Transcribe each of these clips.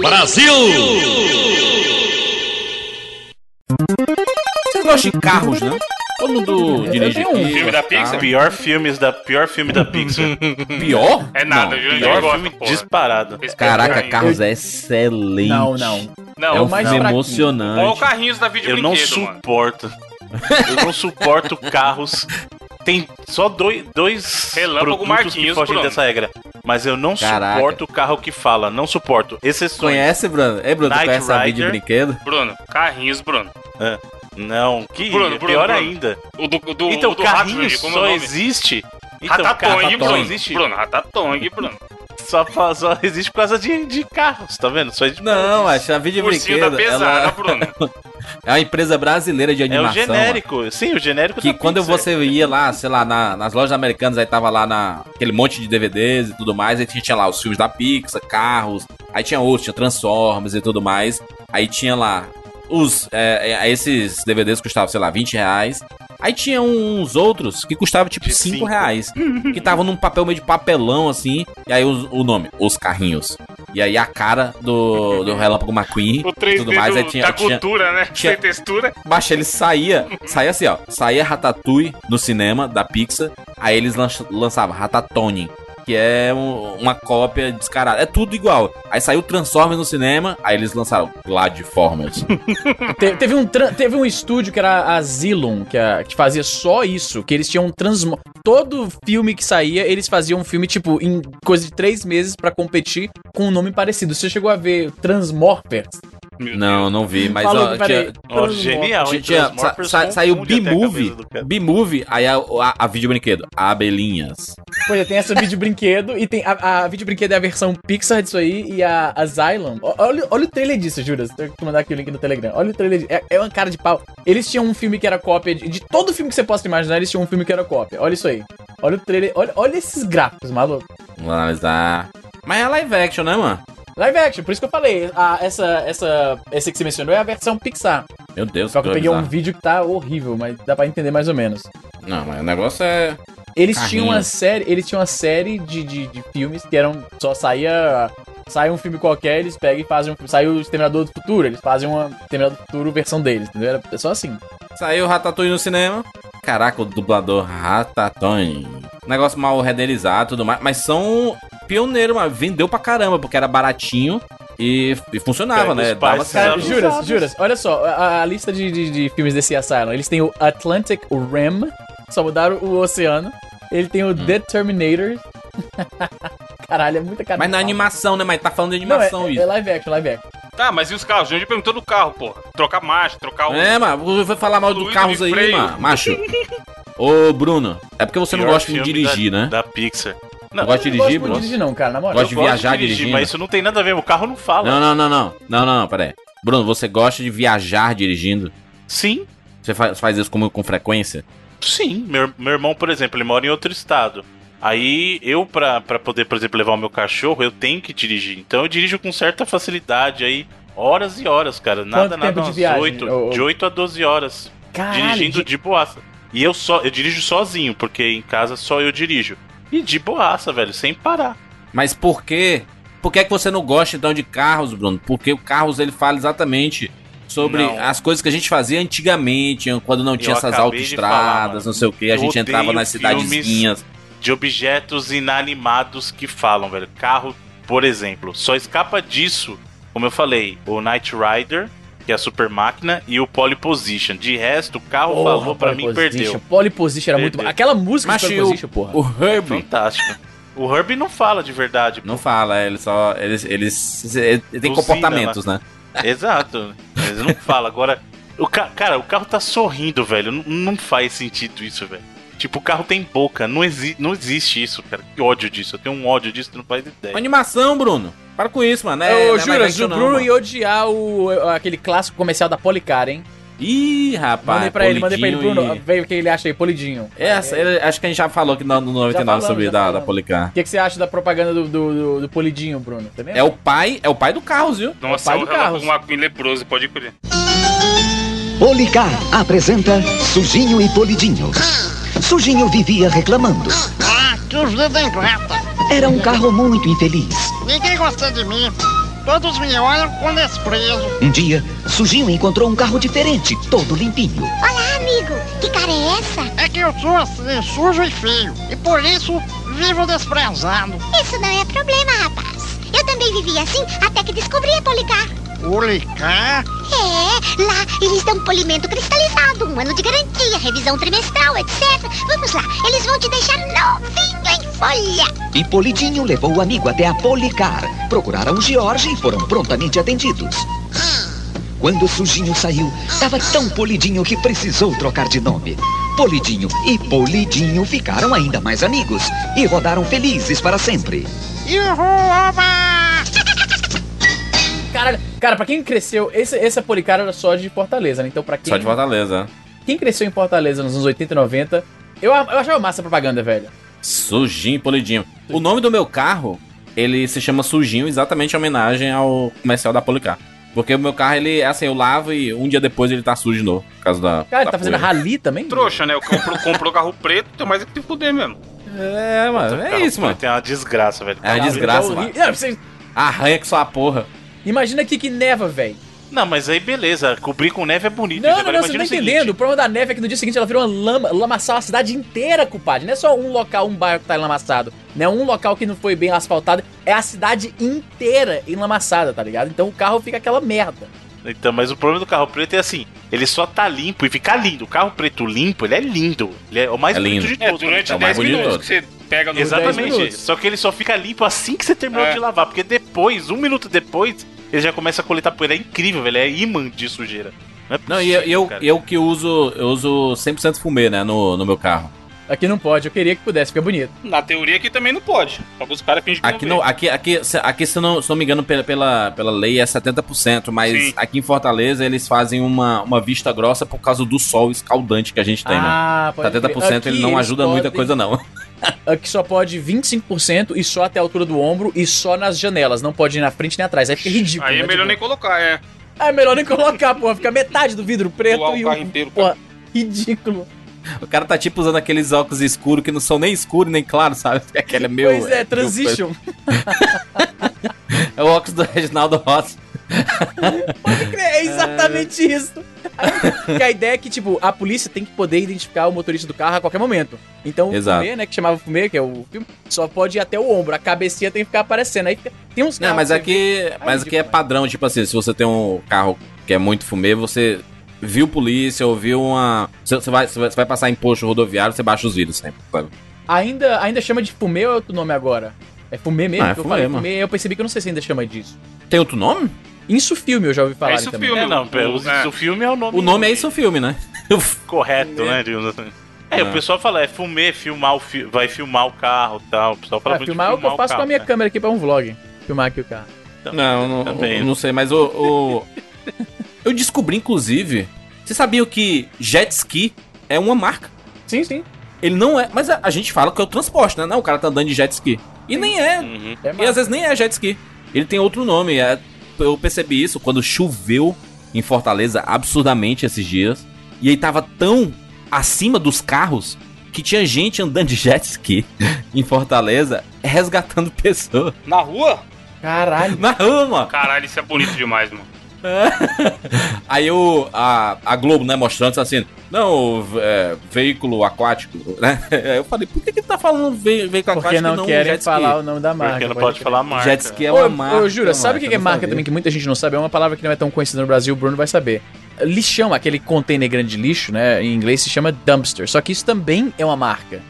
Brasil! Você gosta de carros, né? Todo mundo dirige um filme da Pixar? Pior filmes da pior filme da Pixar. Pior? É nada, Não, pior gosto, filme porra. disparado. Caraca. Carros é excelente. Não, É um mas filme pra- emocionante. Qual o carrinhos da Eu não brinquedo, mano? suporto. Eu não suporto carros. Tem só dois, dois Relâmpago produtos que fogem Bruno. dessa regra. Mas eu não Caraca. suporto o carro que fala. Não suporto. Exceções. Conhece, Bruno? É, Bruno, tu Knight conhece a vídeo Rider. brinquedo? Bruno, carrinhos, Bruno. Não, que Bruno, é Bruno, pior Bruno. ainda. O do, do, então, o do carrinho como é o só nome? existe. Então, Ratatouille, Bruno. existe, Bruno, Ratatouille, Bruno. Só, só existe por causa de, de carros, tá vendo? Só existe Não, acho que a vídeo Ursinho da brinquedo pesada, ela Bruno. é uma empresa brasileira de É o animação. genérico. Sim, o genérico Que da quando Pixar. você ia lá, sei lá, na- nas lojas americanas, aí tava lá na, aquele monte de DVDs e tudo mais, aí tinha, tinha lá os filmes da Pixar, carros, aí tinha outros, tinha Transformers e tudo mais, aí tinha lá os, é, é, esses DVDs custavam, sei lá, 20 reais, aí tinha uns outros que custavam tipo De 5 cinco. reais, que estavam num papel meio de papelão assim, e aí o, o nome, Os Carrinhos. E aí a cara do, do Relâmpago McQueen O e 3D tudo mais, do, aí tinha, da tinha, cultura, né? tinha- Sem textura. Baixa, ele saía, saía assim, ó. Saía Ratatouille no cinema da Pixar, aí eles lanç- lançavam Ratatouille, que é um- uma cópia descarada. É tudo igual. Aí saiu Transformers no cinema, aí eles lançaram Gladiformers. Te- teve, um, teve um estúdio que era a Zilum, que, a- que fazia só isso, que eles tinham um transmo... Todo filme que saía, eles faziam um filme, tipo, em coisa de três meses pra competir com um nome parecido. Você chegou a ver Transmorphers? Não, não vi, mas Falou ó, tinha, Ó, genial, tinha, sa- sa- saiu B-Movie. B-Movie, aí a, a, a vídeo brinquedo, Abelhinhas. Pois é, tem essa vídeo brinquedo e tem a, a vídeo brinquedo é a versão Pixar disso aí e a Asylum. Ó, Olha, olha o trailer disso, Juras. Tenho que mandar aqui o link no Telegram. Olha o trailer. disso. É, é uma cara de pau. Eles tinham um filme que era cópia de, de todo filme que você possa imaginar. Eles tinham um filme que era cópia. Olha isso aí. Olha o trailer. Olha, olha esses gráficos, maluco. Vamos analisar. Mas é live action, né, mano? Live action, por isso que eu falei. A, essa, essa, esse que você mencionou é a versão Pixar. Meu Deus, Só que eu peguei um bizarro. vídeo que tá horrível, mas dá pra entender mais ou menos. Não, mas o negócio é. Eles Carrinho. tinham uma série, eles tinham uma série de, de, de filmes que eram só saía sai um filme qualquer, eles pegam e fazem um, saiu o Exterminador do Futuro, eles fazem uma Exterminador do Futuro versão deles, entendeu? Era só assim. Saiu Ratatouille no cinema. Caraca, o dublador Ratatouille. Negócio mal renderizado e tudo mais. Mas são pioneiros, mano. Vendeu pra caramba, porque era baratinho e, e funcionava, né? Dava Cara, juras, juras, olha só, a, a lista de, de, de filmes desse Asylum, eles têm o Atlantic Rim, só mudaram o oceano. Ele tem o The Terminator. Caralho, é muita cara. Mas na animação, né? Mas tá falando de Não, é, animação é isso. live action, live action. Tá, mas e os carros? A gente perguntou do carro, porra. Trocar marcha, trocar o. É, mano, vai falar mal do carros aí, mano. Macho. Ô, Bruno, é porque você não Pior gosta de dirigir, da, né? Da Pixar. Não Não, gosta de não gosto dirigir, Bruno? de dirigir não, cara, na moral. Gosta de eu gosto viajar dirigir, dirigindo? Mas isso não tem nada a ver, o carro não fala. Não, não, não, não. Não, não, não, pera aí. Bruno, você gosta de viajar dirigindo? Sim, Você faz, faz isso com, com frequência? sim. Meu, meu irmão, por exemplo, ele mora em outro estado. Aí eu, pra, pra poder, por exemplo, levar o meu cachorro, eu tenho que dirigir. Então eu dirijo com certa facilidade aí. Horas e horas, cara. Nada, Quanto nada, tempo de viagem, 8, ô, ô? de 8 a 12 horas. Caralho, dirigindo de- de boaça. E eu só, eu dirijo sozinho, porque em casa só eu dirijo. E de boaça, velho, sem parar. Mas por quê? Por que, é que você não gosta então de carros, Bruno? Porque o carros ele fala exatamente sobre Não. as coisas que a gente fazia antigamente, quando não tinha Eu essas autoestradas, não sei o que, a gente entrava nas cidadezinhas. De objetos inanimados que falam, velho. Carro, por exemplo. Só escapa disso, como eu falei, o Knight Rider, que é a super máquina, e o Pole Position. De resto, o carro Porra, falou pra mim Position. perdeu. Pole Position era muito Perdeu. bom. Aquela música Mas de Pole o, Position, porra. o Herbie Fantástico. O Herbie não fala de verdade. não fala, ele só. Eles, eles, ele tem Buzina, comportamentos, né? Exato. Ele não fala. Agora, o ca... cara, o carro tá sorrindo, velho. Não, não faz sentido isso, velho. Tipo, o carro tem boca. Não, exi... não existe isso, cara. Que ódio disso. Eu tenho um ódio disso, tu não faz ideia. Animação, Bruno. Para com isso, mano. É, Ô, é Juras, o Bruno ia odiar o, aquele clássico comercial da Policar, hein? Ih, rapaz. mandei pra ele, mandei pra ele, Bruno, e- veio o que ele acha aí, Polidinho. Essa, ele- acho que a gente já falou aqui no, no 99 falamos, sobre da, da. Policar. O que, que você acha da propaganda do, do, do- do Polidinho, Bruno? Também? É o pai, é o pai do Carros, viu? Nossa, pai o do Carros. relâmpago McQueen leproso, pode crer. Policar apresenta Sujinho e Polidinho. Sujinho vivia reclamando. Ah, que vida ingrata. Era um carro muito infeliz. Ninguém gosta de mim. Todos me olham com desprezo. Um dia, Sujinho encontrou um carro diferente, todo limpinho. Olá, amigo. Que cara é essa? É que eu sou assim, sujo e feio. E por isso vivo desprezado. Isso não é problema, rapaz. Eu também vivi assim até que descobri a Policar. Policar? É, lá eles dão polimento cristalizado, um ano de garantia, revisão trimestral, etc. Vamos lá, eles vão te deixar novinho em folha. E Polidinho levou o amigo até a Policar. Procuraram o George e foram prontamente atendidos. Quando Sujinho saiu, estava tão polidinho que precisou trocar de nome. Polidinho e Polidinho ficaram ainda mais amigos e rodaram felizes para sempre. Ihu, oba! Caralho, cara, pra quem cresceu, esse, esse Policar era só de Fortaleza, né? Então pra quem, Só de Fortaleza. quem cresceu em Fortaleza nos anos 80 e 90, eu, eu achava massa a propaganda, velho. Sujinho e polidinho. O nome do meu carro, ele se chama Sujinho exatamente em homenagem ao comercial da Policar. Porque o meu carro, ele é assim, eu lavo e um dia depois ele tá sujo de novo. Por causa da. Cara, da tá fazendo poeira. rali também? Trouxa, né? Eu compro, comprou carro preto, tem mais é que se fuder mesmo. É, mano, é isso, mano. Tem uma desgraça, velho. É uma desgraça, mano. Arranha com sua porra. Imagina aqui que neva, velho. Não, mas aí beleza, cobrir com neve é bonito. Não, não, Agora não, você não tá entendendo. O problema da neve é que no dia seguinte ela virou uma lama, lamaçal a cidade inteira, culpado. Não é só um local, um bairro que tá enlamaçado. Não é um local que não foi bem asfaltado. É a cidade inteira enlamaçada, tá ligado? Então o carro fica aquela merda. Então, mas o problema do carro preto é assim, ele só tá limpo e fica lindo. O carro preto limpo, ele é lindo. Ele é o mais É bonito lindo. de É, todos. durante É o mais 10 bonito minutos que você pega no 10 Exatamente. minutos. Só que ele só fica limpo assim que você terminou É. de lavar. Porque depois, um minuto depois, ele já começa a coletar poeira. É incrível, velho. É imã de sujeira. Não, é Não, e eu, possível, eu, eu que uso, eu uso 100% fumê, né, no, no meu carro. Aqui não pode, eu queria que pudesse, fica bonito. Na teoria aqui também não pode. Os caras fingem que Aqui, não não, aqui, aqui, se- aqui se, não, se não me engano, pela, pela, pela lei é 70%, mas Sim. aqui em Fortaleza eles fazem uma, uma vista grossa por causa do sol escaldante que a gente tem, né? ah, pode 70% crer. ele não ajuda eles muita podem- coisa, não. Aqui só pode 25% e só até a altura do ombro e só nas janelas. Não pode ir na frente nem atrás. Aí fica ridículo. Aí é né, melhor tipo- nem colocar, é. É melhor nem colocar, pô. Fica metade do vidro preto Doar o e carro o. inteiro, Pô, ridículo. O cara tá tipo usando aqueles óculos escuros que não são nem escuros nem claros, sabe? Aquele é meu. pois é, transition. É o óculos do Reginaldo Rossi. Pode crer, é exatamente isso. Porque a ideia é que, tipo, a polícia tem que poder identificar o motorista do carro a qualquer momento. Então o Exato. fumê, né, que chamava fumê, que é o filme, só pode ir até o ombro. A cabecinha tem que ficar aparecendo. Aí fica- tem uns Não, mas que aqui, mas aqui é padrão, tipo assim, se você tem um carro que é muito fumê, você viu polícia ou viu uma. Você vai, você vai- passar em posto rodoviário, você baixa os vidros sempre, sabe? Ainda, ainda chama de fumê ou é outro nome agora? É fumê mesmo? Ah, é que eu fumê, falei fumê, eu percebi que eu não sei se ainda chama disso. Tem outro nome? Isso filme eu já ouvi falar É isso também. filme. É, não, pera, o, É. o filme é o nome. O nome é isso o filme, né? correto, né? digamos assim. É, É. o pessoal fala, é fumê, filmar o fi vai filmar o carro e tal. O pessoal fala muito de filmar é o que eu faço com a minha né? câmera aqui pra um vlog. Filmar aqui o carro. Não, não, Também. não sei, mas o. o- Eu descobri, inclusive. Você sabia que jet ski é uma marca? Sim, sim. Ele não é. Mas a, a gente fala que é o transporte, né? Não, o cara tá andando de jet ski. E nem é. Uhum. É E às vezes nem é jet ski. Ele tem outro nome. é- eu percebi isso quando choveu em Fortaleza absurdamente esses dias. E aí tava tão acima dos carros que tinha gente andando de jet ski em Fortaleza resgatando pessoas. Na rua? Caralho. Na rua, mano. Caralho, isso é bonito demais, mano. Aí o, a, a Globo, né, mostrando assim, não, é, veículo aquático, né? Eu falei, por que que tá falando ve veículo Porque aquático e não querem jet ski? falar o nome da marca. Porque não pode pode falar marca. Jet ski é Ô, uma marca. ô, Jura, sabe o que que é eu não marca sabia. também que muita gente não sabe? É uma palavra que não é tão conhecida no Brasil, o Bruno vai saber. Lixão, aquele container grande de lixo, né? Em inglês se chama dumpster. Só que isso também é uma marca.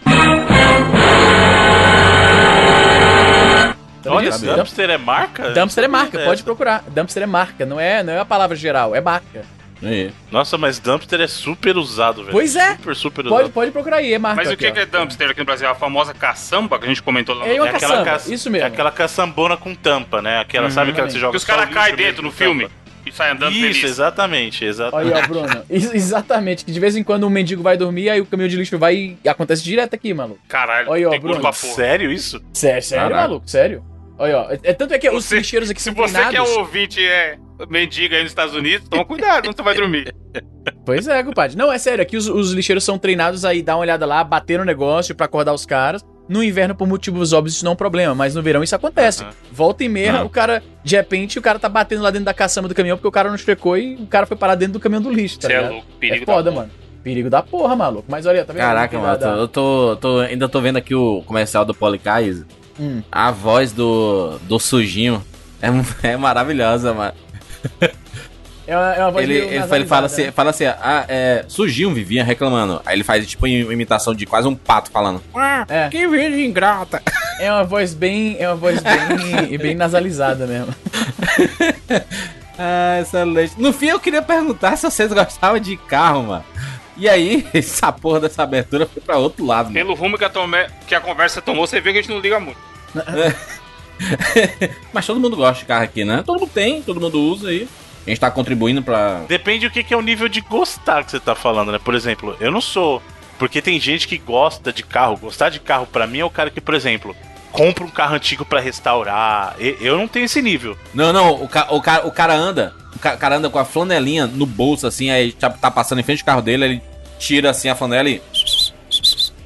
Olha, disso? dumpster é marca? Dumpster é marca, Essa. pode procurar. Dumpster é marca, não é, não é a palavra geral, é marca. Aí. Nossa, mas dumpster é super usado, velho. Pois é. Super, super Pode, usado. pode procurar aí, é marca. Mas o aqui, que, ó. é dumpster aqui no Brasil? A famosa caçamba que a gente comentou lá no É uma É aquela, caçamba, ca... isso mesmo. é aquela caçambona com tampa, né? Aquela, sabe aquela que você joga Que os o caras caem dentro no filme tampa? E saem andando Isso, feliz. exatamente, Aí, exatamente. ó, Bruno. Ex- exatamente, que de vez em quando um mendigo vai dormir, aí o caminhão de lixo vai e acontece direto aqui, maluco. Caralho, Aí, ó, tem Bruno. Sério isso? Sério, sério, Caraca. maluco, sério. Olha, ó. É, tanto é que os lixeiros aqui Se são você que é treinados. ouvinte é mendiga aí nos Estados Unidos, toma cuidado, não você vai dormir. Pois é, compadre. Não, é sério, aqui os, os lixeiros são treinados aí, dar uma olhada lá, bater no negócio pra acordar os caras. No inverno, por motivos óbvios, isso não é um problema, mas no verão isso acontece. Volta e meia, o cara, de repente, o cara tá batendo lá dentro da caçamba do caminhão porque o cara não checou e o cara foi parar dentro do caminhão do lixo, tá Você é ligado? louco, É perigo da foda, porra. mano. Perigo da porra, maluco. Mas olha, tá vendo? Caraca, mano, eu tô- da- eu tô, tô- ainda tô vendo aqui o comercial do Policais. Hum. A voz do, do sujinho é, é maravilhosa, mano. É uma, é uma voz Ele, ele, ele fala assim, né? fala assim, ah, é, sujinho vivia reclamando. Aí ele faz tipo uma imitação de quase um pato falando. É. Que vida ingrata. É uma voz bem. É uma voz bem. bem nasalizada mesmo. Ah, excelente. No fim eu queria perguntar se vocês gostavam de carro, mano. E aí, essa porra dessa abertura foi pra outro lado, mano. Pelo rumo que a, tome- que a conversa tomou, você vê que a gente não liga muito. Mas todo mundo gosta de carro aqui, né? Todo mundo tem, todo mundo usa aí. A gente tá contribuindo pra. Depende do que, que é o nível de gostar que você tá falando, né? Por exemplo, eu não sou. Porque tem gente que gosta de carro. Gostar de carro, pra mim, é o cara que, por exemplo, compra um carro antigo pra restaurar. E- Eu não tenho esse nível. Não, não, o, ca o, ca o cara anda. O ca- cara anda com a flanelinha no bolso, assim, aí tá, tá passando em frente do carro dele, ele tira assim a flanela e.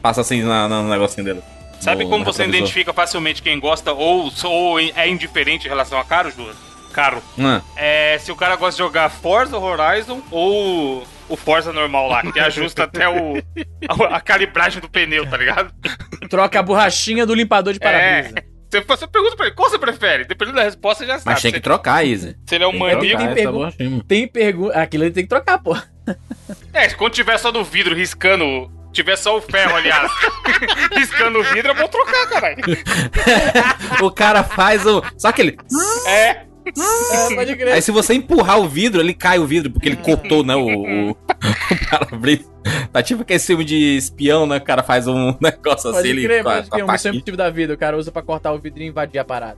Passa assim na, na- no negocinho dele. Sabe No- como no você retrovisor. identifica facilmente quem gosta ou, ou é indiferente em relação a carro, Júlio? Carro. Hum. É se o cara gosta de jogar Forza Horizon ou o Forza normal lá, que ajusta até o a, a calibragem do pneu, tá ligado? Troca a borrachinha do limpador de para-brisa. É. Você, pergunta pra ele, qual você prefere? Dependendo da resposta, você já sabe. Mas tem que se, trocar, Izzy. se ele é um Tem que maníaco. trocar tem essa pergu-. Tem pergunta. Aquilo ele tem que trocar, pô. É, quando tiver só no vidro riscando. Tiver só o ferro, aliás, riscando o vidro, é bom trocar, caralho. o cara faz o. Só que ele. É. É, pode crer. Aí se você empurrar o vidro, ele cai o vidro, porque ele cortou, né? O, o, o para-brisa. Tá tipo aquele filme de espião, né? O cara faz um negócio assim, Pode ele. crer, a- pode crer. Um faquinha. motivo da vida. O cara usa pra cortar o vidro e invadir a parada.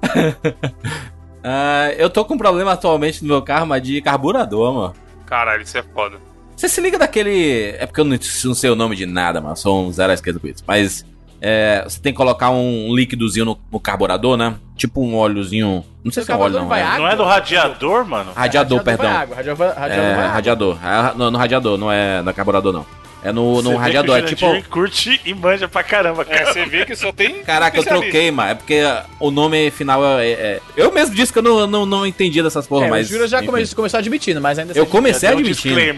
Ah, eu tô com um problema atualmente no meu carro, mas de carburador, mano. Caralho, isso é foda. Você se liga daquele. É porque eu não, não sei o nome de nada, mano. Sou um zero à esquerda com isso. Mas. É, você tem que colocar um líquidozinho no, no carburador, né? Tipo um óleozinho. Não sei se é um óleo, não. vai É, água? Não é do radiador, mano? radiador, vai perdão. água, Radiador, vai- radiador É, radiador. É, no, no radiador, não é no carburador, não. É no, Você no radiador. É que o tipo. Curte e manja pra caramba, É, cara. você vê que só tem. Caraca, eu troquei, mano. É porque o nome final é. é- Eu mesmo disse que eu não, não, não entendi dessas porra, É, mas. o Jura já come- começou admitindo, mas ainda Eu assim- comecei Já deu um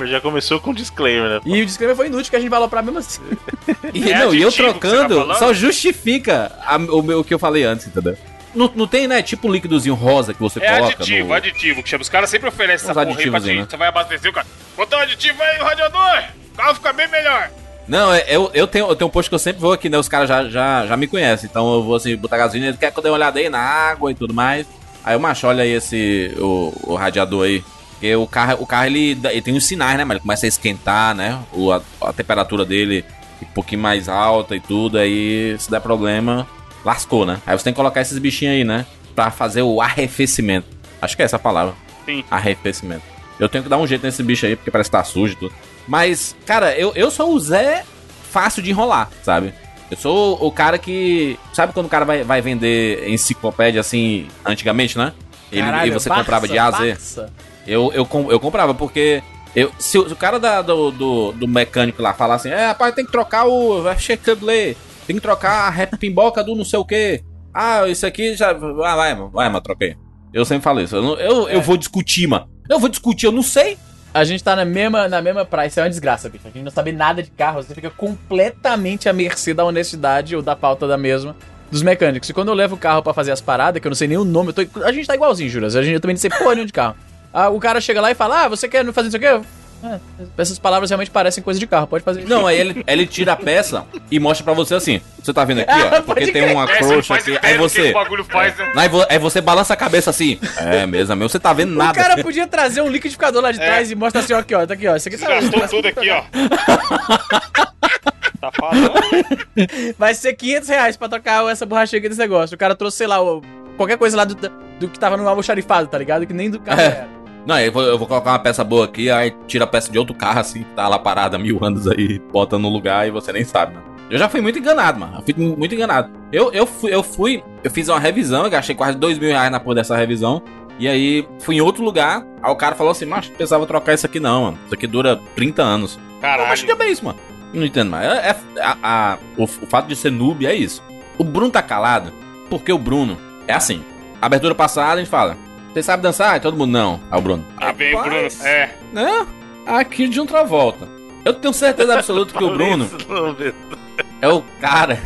já começou com disclaimer, né? E o disclaimer foi inútil que a gente falou pra mesmo assim. E, É não, e eu tá trocando falando? só justifica a- o, o que eu falei antes, entendeu? Não, não tem, né? Tipo um líquidozinho rosa que você É coloca. aditivo, no... aditivo, que chama. Os caras sempre oferecem essa porra aí pra ti. né? Você vai abastecer o cara. Botar um aditivo aí no radiador! O carro fica bem melhor. Não, é- eu, eu, tenho, eu tenho um posto que eu sempre vou aqui, né? Os caras já, já, já me conhecem. Então eu vou assim, botar gasolina, ele quer que eu dê uma olhada aí na água e tudo mais. Aí o macho, olha aí esse. O, o radiador aí. Porque o carro, o carro ele, ele tem uns sinais, né? Mas ele começa a esquentar, né? O, a, a temperatura dele um pouquinho mais alta e tudo. Aí se der problema, lascou, né? Aí você tem que colocar esses bichinhos aí, né? Pra fazer o arrefecimento. Acho que é essa a palavra. Sim. Arrefecimento. Eu tenho que dar um jeito nesse bicho aí, porque parece que tá sujo e tudo. Mas, cara, eu, eu sou o Zé fácil de enrolar, sabe? Eu sou o cara que. Sabe quando o cara vai, vai vender enciclopédia assim, antigamente, né? Ele, Caralho, e você Barça, comprava de A a Z? Eu, eu, eu comprava, porque. Eu, se, o- cara da- do, do, do mecânico lá falar assim, é, rapaz, tem que trocar o Checablé, tem que trocar a repimboca do não sei o que. Ah, isso aqui já. Ah, vai, mano, vai, mano, troquei. Eu sempre falo isso. Eu, eu, eu vou discutir, mano. Eu vou discutir, eu não sei. A gente tá na mesma, na mesma praia, isso é uma desgraça, bicho. A gente não sabe nada de carro, você fica completamente à mercê da honestidade ou da pauta da mesma dos mecânicos. E quando eu levo o carro pra fazer as paradas, que eu não sei nem o nome, eu tô- a gente tá igualzinho, Juras. A gente também não sei porra nenhuma de carro. Ah, o cara chega lá e fala: Ah, você quer fazer isso aqui? Ah, essas palavras realmente parecem coisa de carro, pode fazer isso. Não, aí ele, ele tira a peça e mostra pra você assim. Você tá vendo aqui, ó? Porque tem uma É, crosta aqui. Aí você. o faz, né? Aí vo- aí você balança a cabeça assim. É mesmo, meu, você tá vendo O nada. cara podia trazer um liquidificador lá de É. trás e mostra assim, ó, aqui, ó, tá aqui, ó. Isso aqui sabe- Gastou tudo aqui, ó. tá falando? Vai ser 500 reais pra trocar essa borrachinha aqui desse negócio. O cara trouxe, sei lá, o- qualquer coisa lá do, do que tava no almoxarifado, tá ligado? Que nem do carro É. era. Não, eu vou, eu vou colocar uma peça boa aqui, aí tira a peça de outro carro assim, que tá lá parada há mil anos aí, bota no lugar e você nem sabe, mano. Eu já fui muito enganado, mano. Eu fui mu- muito enganado. Eu, eu, fui, eu fui, eu fiz uma revisão, eu gastei quase dois mil reais na porra dessa revisão. E aí fui em outro lugar, aí o cara falou assim, mas precisava trocar isso aqui não, mano. Isso aqui dura 30 anos. Pô, mas Caralho. que é isso, mano? Não entendo mais. É, é- a- a- o, o fato de ser noob é isso. O Bruno tá calado porque o Bruno é assim. Abertura passada, a gente fala. Você sabe dançar? Aí todo mundo não. Aí o Bruno. Aí vem o Bruno. É. Né? Aqui de outra volta. Eu tenho certeza absoluta que o Bruno é o cara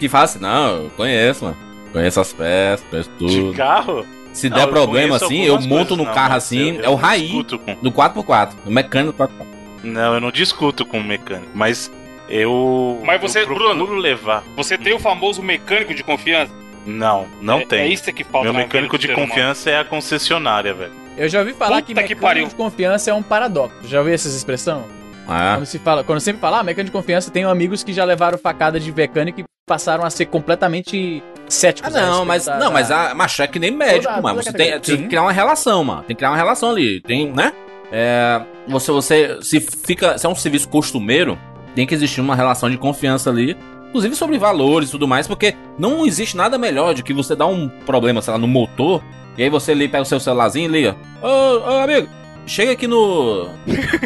que fala assim: não, eu conheço, mano. Conheço as peças, conheço De tudo. carro? Se Não, der eu problema assim, eu monto coisas, no não, carro assim. eu- é o eu Raí discuto com- do 4x4, o mecânico do 4x4. Não, eu não discuto com o mecânico, mas eu. Mas você, eu Bruno- levar. Você tem o famoso mecânico de confiança? Não, não é, tem. É isso que falta Meu mecânico de ser humano. confiança é a concessionária, velho. Eu já ouvi falar Puta que que mecânico pariu. de confiança é um paradoxo. Já ouviu essa expressão? Ah, Quando se fala, quando sempre fala, ah, mecânico de confiança, tenho amigos que já levaram facada de mecânico e passaram a ser completamente Ah, céticos. a não, respeito mas, da- não, mas a macho é que nem médico, Toda- mano. toda Você tem, tem que criar uma relação, mano. Tem que criar uma relação ali. Tem, né? É, você, você, se fica, se é um serviço costumeiro, tem que existir uma relação de confiança ali. Inclusive sobre valores e tudo mais, porque não existe nada melhor do que você dar um problema, sei lá, no motor, e aí você ali pega o seu celularzinho e liga. Ô, ô, amigo, chega aqui no.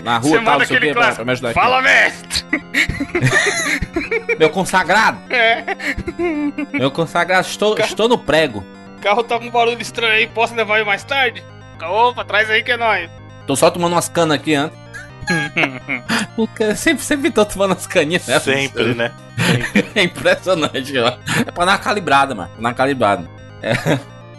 Na rua Você tal, não sei o aquele quê, pra, pra me ajudar aqui. Fala, mestre! Meu consagrado! É, Meu consagrado, estou, estou no prego. o carro tá com um barulho estranho aí, posso levar ele mais tarde? Opa, traz aí que é nóis. Tô só tomando umas canas aqui antes. O cara sempre, sempre tô tomando umas caninhas. né? Sempre, né? É impressionante, ó. É pra dar uma calibrada, mano. Pra dar uma calibrada. É.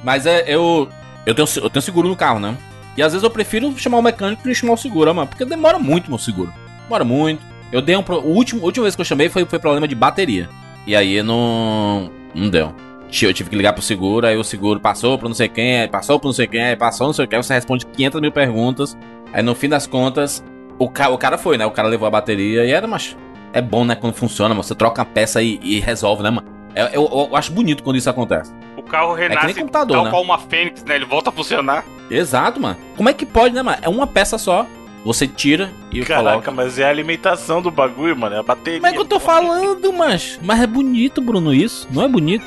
Mas é, eu. Eu tenho, eu tenho seguro no carro, né? E às vezes eu prefiro chamar o mecânico e chamar o seguro, mano. Porque demora muito meu seguro. Demora muito. Eu dei um. Pro... O último, a última vez que eu chamei foi, foi problema de bateria. E aí não. Não deu. Eu tive que ligar pro seguro, aí o seguro passou pro não sei quem, aí passou pro não sei quem, aí passou não sei o que, aí você responde 500 mil perguntas. Aí no fim das contas, o, ca o cara foi, né? O cara levou a bateria e era, mas é bom, né? Quando funciona, mano. Você troca a peça e, e resolve, né, mano? É- Eu, eu- eu acho bonito quando isso acontece. O carro É que renasce nem computador, tal né? qual uma fênix, né? Ele volta a funcionar. Exato, mano. Como é que pode, né, mano? É uma peça só. Você tira e Caraca, coloca. mas é a alimentação do bagulho, mano. É a bateria. Como é que eu tô falando, mas Mas é bonito, Bruno, isso. Não é bonito?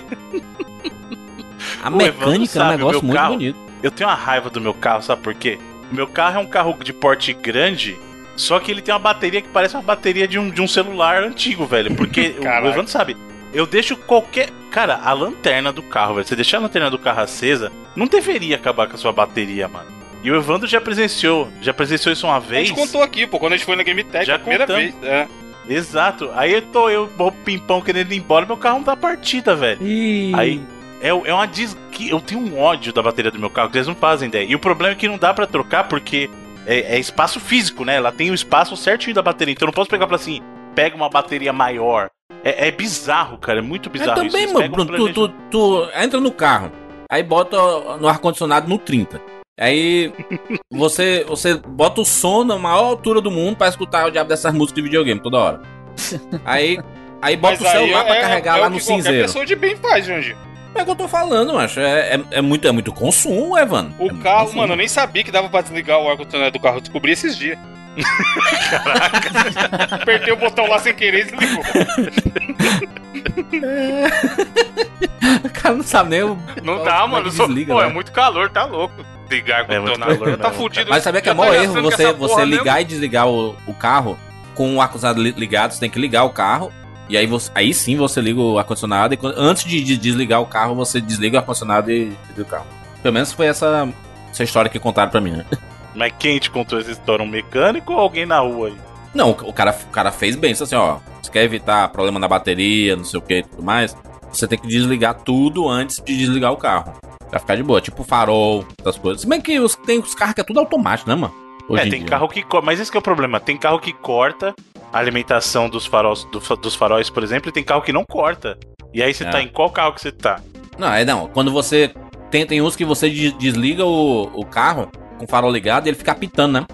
A mecânica é um negócio meu muito carro- bonito. Eu tenho uma raiva do meu carro, sabe por quê? O meu carro é um carro de porte grande, só que ele tem uma bateria que parece uma bateria de um, de um celular antigo, velho. Porque o. Evandro sabe, eu deixo qualquer. Cara, a lanterna do carro, velho. Você deixar a lanterna do carro acesa, não deveria acabar com a sua bateria, mano. E o Evandro já presenciou, já presenciou isso uma A vez. gente contou aqui, pô, quando a gente foi na Game Tech, Já a primeira contamos. vez. É. Exato. Aí eu tô eu, o pimpão querendo ir embora, meu carro não dá partida, velho. Ih, Aí é, é uma des... que Eu tenho um ódio da bateria do meu carro, que eles não fazem ideia. E o problema é que não dá pra trocar porque é, é espaço físico, né? Ela tem o espaço certinho da bateria. Então eu não posso pegar falar assim, pega uma bateria maior. É, é bizarro, cara. É muito É bizarro isso. também, Eles mano, um Bruno, tu, tu, tu entra no carro, aí bota no ar-condicionado no 30. Aí você, você bota o som na maior altura do mundo pra escutar o diabo dessas músicas de videogame toda hora. Aí, aí bota o celular pra carregar lá o no que qualquer cinzeiro. pessoa de bem faz, Jandir. É o que eu tô falando, macho. É, é, é muito, é muito consumo, Evan. O É carro, consumo. mano, eu nem sabia que dava pra desligar o ar-condicionado do carro. Eu descobri esses dias. Caraca. Apertei o botão lá sem querer e desligou. O cara não sabe nem o. Não dá, é mano. Só, desliga, pô, né? é muito calor, tá louco. Ligar É muito ar-condicionado. calor tá mesmo, fudido. Mas sabia que é Já tá maior erro com você, você ligar e desligar o, o carro com o ar-condicionado li- ligado. Você tem que ligar o carro. E aí, você, aí sim você liga o ar-condicionado. E antes de, de desligar o carro, você desliga o ar-condicionado e desliga o carro. Pelo menos foi essa, essa história que contaram pra mim, né? Mas quem te contou essa história? Um mecânico ou alguém na rua aí? Não, o, cara, o cara fez bem. Assim, ó. Você quer evitar problema na bateria, não sei o que e tudo mais. Você tem que desligar tudo antes de desligar o carro. Pra ficar de boa. Tipo farol, essas coisas. Se bem que os, tem os carros que é tudo automático, né, mano? Hoje é, em tem dia. carro que corta. Mas esse que é o problema. Tem carro que corta a alimentação dos faróis, do dos faróis, por exemplo, e tem carro que não corta. E aí você É. tá em qual carro que você tá? Não, é não. Quando você. Tem, tem uns que você de- desliga o, o carro com o farol ligado e ele fica apitando, né?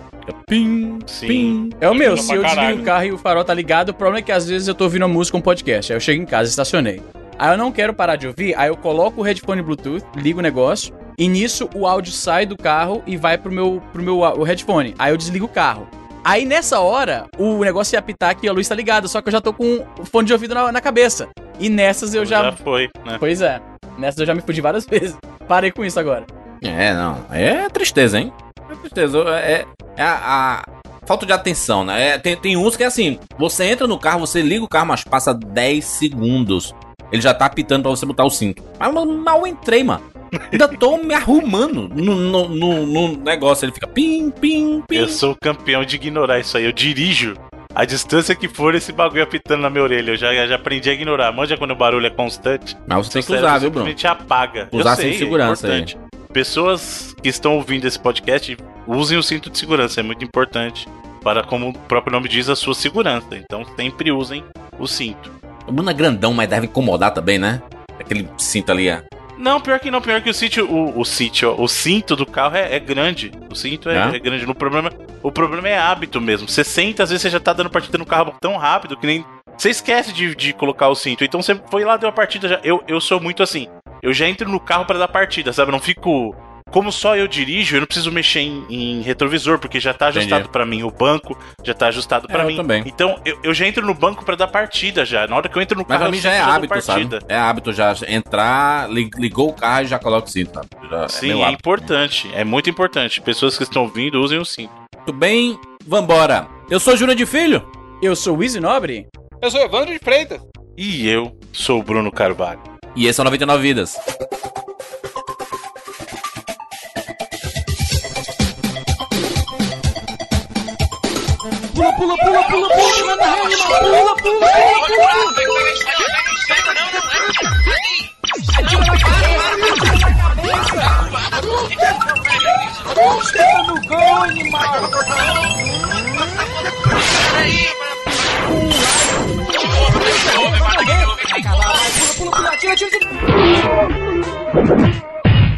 Pim, Sim. pim. É o meu, se eu caralho. desligo o carro e o farol tá ligado, o problema é que às vezes eu tô ouvindo uma música, um podcast, aí eu chego em casa, estacionei. Aí eu não quero parar de ouvir, aí eu coloco o headphone Bluetooth, ligo o negócio, e nisso o áudio sai do carro e vai pro meu, pro meu o headphone. Aí eu desligo o carro. Aí nessa hora, o negócio ia apitar que a luz tá ligada, só que eu já tô com o fone de ouvido na, na cabeça. E nessas eu já... Já foi, né? Pois é, nessas eu já me fudi várias vezes. Parei com isso agora. É, não. É tristeza, hein? É tristeza. É, é a, a falta de atenção, né? É, tem, tem uns que é assim: você entra no carro, você liga o carro, mas passa 10 segundos ele já tá apitando pra você botar o cinto. Mas eu mal entrei, mano. Ainda tô me arrumando no, no, no- no negócio. Ele fica pim, pim, pim. Eu sou campeão de ignorar isso aí. Eu dirijo. A distância que for esse bagulho apitando na minha orelha, eu já, já aprendi a ignorar. Manja quando o barulho é constante. Mas você tem que usar, viu, Bruno? simplesmente apaga. Usar sei, sem segurança é importante. Pessoas que estão ouvindo esse podcast, usem o cinto de segurança, é muito importante. Para, como o próprio nome diz, a sua segurança. Então sempre usem o cinto. O Bruno é grandão, mas deve incomodar também, né? Aquele cinto ali, ó. Não, pior que não, pior que o sítio, o, o sítio, ó, o cinto do carro é, é grande. O cinto é, É? é grande. No problema, o problema é hábito mesmo. Você senta, às vezes você já tá dando partida no carro tão rápido que nem. Você esquece de, de colocar o cinto. Então você foi lá, deu a partida já. Eu, eu sou muito assim. Eu já entro no carro pra dar partida, sabe? Eu não fico. Como só eu dirijo, eu não preciso mexer em, em retrovisor, porque já tá ajustado Entendi. pra mim. O banco já tá ajustado pra É, eu mim. também. Então eu, eu já entro no banco pra dar partida já. Na hora que eu entro no Mas carro, pra eu mim já é dou hábito, sabe? É hábito já entrar, li- ligou o carro e já coloca o cinto, sabe? Já Sim, é meu é hábito. importante. É muito importante. Pessoas que estão ouvindo, usem o cinto. Muito bem, vambora. Eu sou Júnior de Filho. Eu sou o Easy Nobre. Eu sou Evandro de Freitas. E eu sou o Bruno Carvalho. E esse é o 99 Vidas.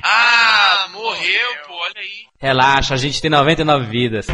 Ah, morreu, pô, olha aí. Relaxa, a gente tem 99 vidas.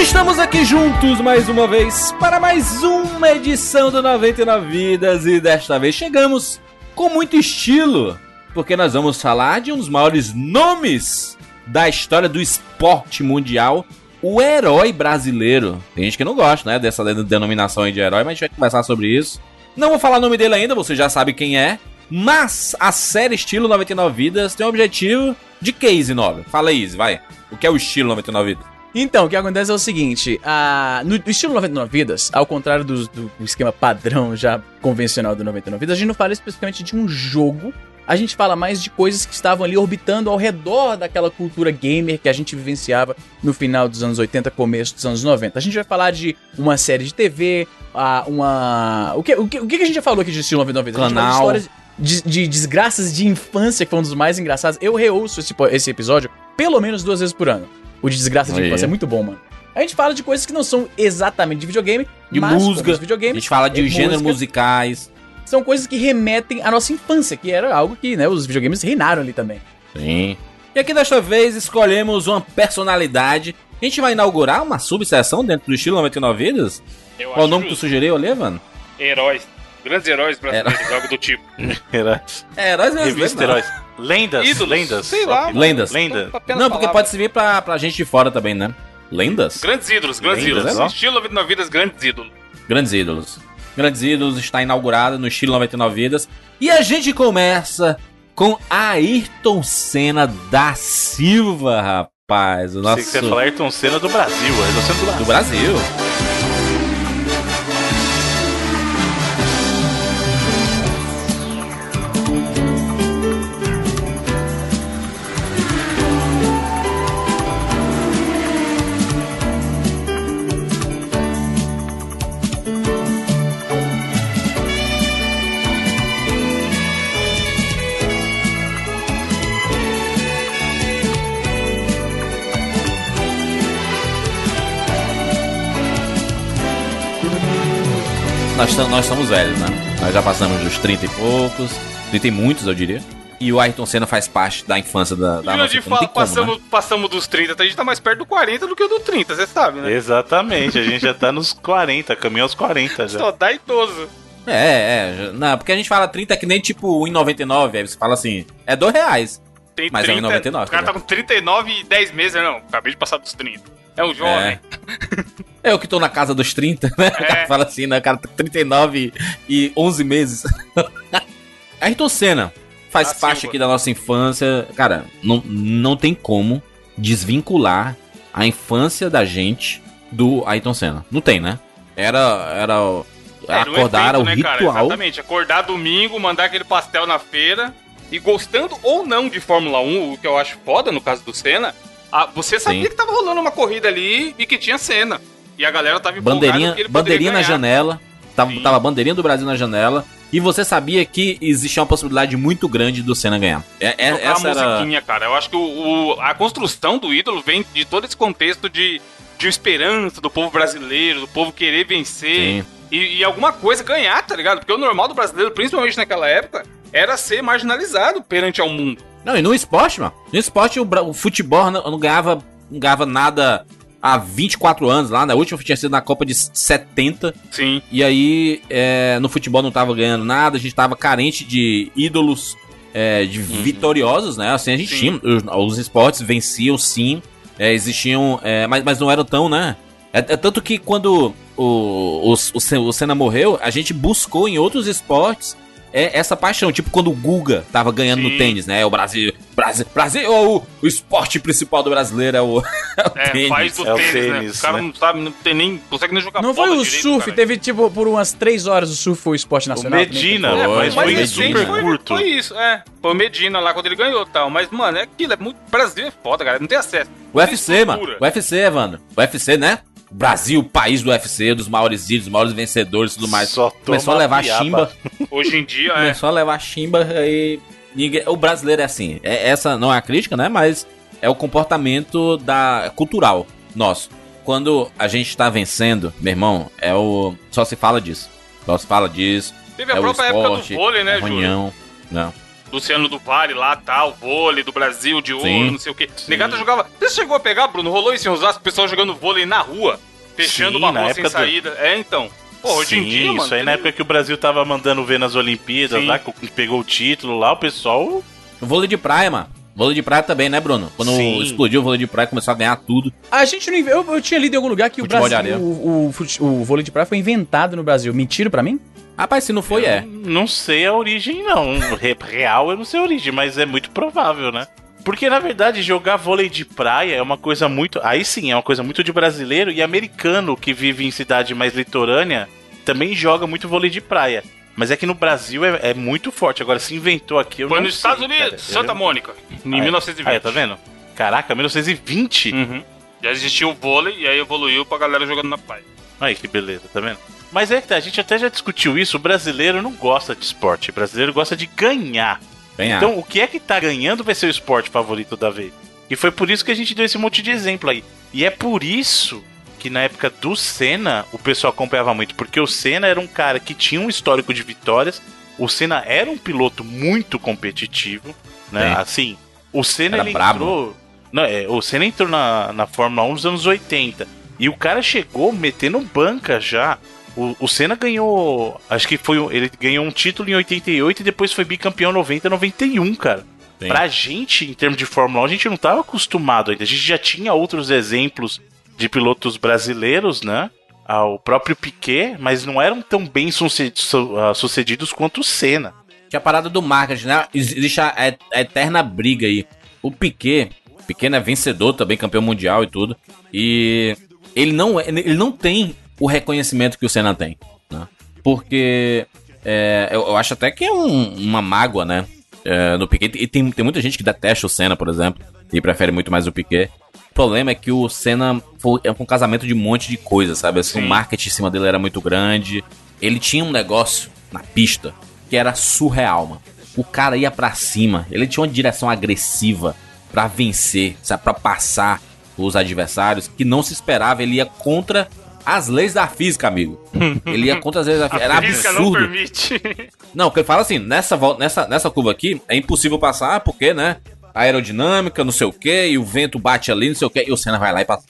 Estamos aqui juntos mais uma vez para mais uma edição do 99 Vidas e desta vez chegamos com muito estilo, porque nós vamos falar de um dos maiores nomes da história do esporte mundial, o herói brasileiro. Tem gente que não gosta, né, dessa denominação de herói, mas a gente vai conversar sobre isso. Não vou falar o nome dele ainda, você já sabe quem é, mas a série estilo 99 Vidas tem o objetivo de Easy 9? Fala aí, vai. O que é o estilo 99 Vidas? Então, o que acontece é o seguinte: a, no, no estilo 99 Vidas, ao contrário do, do- esquema padrão já convencional do 99 Vidas, a gente não fala especificamente de um jogo. A gente fala mais de coisas que estavam ali orbitando ao redor daquela cultura gamer que a gente vivenciava no final dos anos 80, começo dos anos 90. A gente vai falar de uma série de TV, a, uma. O que, o, que, o que a gente já falou aqui de estilo 99 Vidas? A gente falou de Canal. histórias de, de desgraças de infância, que foi um dos mais engraçados. Eu reouço esse, esse episódio pelo menos duas vezes por ano. O de desgraça de infância é muito bom, mano. A gente fala de coisas que não são exatamente de videogame, De mas música. os A videogames gente fala de é gêneros musicais. são coisas que remetem à nossa infância, que era algo que, né, os videogames reinaram ali também. Sim. E aqui desta vez escolhemos uma personalidade. A gente vai inaugurar uma subseção dentro do estilo 99 Vidas. Eu Qual o nome que tu justo. sugeriu ali, mano? Heróis. Grandes heróis brasileiros, algo do tipo. Heróis. É, heróis brasileiros. Revista. Heróis. Lendas. Ídolos. Lendas. Sei lá. Lendas. Lenda. Apenas Não, porque pode servir pra, pra gente de fora também, né? Lendas? Grandes ídolos, grandes Lendas, ídolos. né? Estilo 99 vidas, grandes ídolos. Grandes ídolos. Grandes ídolos está inaugurada no estilo 99 Vidas. E a gente começa com Ayrton Senna da Silva, rapaz. O Sei nosso... que você ia falar Ayrton Senna do Brasil. Ayrton Senna do Do Brasil. Nós, nós somos velhos, né? Nós já passamos dos 30 e poucos. 30 e muitos, eu diria. E o Ayrton Senna faz parte da infância da, da E nossa tem como, passamos, né? passamos dos 30, a gente tá mais perto do 40 do que o do 30, você sabe, né? Exatamente, a gente já tá nos 40, caminho aos 40 já. Só dá idoso. É, é. Não, porque a gente fala 30 que nem tipo 1,99. Aí você fala assim, é 2 reais. Tem Mas é 30, 1,99, O cara tá com 39 e 10 meses, não. Acabei de passar dos 30. É um jovem. É o que tô na casa dos 30, né? O cara É. fala assim, né? O cara tem 39 e 11 meses. Ayrton Senna faz Da parte aqui da nossa infância. Cara, não, não tem como desvincular a infância da gente do Ayrton Senna. Não tem, né? Era, era o- Era um acordar, evento, o né, cara? ritual. Exatamente. Acordar domingo, mandar aquele pastel na feira. E gostando ou não de Fórmula 1, o que eu acho foda no caso do Senna, a- você sabia Sim. que tava rolando uma corrida ali e que tinha Senna. E a galera tava bandeirinha, bandeirinha na janela. Tava, Sim. tava a bandeirinha do Brasil na janela. E você sabia que existia uma possibilidade muito grande do Senna ganhar. É, é- essa a era. musiquinha, cara. Eu acho que o, o- a construção do ídolo vem de todo esse contexto de, de esperança do povo brasileiro, do povo querer vencer e, e alguma coisa ganhar, tá ligado? Porque o normal do brasileiro, principalmente naquela época, era ser marginalizado perante ao mundo. Não, e no esporte, mano. No esporte, o, o futebol não, não ganhava, não ganhava nada há 24 anos lá. Na última tinha sido na Copa de 70. Sim. E aí, é, no futebol não tava ganhando nada. A gente tava carente de ídolos é, de vitoriosos, né? Assim, a gente Sim. tinha. Os, os esportes venciam, sim. é, existiam, é, mas, mas não eram tão, né? É, é tanto que quando o, o, o, o Senna morreu, a gente buscou em outros esportes é, essa paixão. Tipo quando o Guga tava ganhando no Sim. tênis, né? O Brasil. Brasil, Brasil é o, o esporte principal do brasileiro, é o, é o É, tênis. faz do É o tênis, né? tênis, O cara né? não sabe, não tem nem. consegue nem jogar Não foi o direito, surf, cara. teve tipo por umas três horas o surf foi o esporte O nacional. Medina, Foi, mas o foi super curto. Foi isso, é. Foi o Medina lá quando ele ganhou e tal. Mas, mano, é aquilo, é muito. Brasil é foda, cara. Não tem acesso. O UFC, mano. O UFC, Evandro. O UFC, né? Brasil, país do UFC, dos maiores ídolos, dos maiores vencedores e tudo mais. Só Começou a levar piaba. chimba. Hoje em dia, é. Começou a levar chimba e. Ninguém, o brasileiro é assim. É, essa não é a crítica, né? Mas é o comportamento da cultural nosso. Quando a gente tá vencendo, meu irmão, é o. Só se fala disso. Só se fala disso. Teve a é o própria esporte, época do vôlei, né, é Júlio? Não. Luciano do Vale lá, tal, vôlei do Brasil, de ouro, Sim. não sei o quê. Negata jogava. Você chegou a pegar, Bruno? Rolou isso em Osasco, o pessoal jogando vôlei na rua, fechando Sim, uma rua sem época do- saída. É, então. Pô, hoje em Sim, dia, mano. Isso aí na época que o Brasil tava mandando ver nas Olimpíadas Sim. lá, que pegou o título lá, o pessoal. Vôlei de praia, mano. Vôlei de praia também, né, Bruno? Quando Sim. explodiu o vôlei de praia, começou a ganhar tudo. A gente não eu, eu tinha lido em algum lugar que o Futebol Brasil, o, o, o vôlei de praia foi inventado no Brasil. Mentira pra mim? Rapaz, se não foi, é. Não sei a origem, não. Re- Real eu não sei a origem, mas é muito provável, né? Porque, na verdade, jogar vôlei de praia é uma coisa muito. Aí sim, é uma coisa muito de brasileiro e americano que vive em cidade mais litorânea também joga muito vôlei de praia. Mas é que no Brasil é, é muito forte. Agora, se inventou aqui, eu Foi não nos sei, Estados Unidos, cara. Santa Eu- Mônica, em é. 1920. Aí, tá vendo? Caraca, 1920? Uhum. Já existia o vôlei e aí evoluiu pra galera jogando na praia. Aí que beleza, tá vendo? Mas é que tá, a gente até já discutiu isso, o brasileiro não gosta de esporte, o brasileiro gosta de ganhar. Ganhar. Então, o que é que tá ganhando vai ser o esporte favorito da vez. E foi por isso que a gente deu esse monte de exemplo aí. E é por isso que na época do Senna o pessoal acompanhava muito, porque o Senna era um cara que tinha um histórico de vitórias, o Senna era um piloto muito competitivo, né? Sim. Assim, o Senna Era ele entrou. Não, é, o Senna entrou na, na Fórmula 1 nos anos 80. E o cara chegou metendo banca já. O, o Senna ganhou. Acho que foi. Ele ganhou um título em 88 e depois foi bicampeão 90 91, cara. Sim. Pra gente, em termos de Fórmula 1, a gente não tava acostumado ainda. A gente já tinha outros exemplos de pilotos brasileiros, né? Ah, o próprio Piquet, mas não eram tão bem ah, sucedidos quanto o Senna. Tinha a parada do marketing, né? Existe a, a- a eterna briga aí. O Piquet, Piquet é vencedor também, campeão mundial e tudo. E ele não, é- ele não tem o reconhecimento que o Senna tem, né? Porque é, eu, eu acho até que é um- uma mágoa, né? É, no Piquet. E tem, tem muita gente que detesta o Senna, por exemplo, e prefere muito mais o Piquet. O problema é que o Senna foi é um casamento de um monte de coisa, sabe? Assim, o marketing em cima dele era muito grande. Ele tinha um negócio na pista que era surreal, mano. O cara ia pra cima, ele tinha uma direção agressiva pra vencer, sabe? Pra passar os adversários que não se esperava. Ele ia contra as leis da física, amigo. Ele ia contra as leis da física. Era A física não absurdo. permite. Não, porque ele fala assim, nessa, volta, nessa, nessa curva aqui é impossível passar, porque, né? A aerodinâmica, não sei o que, e o vento bate ali, não sei o que, e o Senna vai lá e passa.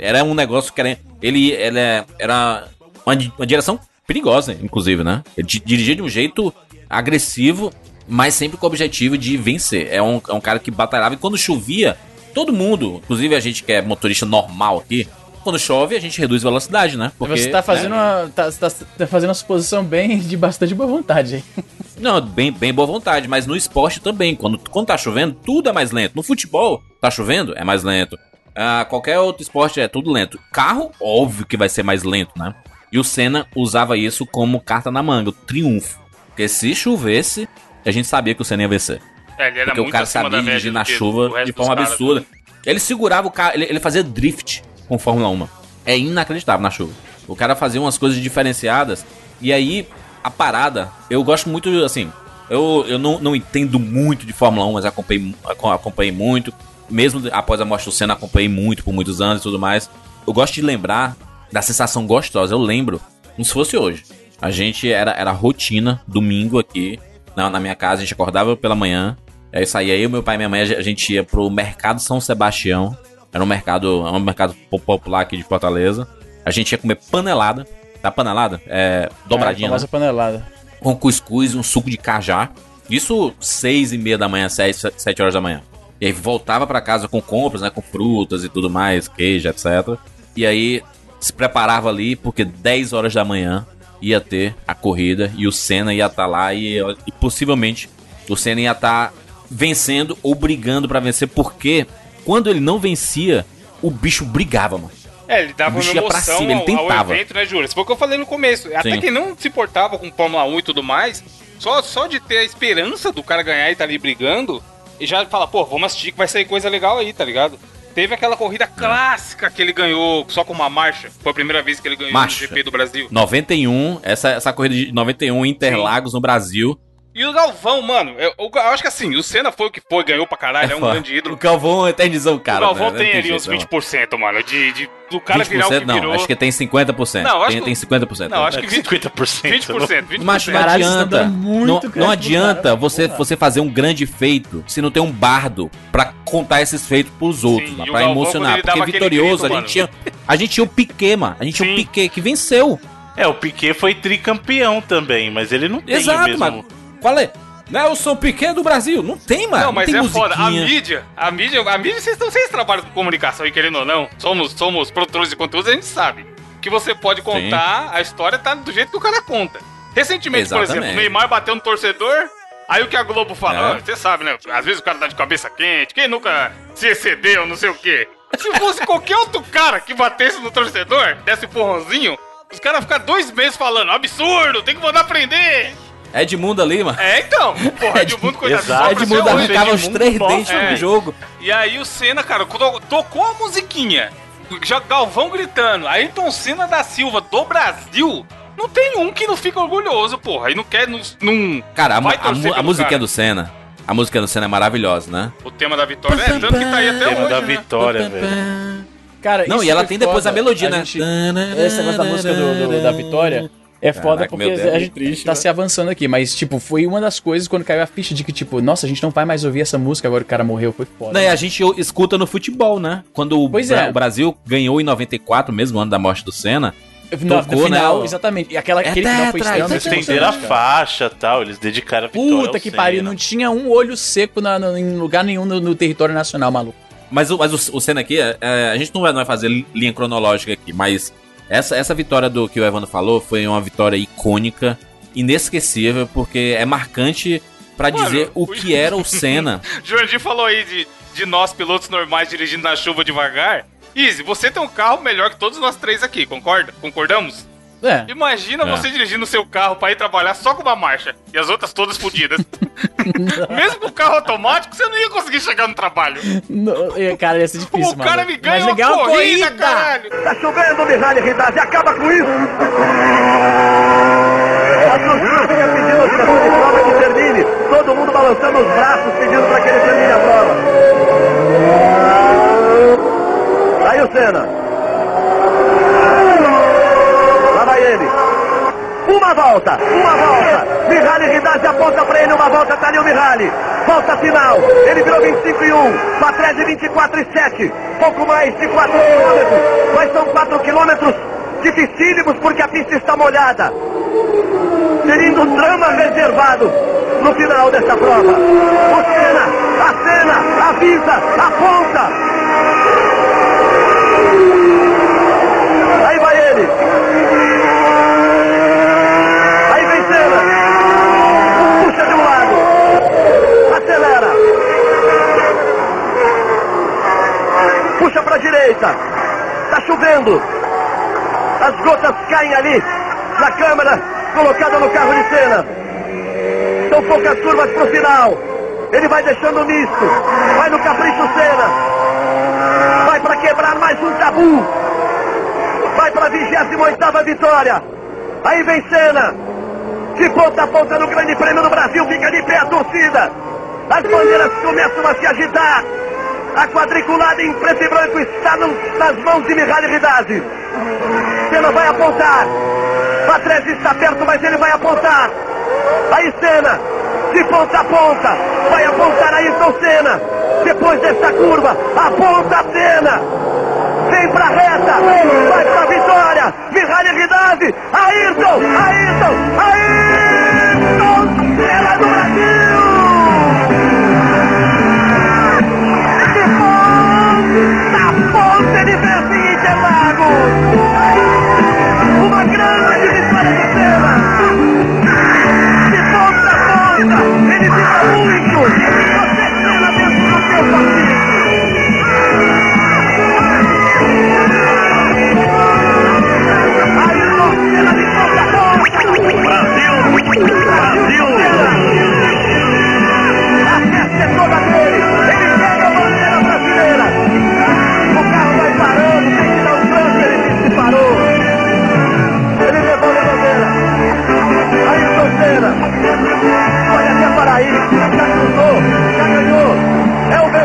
Era um negócio que era. Ele, ele é- era uma, uma direção perigosa, inclusive, né? Ele di- dirigia de um jeito agressivo, mas sempre com o objetivo de vencer. É um, é um cara que batalhava e quando chovia, todo mundo, inclusive a gente que é motorista normal aqui, quando chove, a gente reduz velocidade, né? você tá fazendo, né? uma, tá, tá, tá fazendo uma suposição bem de bastante boa vontade aí. Não, bem, bem boa vontade, mas no esporte também. Quando, quando tá chovendo, tudo é mais lento. No futebol, tá chovendo, é mais lento. Ah, qualquer outro esporte é tudo lento. Carro, óbvio que vai ser mais lento, né? E o Senna usava isso como carta na manga, o triunfo. Porque se chovesse, a gente sabia que o Senna ia vencer. É, ele era Porque o cara sabia dirigir na chuva de forma absurda. né? Ele segurava o carro, ele, ele fazia drift com Fórmula 1. É inacreditável na chuva. O cara fazia umas coisas diferenciadas. E aí, a parada, eu gosto muito, assim. Eu, eu não, não entendo muito de Fórmula 1, mas acompanhei, aco- acompanhei muito. Mesmo após a morte do Senna, acompanhei muito por muitos anos e tudo mais. Eu gosto de lembrar da sensação gostosa. Eu lembro, como se fosse hoje. A gente era, era rotina, domingo aqui, na, na minha casa, a gente acordava pela manhã. Aí saía eu, meu pai e minha mãe, a gente ia pro Mercado São Sebastião. Era um mercado, é um mercado po- popular aqui de Fortaleza. A gente ia comer panelada. Tá panelada? É dobradinha, né? famosa panelada. com cuscuz, um suco de cajá. Isso seis e meia da manhã, sete, sete horas da manhã. E aí voltava pra casa com compras, né? Com frutas e tudo mais, queijo, etc. E aí se preparava ali, porque 10 horas da manhã ia ter a corrida e o Senna ia estar lá e, e possivelmente o Senna ia estar vencendo ou brigando pra vencer, porque quando ele não vencia, o bicho brigava, mano. É, ele dava uma emoção cima, ao, tentava. ao evento, né, Júlio? Isso foi o que eu falei no começo. Até Sim. quem não se portava com Fórmula 1 e tudo mais, só, só de ter a esperança do cara ganhar e tá ali brigando, e já fala, pô, vamos assistir que vai sair coisa legal aí, tá ligado? Teve aquela corrida clássica que ele ganhou só com uma marcha. Foi a primeira vez que ele ganhou Marcha. no GP do Brasil. 91, essa, essa corrida de 91 Interlagos no Brasil. E o Galvão, mano, eu, eu acho que assim, o Senna foi o que foi, ganhou pra caralho, é, um grande ídolo. O Galvão eternizou o cara. o Galvão né? tem Não ali uns jeito, 20%, mano, de, de do cara 20% virar o que não, virou. acho que tem 50%. Não, acho tem, que- tem 50%. Não, acho É que que 20%. 50%. 20%, 20%. Mas não adianta. muito Não, não adianta cara, você, você fazer um grande feito se não tem um bardo pra contar esses feitos pros outros, Sim, pra emocionar. Porque vitorioso, grito, a gente tinha. A gente tinha o Piquet, mano. A gente tinha o Sim. Piquet que venceu. É, o Piquet foi tricampeão também, mas ele não tem o Exato, mesmo... mano. Falei. Nelson Piquet do Brasil. Não tem, mano. Não, mas tem é foda. A musiquinha. mídia, a mídia, a mídia, vocês, vocês trabalham com comunicação e querendo ou não, somos, somos produtores de conteúdo, a gente sabe que você pode contar, a história tá do jeito que o cara conta. Recentemente, por Exatamente. exemplo, o Neymar bateu no torcedor, aí o que a Globo fala, É. "Ah, você sabe, né? Às vezes o cara tá de cabeça quente, quem nunca se excedeu, não sei o quê. Se fosse qualquer outro cara que batesse no torcedor, desse empurrãozinho, os caras ficam dois meses falando, absurdo, tem que mandar prender. Edmundo ali, mano. É, então, porra, Edmundo, coitado, Exato. Edmundo arrancava os três dentes é. no jogo. E aí o Senna, cara, to- tocou a musiquinha. Já Galvão gritando. Ayrton Senna da Silva do Brasil. Não tem um que não fica orgulhoso, porra. E não quer. Não, não Cara, a, a, mu- a musiquinha cara. do Senna. A música do Senna é maravilhosa, né? O tema da vitória. É, tanto que tá aí até Tema hoje. da né? vitória, velho. Cara, Não, isso e ela tem depois foda. a melodia, né? gente- Esse negócio da música do, do- da Vitória é foda Caraca, porque Deus, a gente triste, tá né? se avançando aqui, mas, tipo, foi uma das coisas quando caiu a ficha de que, tipo, nossa, a gente não vai mais ouvir essa música agora que o cara morreu, foi foda. Não, e a gente escuta no futebol, né? Quando o, Pois Bra- é. o Brasil ganhou em 94, mesmo ano da morte do Senna. no, no tocou, final, né? exatamente. E aquela, É aquele final foi tetra, extremamente Eles estenderam a faixa e tal, eles dedicaram a vitória Puta ao que Senna. pariu, não tinha um olho seco na, na- em lugar nenhum no, no território nacional, maluco. Mas, o, mas o, o Senna aqui, é, é, a gente não vai, não vai fazer linha cronológica aqui, mas essa, essa vitória do que o Evandro falou foi uma vitória icônica, inesquecível, porque é marcante pra Mano, dizer o que era o Senna. Jurandir falou aí de, de nós, pilotos normais, dirigindo na chuva devagar. Easy, você tem um carro melhor que todos nós três aqui, concorda? Concordamos? É. Imagina É. você dirigindo o seu carro pra ir trabalhar só com uma marcha e as outras todas fodidas. Mesmo com o carro automático, você não ia conseguir chegar no trabalho. No- é, cara, ia ser difícil, o cara maluco. me ganha Mas uma legal, corrida, caralho. Tá chovendo, Mihaly Ridade, acaba com isso! A torcida pedindo a prova que termine, todo mundo balançando os braços pedindo para que ele termine a prova. Aí o Senna. Lá vai ele. Uma volta, uma volta. Mihaly Ridade aponta para ele uma volta, tá ali o Mihaly. Volta final. Ele virou 25 e 1. Patrese 24 e 7. Pouco mais de 4 quilômetros. Mas são 4 quilômetros dificílimos porque a pista está molhada. Tendo drama reservado no final dessa prova. O Senna, a Senna, avisa, aponta. Puxa pra direita. Tá chovendo. As gotas caem ali na câmera colocada no carro de cena. São poucas curvas pro final. Ele vai deixando misto. Vai no capricho cena. Vai para quebrar mais um tabu. Vai para a 28 vitória. Aí vem cena. De ponta a ponta no Grande Prêmio do Brasil, fica de pé a torcida. As bandeiras começam a se agitar. A quadriculada em preto e branco está nas mãos de Mihaly Ridazzi. Senna vai apontar. Patrese está perto, mas ele vai apontar. Aí Senna, de ponta a ponta, vai apontar Ayrton Senna. Depois dessa curva, aponta Senna. Vem pra reta, vai pra vitória. Mihaly Ridazzi, Ayrton, Ayrton, Ayrton ponta, ele fica muito. Você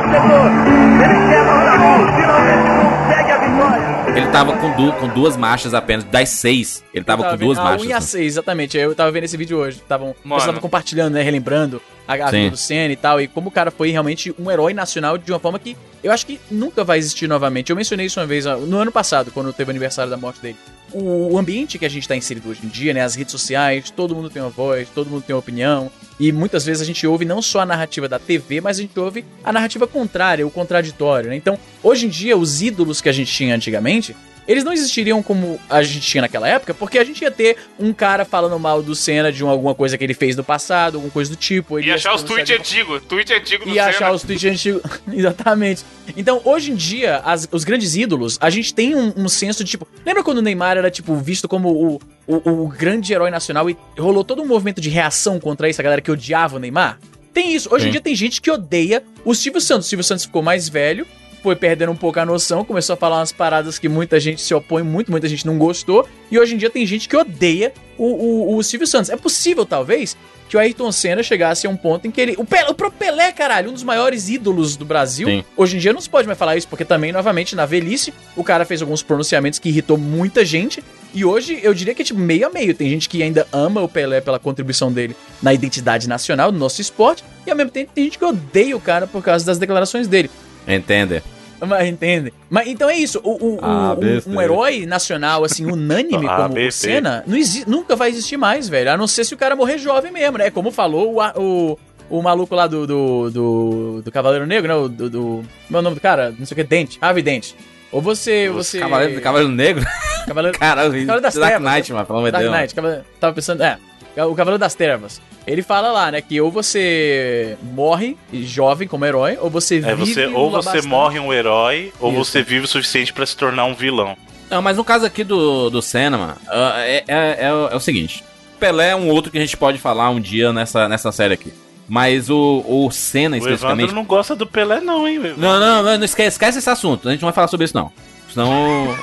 Ele quebra o tabu. Finalmente consegue a vitória. Ele tava com, du- com duas marchas apenas. Das seis, ele tava, Eu com duas a marchas. 1 e a. 6, exatamente. Eu tava vendo esse vídeo hoje. Tavam, Mano. tava compartilhando, né? Relembrando a, a vida do Senna e tal. E como o cara foi realmente um herói nacional de uma forma que eu acho que nunca vai existir novamente. Eu mencionei isso uma vez ó, no ano passado, quando teve o aniversário da morte dele. O, ambiente que a gente tá inserido hoje em dia, né? As redes sociais, todo mundo tem uma voz, todo mundo tem uma opinião. E muitas vezes a gente ouve não só a narrativa da TV, mas a gente ouve a narrativa contrária, o contraditório, né? Então, hoje em dia, os ídolos que a gente tinha antigamente, eles não existiriam como a gente tinha naquela época, porque a gente ia ter um cara falando mal do Senna de um- alguma coisa que ele fez no passado, alguma coisa do tipo. ele E ia achar os tweets antigos. Tweet antigo do e achar os tweets antigos. Exatamente. Então, hoje em dia, as- os grandes ídolos, a gente tem um, um senso de tipo. Lembra quando o Neymar era, tipo, visto como o, o, o grande herói nacional e rolou todo um movimento de reação contra isso, a galera que odiava o Neymar? Tem isso. Hoje em Sim. dia tem gente que odeia o Silvio Santos. O Silvio Santos ficou mais velho, foi perdendo um pouco a noção, começou a falar umas paradas que muita gente se opõe muito, muita gente não gostou. E hoje em dia tem gente que odeia o, o, o Silvio Santos. É possível, talvez, que o Ayrton Senna chegasse a um ponto em que ele. O, Pelé, o próprio Pelé, caralho, um dos maiores ídolos do Brasil. Sim. Hoje em dia não se pode mais falar isso, porque também, novamente, na velhice, o cara fez alguns pronunciamentos que irritou muita gente. E hoje eu diria que é tipo meio a meio. Tem gente que ainda ama o Pelé pela contribuição dele na identidade nacional do nosso esporte, e ao mesmo tempo tem gente que odeia o cara por causa das declarações dele. Entende? Mas entende? Mas então é isso. O, o- o- Ah, um- besta. um, herói nacional, assim, unânime Ah, como o. Senna, não exi- nunca vai existir mais, velho. A não ser se o cara morrer jovem mesmo, né? Como falou o, o, o maluco lá do, do, do, do Cavaleiro Negro, né? O, do, do. Meu nome do cara? Não sei o que, Dente. Harvey Dente. Ou você. Os você Cavaleiro, Cavaleiro Negro? Cavaleiro, Caralho, Cavaleiro das Dark Trevas, Knight, mano, pelo amor de Dark Deus. Knight, Cavaleiro- tava pensando. É. O Cavaleiro das Trevas. Ele fala lá, né, que ou você morre jovem como herói, ou você vive É você, ou você bastante. morre um herói, ou Isso. você vive o suficiente pra se tornar um vilão. Não, mas no caso aqui do, do Senna, mano, ah, é, é, é, o- é o seguinte. Pelé é um outro que a gente pode falar um dia nessa, nessa série aqui. Mas o, o Senna, O especificamente... Evandro não gosta do Pelé, não, hein, velho? Não, não, não, não esquece, esquece esse assunto. A gente não vai falar sobre isso, não. Senão.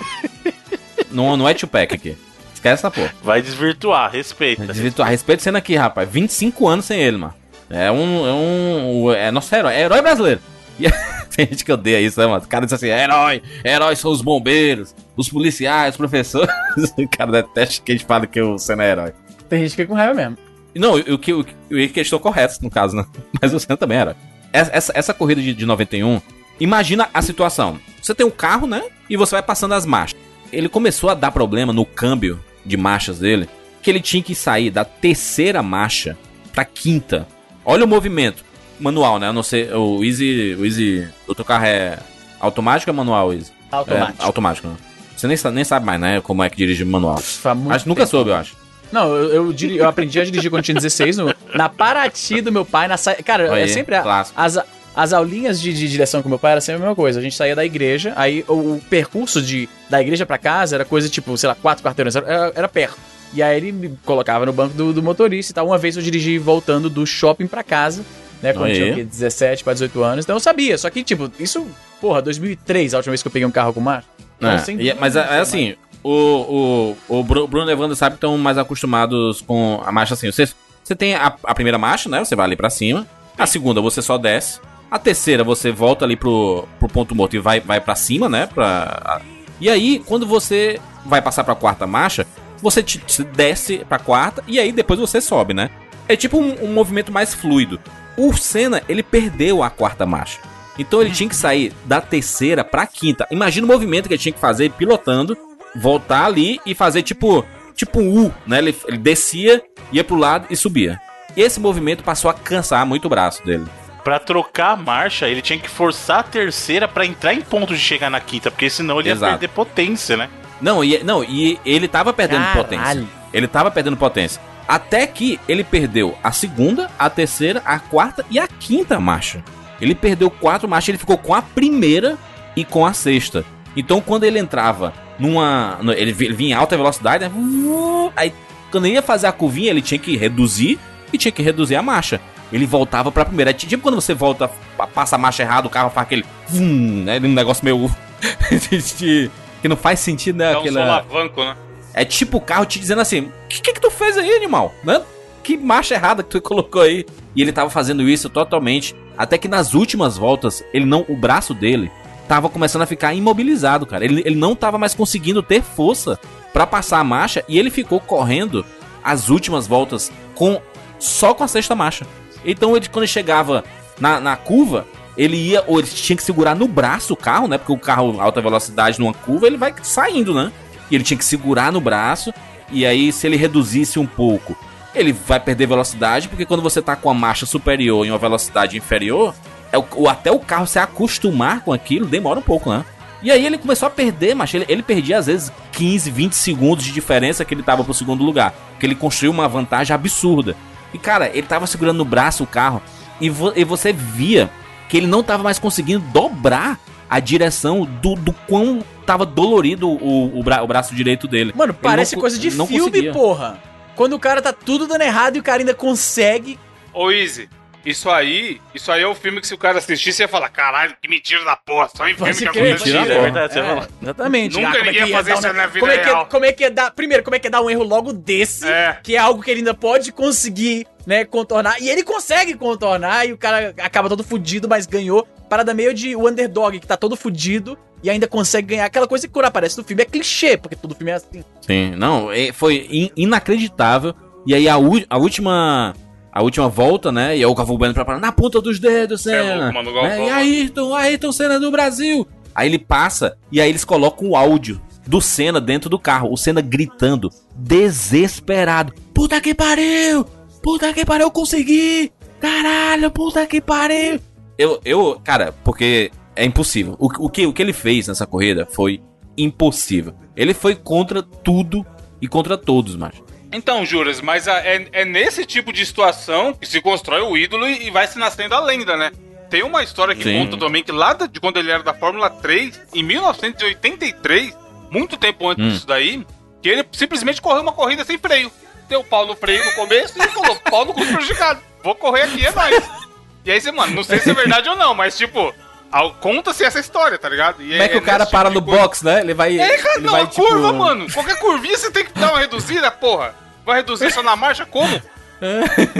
não, não é Tupac aqui. Esquece essa porra. Vai desvirtuar, respeita. Desvirtuar. Respeito sendo aqui, rapaz. 25 anos sem ele, mano. É um. É um. É nosso herói. É herói brasileiro. E tem gente que odeia isso, né, mano? O cara diz assim: herói. Heróis são os bombeiros, os policiais, os professores. o cara detesta que a gente fala que o Senna é herói. Tem gente que fica com raiva mesmo. Não, o que o, que- o que estou correto, no caso, né? Mas o Senna também era. Essa, essa, essa corrida de, de 91, imagina a situação. Você tem um carro, né? E você vai passando as marchas. Ele começou a dar problema no câmbio de marchas dele, que ele tinha que sair da terceira marcha pra quinta. Olha o movimento. Manual, né? Eu não sei. O Easy. O Easy. O teu carro é automático ou manual, Easy? Automático. É, automático, né? Você nem, nem sabe mais, né? Como é que dirige manual. Acho que nunca soube, eu acho. Não, eu, eu, diri- eu aprendi a dirigir quando tinha 16, no- na Paraty do meu pai, na. Cara, é sempre a- as, as aulinhas de, de direção com meu pai era sempre a mesma coisa. A gente saía da igreja, aí o, o percurso de, da igreja pra casa era coisa tipo, sei lá, quatro quarteirões, era, era perto. E aí ele me colocava no banco do, do motorista e tal. Uma vez eu dirigi voltando do shopping pra casa, né? Quando eu tinha o quê? 17 pra 18 anos. Então eu sabia. Só que, tipo, isso, porra, 2003, a última vez que eu peguei um carro com marcha. Então, É, sem e- dúvida, mas é, é assim, o, o, o Bru- Bruno Evandro sabe que estão mais acostumados com a marcha assim. Você, você tem a, a primeira marcha, né? Você vai ali pra cima. A segunda você só desce. A terceira você volta ali pro, pro ponto morto e vai, vai pra cima, né? Pra, e aí, quando você vai passar pra quarta marcha, você te- te desce pra quarta e aí depois você sobe, né? É tipo um, um movimento mais fluido. O Senna, ele perdeu a quarta marcha. Então ele tinha que sair da terceira pra quinta. Imagina o movimento que ele tinha que fazer pilotando, voltar ali e fazer tipo tipo um U, né? Ele, ele descia, ia pro lado e subia. Esse movimento passou a cansar muito o braço dele. Pra trocar a marcha, ele tinha que forçar a terceira pra entrar em ponto de chegar na quinta, porque senão ele ia Exato. perder potência, né? Não, e, não, e ele tava perdendo Caralho. potência. Ele tava perdendo potência. Até que ele perdeu a segunda, a terceira, a quarta e a quinta marcha. Ele perdeu quatro marchas, ele ficou com a primeira e com a sexta. Então quando ele entrava numa. ele vinha em alta velocidade, né? Aí quando ele ia fazer a curvinha, ele tinha que reduzir e tinha que reduzir a marcha. Ele voltava pra primeira. É tipo quando você volta, pa- passa a marcha errada, o carro faz aquele. Vum, né? Um negócio meio. que não faz sentido, né? Dá um Aquela- solavanco, né? é tipo o carro te dizendo assim: O que, que que tu fez aí, animal? Né? Que marcha errada que tu colocou aí. E ele tava fazendo isso totalmente. Até que nas últimas voltas, ele não. O braço dele tava começando a ficar imobilizado, cara. Ele, ele não tava mais conseguindo ter força pra passar a marcha. E ele ficou correndo as últimas voltas com só com a sexta marcha. Então ele, quando ele chegava na, na curva, ele ia, ou ele tinha que segurar no braço o carro, né? Porque o carro alta velocidade numa curva, ele vai saindo, né? E ele tinha que segurar no braço. E aí, se ele reduzisse um pouco, ele vai perder velocidade, porque quando você tá com a marcha superior em uma velocidade inferior, é o, o- até o carro se acostumar com aquilo demora um pouco, né? E aí ele começou a perder, mas ele, ele perdia às vezes 15, 20 segundos de diferença que ele tava pro segundo lugar. Porque ele construiu uma vantagem absurda. E cara, ele tava segurando no braço o carro e, vo- e você via que ele não tava mais conseguindo dobrar a direção do, do quão tava dolorido o, o, bra- o braço direito dele. Mano, Ele parece não coisa de filme, conseguia. porra. Quando o cara tá tudo dando errado e o cara ainda consegue. Ô, Easy, isso aí, isso aí é o filme que se o cara assistisse ia falar, caralho, que mentira da porra, só em filme Pode que acontece é verdade, você falou. Exatamente. Nunca Ah, é ninguém ia fazer isso um- na vida como é que, real. como é que ia dar. Primeiro, como é que ia dar um erro logo desse? É. Que é algo que ele ainda pode conseguir, né, contornar. E ele consegue contornar e o cara acaba todo fudido, mas ganhou. Parada meio de o underdog, que tá todo fudido e ainda consegue ganhar. Aquela coisa que quando aparece no filme é clichê, porque todo filme é assim. Sim, não, é- foi in- inacreditável. E aí a, a última a última volta, né? E aí o Galvão Bueno preparando na ponta dos dedos, Cê é Senna. louco, mano, né, e. Ayrton, Ayrton Senna do Brasil. Aí ele passa e aí eles colocam o áudio do Senna dentro do carro. O Senna gritando, desesperado. Puta que pariu! Puta que pariu, eu consegui! Caralho, puta que pariu! Eu, eu, cara, porque é impossível. O, o, que, o que ele fez nessa corrida foi impossível. Ele foi contra tudo e contra todos, macho. Então, Juras, mas é, é nesse tipo de situação que se constrói o ídolo e, vai se nascendo a lenda, né? Tem uma história que Sim. conta também que lá de quando ele era da Fórmula 3, em 1983, muito tempo antes Hum. disso daí, que ele simplesmente correu uma corrida sem freio. Deu pau no freio no começo e falou, pau no cu prejudicado. Vou correr aqui, é nóis. E aí você, mano, não sei se é verdade ou não, mas tipo, conta-se essa história, tá ligado? E Como é que o cara para tipo no coisa. box, né? Ele vai. É, cara, ele não, vai, a curva, mano. Qualquer curvinha você tem que dar uma reduzida, porra. Vai reduzir só na marcha? Como?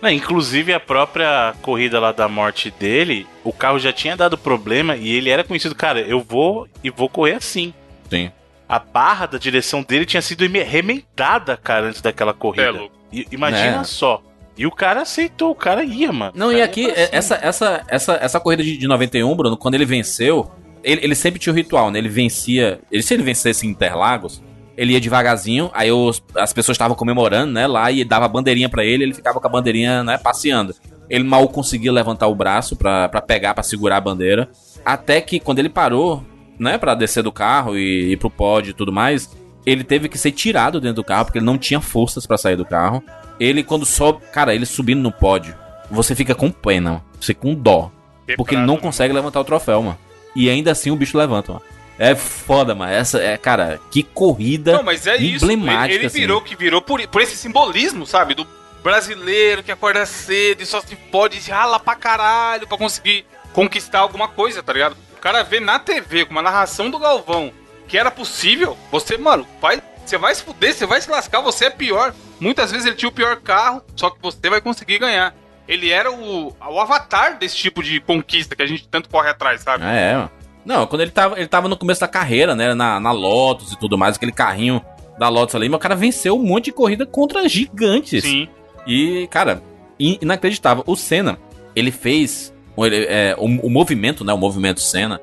Não, inclusive a própria corrida lá da morte dele, o carro já tinha dado problema e ele era conhecido, cara, eu vou e vou correr assim. Sim. A barra da direção dele tinha sido eme- remendada, cara, antes daquela corrida. É louco. E- imagina É. só. E o cara aceitou, o cara ia, mano. Não, e aqui, é- essa, essa, essa, essa corrida de, de 91, Bruno, quando ele venceu, ele, ele sempre tinha o ritual, né? Ele vencia. Ele, se ele vencesse em Interlagos, ele ia devagarzinho, aí os- as pessoas estavam comemorando, né? Lá e dava a bandeirinha pra ele, ele ficava com a bandeirinha, né? Passeando. Ele mal conseguia levantar o braço pra pegar, pra segurar a bandeira. Até que quando ele parou, né, pra descer do carro e ir pro pódio e tudo mais, ele teve que ser tirado dentro do carro, porque ele não tinha forças pra sair do carro. Ele, quando sobe, cara, ele subindo no pódio, você fica com pena, mano. você com dó. Porque ele não consegue levantar o troféu, mano. E ainda assim o bicho levanta, mano. É foda, mano. Essa é, cara, que corrida Não, mas é isso. Ele, emblemática. ele assim. virou que virou por, por esse simbolismo, sabe? Do brasileiro que acorda cedo e só se pode rala pra caralho pra conseguir conquistar alguma coisa, tá ligado? O cara vê na TV com uma narração do Galvão que era possível, você, mano, vai, você vai se fuder, você vai se lascar, você é pior. Muitas vezes ele tinha o pior carro, só que você vai conseguir ganhar. Ele era o, o avatar desse tipo de conquista que a gente tanto corre atrás, sabe? É, mano. Não, quando ele tava, ele tava no começo da carreira, né? Na, na Lotus e tudo mais, aquele carrinho da Lotus ali, mas o cara venceu um monte de corrida contra gigantes. Sim. E, cara, in- inacreditável. O Senna, ele fez o, ele- é, o, o movimento, né? O movimento Senna,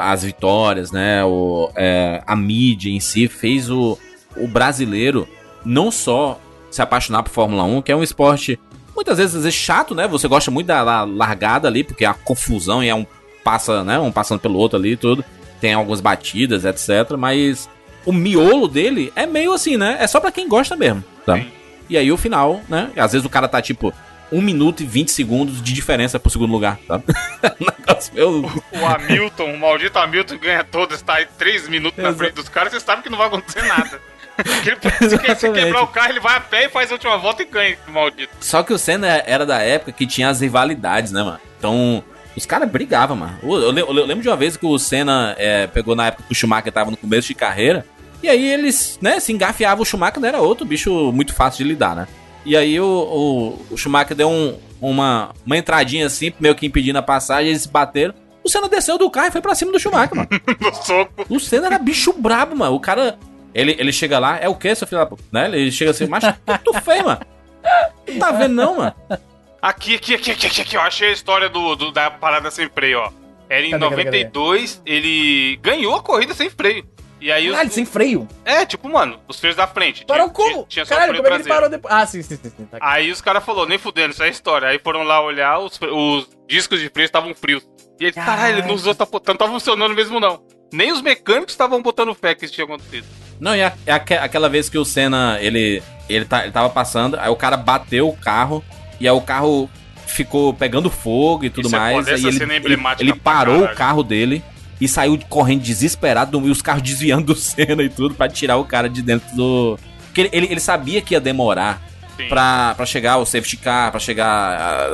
as vitórias, né? O, é, a mídia em si fez o, o brasileiro não só se apaixonar por Fórmula 1, que é um esporte muitas vezes, às vezes chato, né? Você gosta muito da, da largada ali, porque é a confusão e é um passa, né? Um passando pelo outro ali e tudo. Tem algumas batidas, etc. Mas o miolo dele é meio assim, né? É só pra quem gosta mesmo, tá? E aí o final, né? Às vezes o cara tá tipo 1 minuto e 20 segundos de diferença pro segundo lugar, tá? Meio- O Hamilton, o maldito Hamilton ganha todas, está aí 3 minutos na Exato. frente dos caras, você sabe que não vai acontecer nada. Porque se, quebrar o carro, ele vai a pé e faz a última volta e ganha, maldito. Só que o Senna era da época que tinha as rivalidades, né, mano? Então, os caras brigavam, mano. Eu, eu eu lembro de uma vez que o Senna é, pegou na época que o Schumacher tava no começo de carreira. E aí eles, né, se engafiavam. O Schumacher não era outro bicho muito fácil de lidar, né? E aí o, o, o Schumacher deu um- uma, uma entradinha assim, meio que impedindo a passagem, eles se bateram. O Senna desceu do carro e foi pra cima do Schumacher, mano. No soco. O Senna era bicho brabo, mano. O cara. Ele, ele chega lá, é o que, seu filho da puta? Né? Ele chega assim, mas que tu fez, mano? Não tá vendo, não, mano? Aqui, aqui, aqui, aqui, aqui, aqui, ó. Achei a história do, do- da parada sem freio, ó. Era em Cadê, cadê, 92, ele ganhou a corrida sem freio. E aí os. Caralho, sem freio. É, tipo, mano, os freios da frente. Parou Tinha- como? Tinha só Caralho, freio como é que ele parou depois? Ah, sim, sim, sim. sim. Tá. Aí os caras falaram, nem fudendo, isso é história. Aí foram lá olhar, os, os discos de freio estavam frios. E ele, caralho, ele não usou, tá, não tava funcionando mesmo não. Nem os mecânicos estavam botando fé que isso tinha acontecido. Não, e a- é aque- aquela vez que o Senna, ele, ele, tá, ele tava passando, aí o cara bateu o carro, e aí o carro ficou pegando fogo e tudo Isso é mais. foda, aí ele, é ele, ele parou caralho. o carro dele e saiu correndo desesperado, e os carros desviando do Senna e tudo, pra tirar o cara de dentro do... Porque ele, ele, ele sabia que ia demorar Sim. pra, pra chegar o safety car, pra chegar...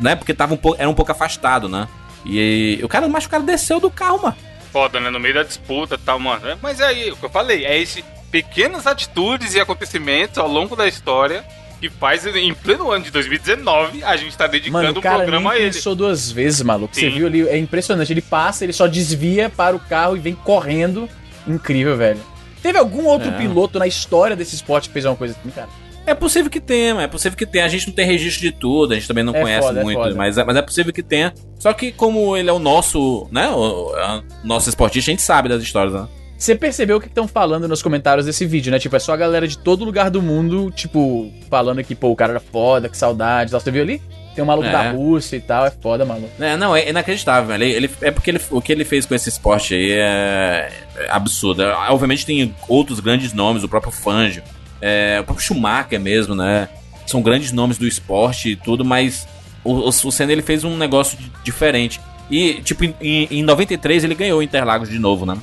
né, porque tava um pouco, era um pouco afastado, né? E, o cara, mas o cara desceu do carro, mano. Foda, né? No meio da disputa e tal, mano. Mas é aí, o que eu falei, é esse pequenas atitudes e acontecimentos ao longo da história que faz em pleno ano de 2019 a gente tá dedicando Mano, o cara programa a ele. pensou duas vezes, maluco. Você Sim. viu ali, é impressionante. Ele passa, ele só desvia para o carro e vem correndo. Incrível, velho. Teve algum outro É. piloto na história desse esporte que fez uma coisa assim, cara? É possível que tenha, mas é possível que tenha. A gente não tem registro de tudo, a gente também não É conhece foda, é muito, foda. mas, é, mas é possível que tenha. Só que como ele é o nosso, né, o, o nosso esportista, a gente sabe das histórias, né? Você percebeu o que estão falando nos comentários desse vídeo, né? Tipo, é só a galera de todo lugar do mundo, tipo, falando que, pô, o cara era foda, que saudade. Você viu ali? Tem um maluco É. da Rússia e tal, é foda, maluco. É, não, é inacreditável, velho. Ele, ele- é porque ele- o que ele fez com esse esporte aí é, é absurdo. É, Obviamente tem outros grandes nomes, o próprio Fangio, é, o próprio Schumacher mesmo, né? São grandes nomes do esporte e tudo, mas o, o, o Senna ele fez um negócio di- diferente. E, tipo, em, em 93 ele ganhou Interlagos de novo, né?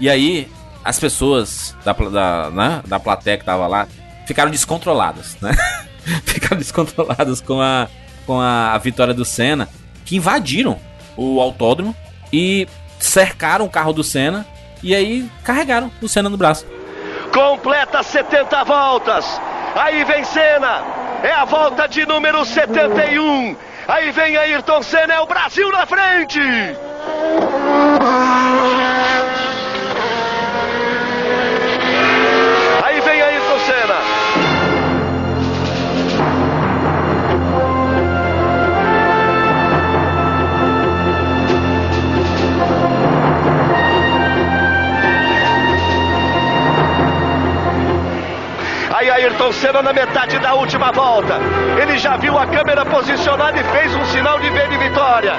E aí, as pessoas da, da, né, da plateia que tava lá ficaram descontroladas, né? ficaram descontroladas com a, com a, a vitória do Senna, que invadiram o autódromo e cercaram o carro do Senna e aí carregaram o Senna no braço. Completa 70 voltas. Aí vem Senna. É a volta de número 71. Aí vem Ayrton Senna. É o Brasil na frente. Ayrton Senna na metade da última volta. Ele já viu a câmera posicionada e fez um sinal de V de vitória.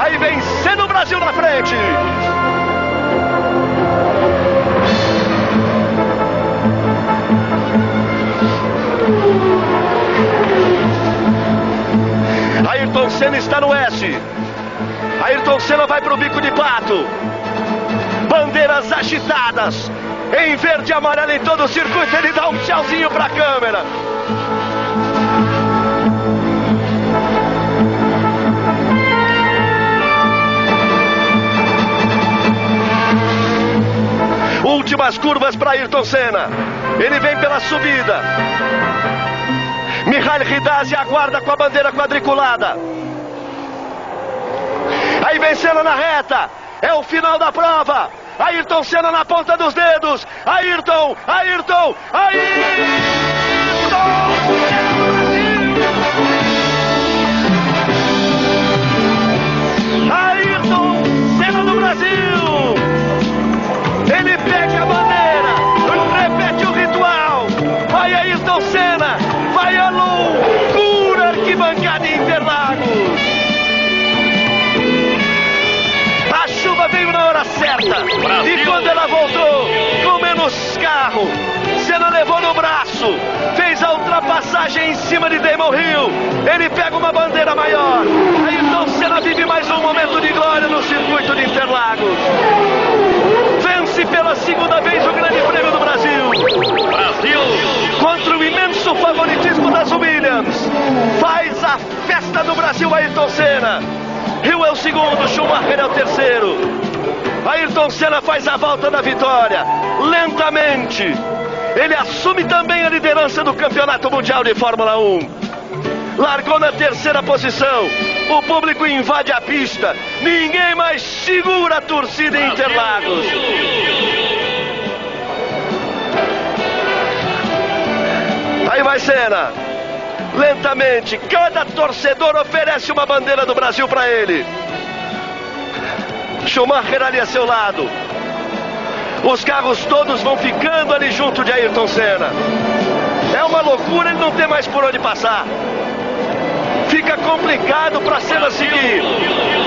Aí vem Senna o Brasil na frente. Senna está no S. Ayrton Senna vai pro bico de pato. Bandeiras agitadas. Em verde e amarelo em todo o circuito, ele dá um tchauzinho pra câmera. Últimas curvas para Ayrton Senna. Ele vem pela subida. Mihail Ridazzi aguarda com a bandeira quadriculada. Aí vem Senna na reta. É o final da prova. Ayrton Senna na ponta dos dedos. Ayrton, Ayrton, Ayrton! Certa. E quando ela voltou, com menos carro, Senna levou no braço, fez a ultrapassagem em cima de Damon Hill. Ele pega uma bandeira maior. Ayrton Senna vive mais um momento de glória no circuito de Interlagos. Vence pela segunda vez o Grande Prêmio do Brasil. Brasil! Contra o imenso favoritismo das Williams. Faz a festa do Brasil Ayrton Senna. Rio é o segundo, Schumacher é o terceiro. Ayrton Senna faz a volta da vitória, lentamente. Ele assume também a liderança do Campeonato Mundial de Fórmula 1. Largou na terceira posição. O público invade a pista. Ninguém mais segura a torcida em Interlagos. Aí vai Senna. Lentamente, cada torcedor oferece uma bandeira do Brasil para ele. Schumacher ali a seu lado. Os carros todos vão ficando ali junto de Ayrton Senna. É uma loucura, ele não tem mais por onde passar. Fica complicado para Senna seguir.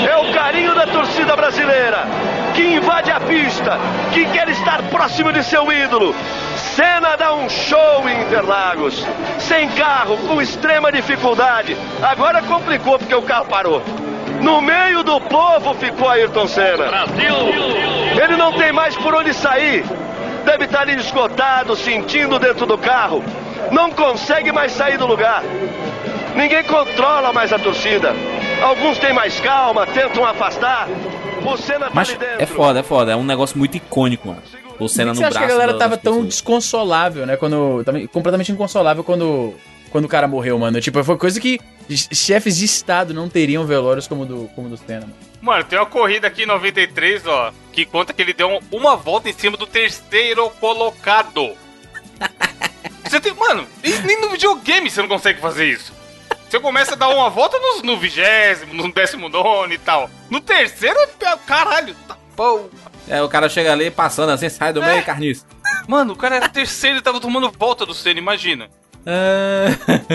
É o carinho da torcida brasileira que invade a pista, que quer estar próximo de seu ídolo. Senna dá um show em Interlagos, sem carro, com extrema dificuldade. Agora complicou porque o carro parou. No meio do povo ficou Ayrton Senna. Ele não tem mais por onde sair. Deve estar ali esgotado, sentindo dentro do carro. Não consegue mais sair do lugar. Ninguém controla mais a torcida. Alguns têm mais calma, tentam afastar. O Senna tá Mas ali dentro. é foda, é foda. É um negócio muito icônico, mano. O Senna Por no que você braço. acha que a galera da- tava tão pessoas. desconsolável, né? Quando. também completamente inconsolável quando. Quando o cara morreu, mano. Tipo, foi coisa que chefes de estado não teriam velórios como o do, como o do Senna, mano. Mano, tem uma corrida aqui em 93, ó, que conta que ele deu um- uma volta em cima do terceiro colocado. Você tem. Mano, nem no videogame você não consegue fazer isso. Você começa a dar uma volta no, no vigésimo, no décimo nono e tal. No terceiro, é- caralho, tá bom. É, o cara chega ali passando assim, sai do meio, carniça. Mano, o cara era terceiro e tava tomando volta do Senna, imagina. É...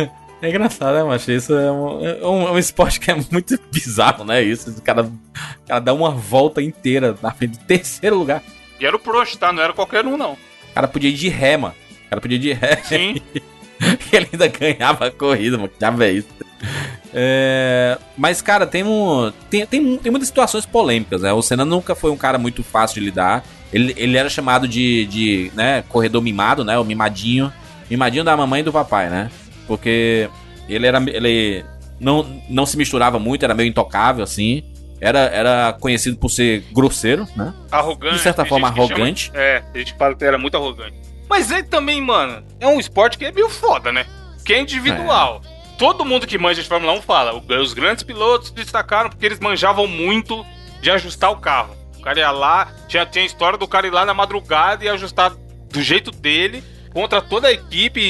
é engraçado, né, macho? Isso é um, é um, é um esporte que é muito bizarro, né? Isso, o cara, o cara dá uma volta inteira na frente do terceiro lugar. E era o Prost, tá? Não era qualquer um, não. O cara podia ir de ré, mano. O cara podia ir de ré. Sim. e ele ainda ganhava a corrida, mano. Diabo é isso? É, Mas, cara, tem, um, tem, tem, tem muitas situações polêmicas, né? O Senna nunca foi um cara muito fácil de lidar. Ele, ele era chamado de, de né, corredor mimado, né? O mimadinho. Mimadinho da mamãe e do papai, né? Porque ele era. Ele não, não se misturava muito, era meio intocável, assim. Era, era conhecido por ser grosseiro, né? Arrogante. De certa forma, que chama- arrogante. É, a gente fala que era muito arrogante. Mas ele também, mano, é um esporte que é meio foda, né? Que é individual. Todo mundo que manja de Fórmula 1 fala, os grandes pilotos se destacaram porque eles manjavam muito de ajustar o carro. O cara ia lá, já tinha a história do cara ir lá na madrugada e ajustar do jeito dele, contra toda a equipe,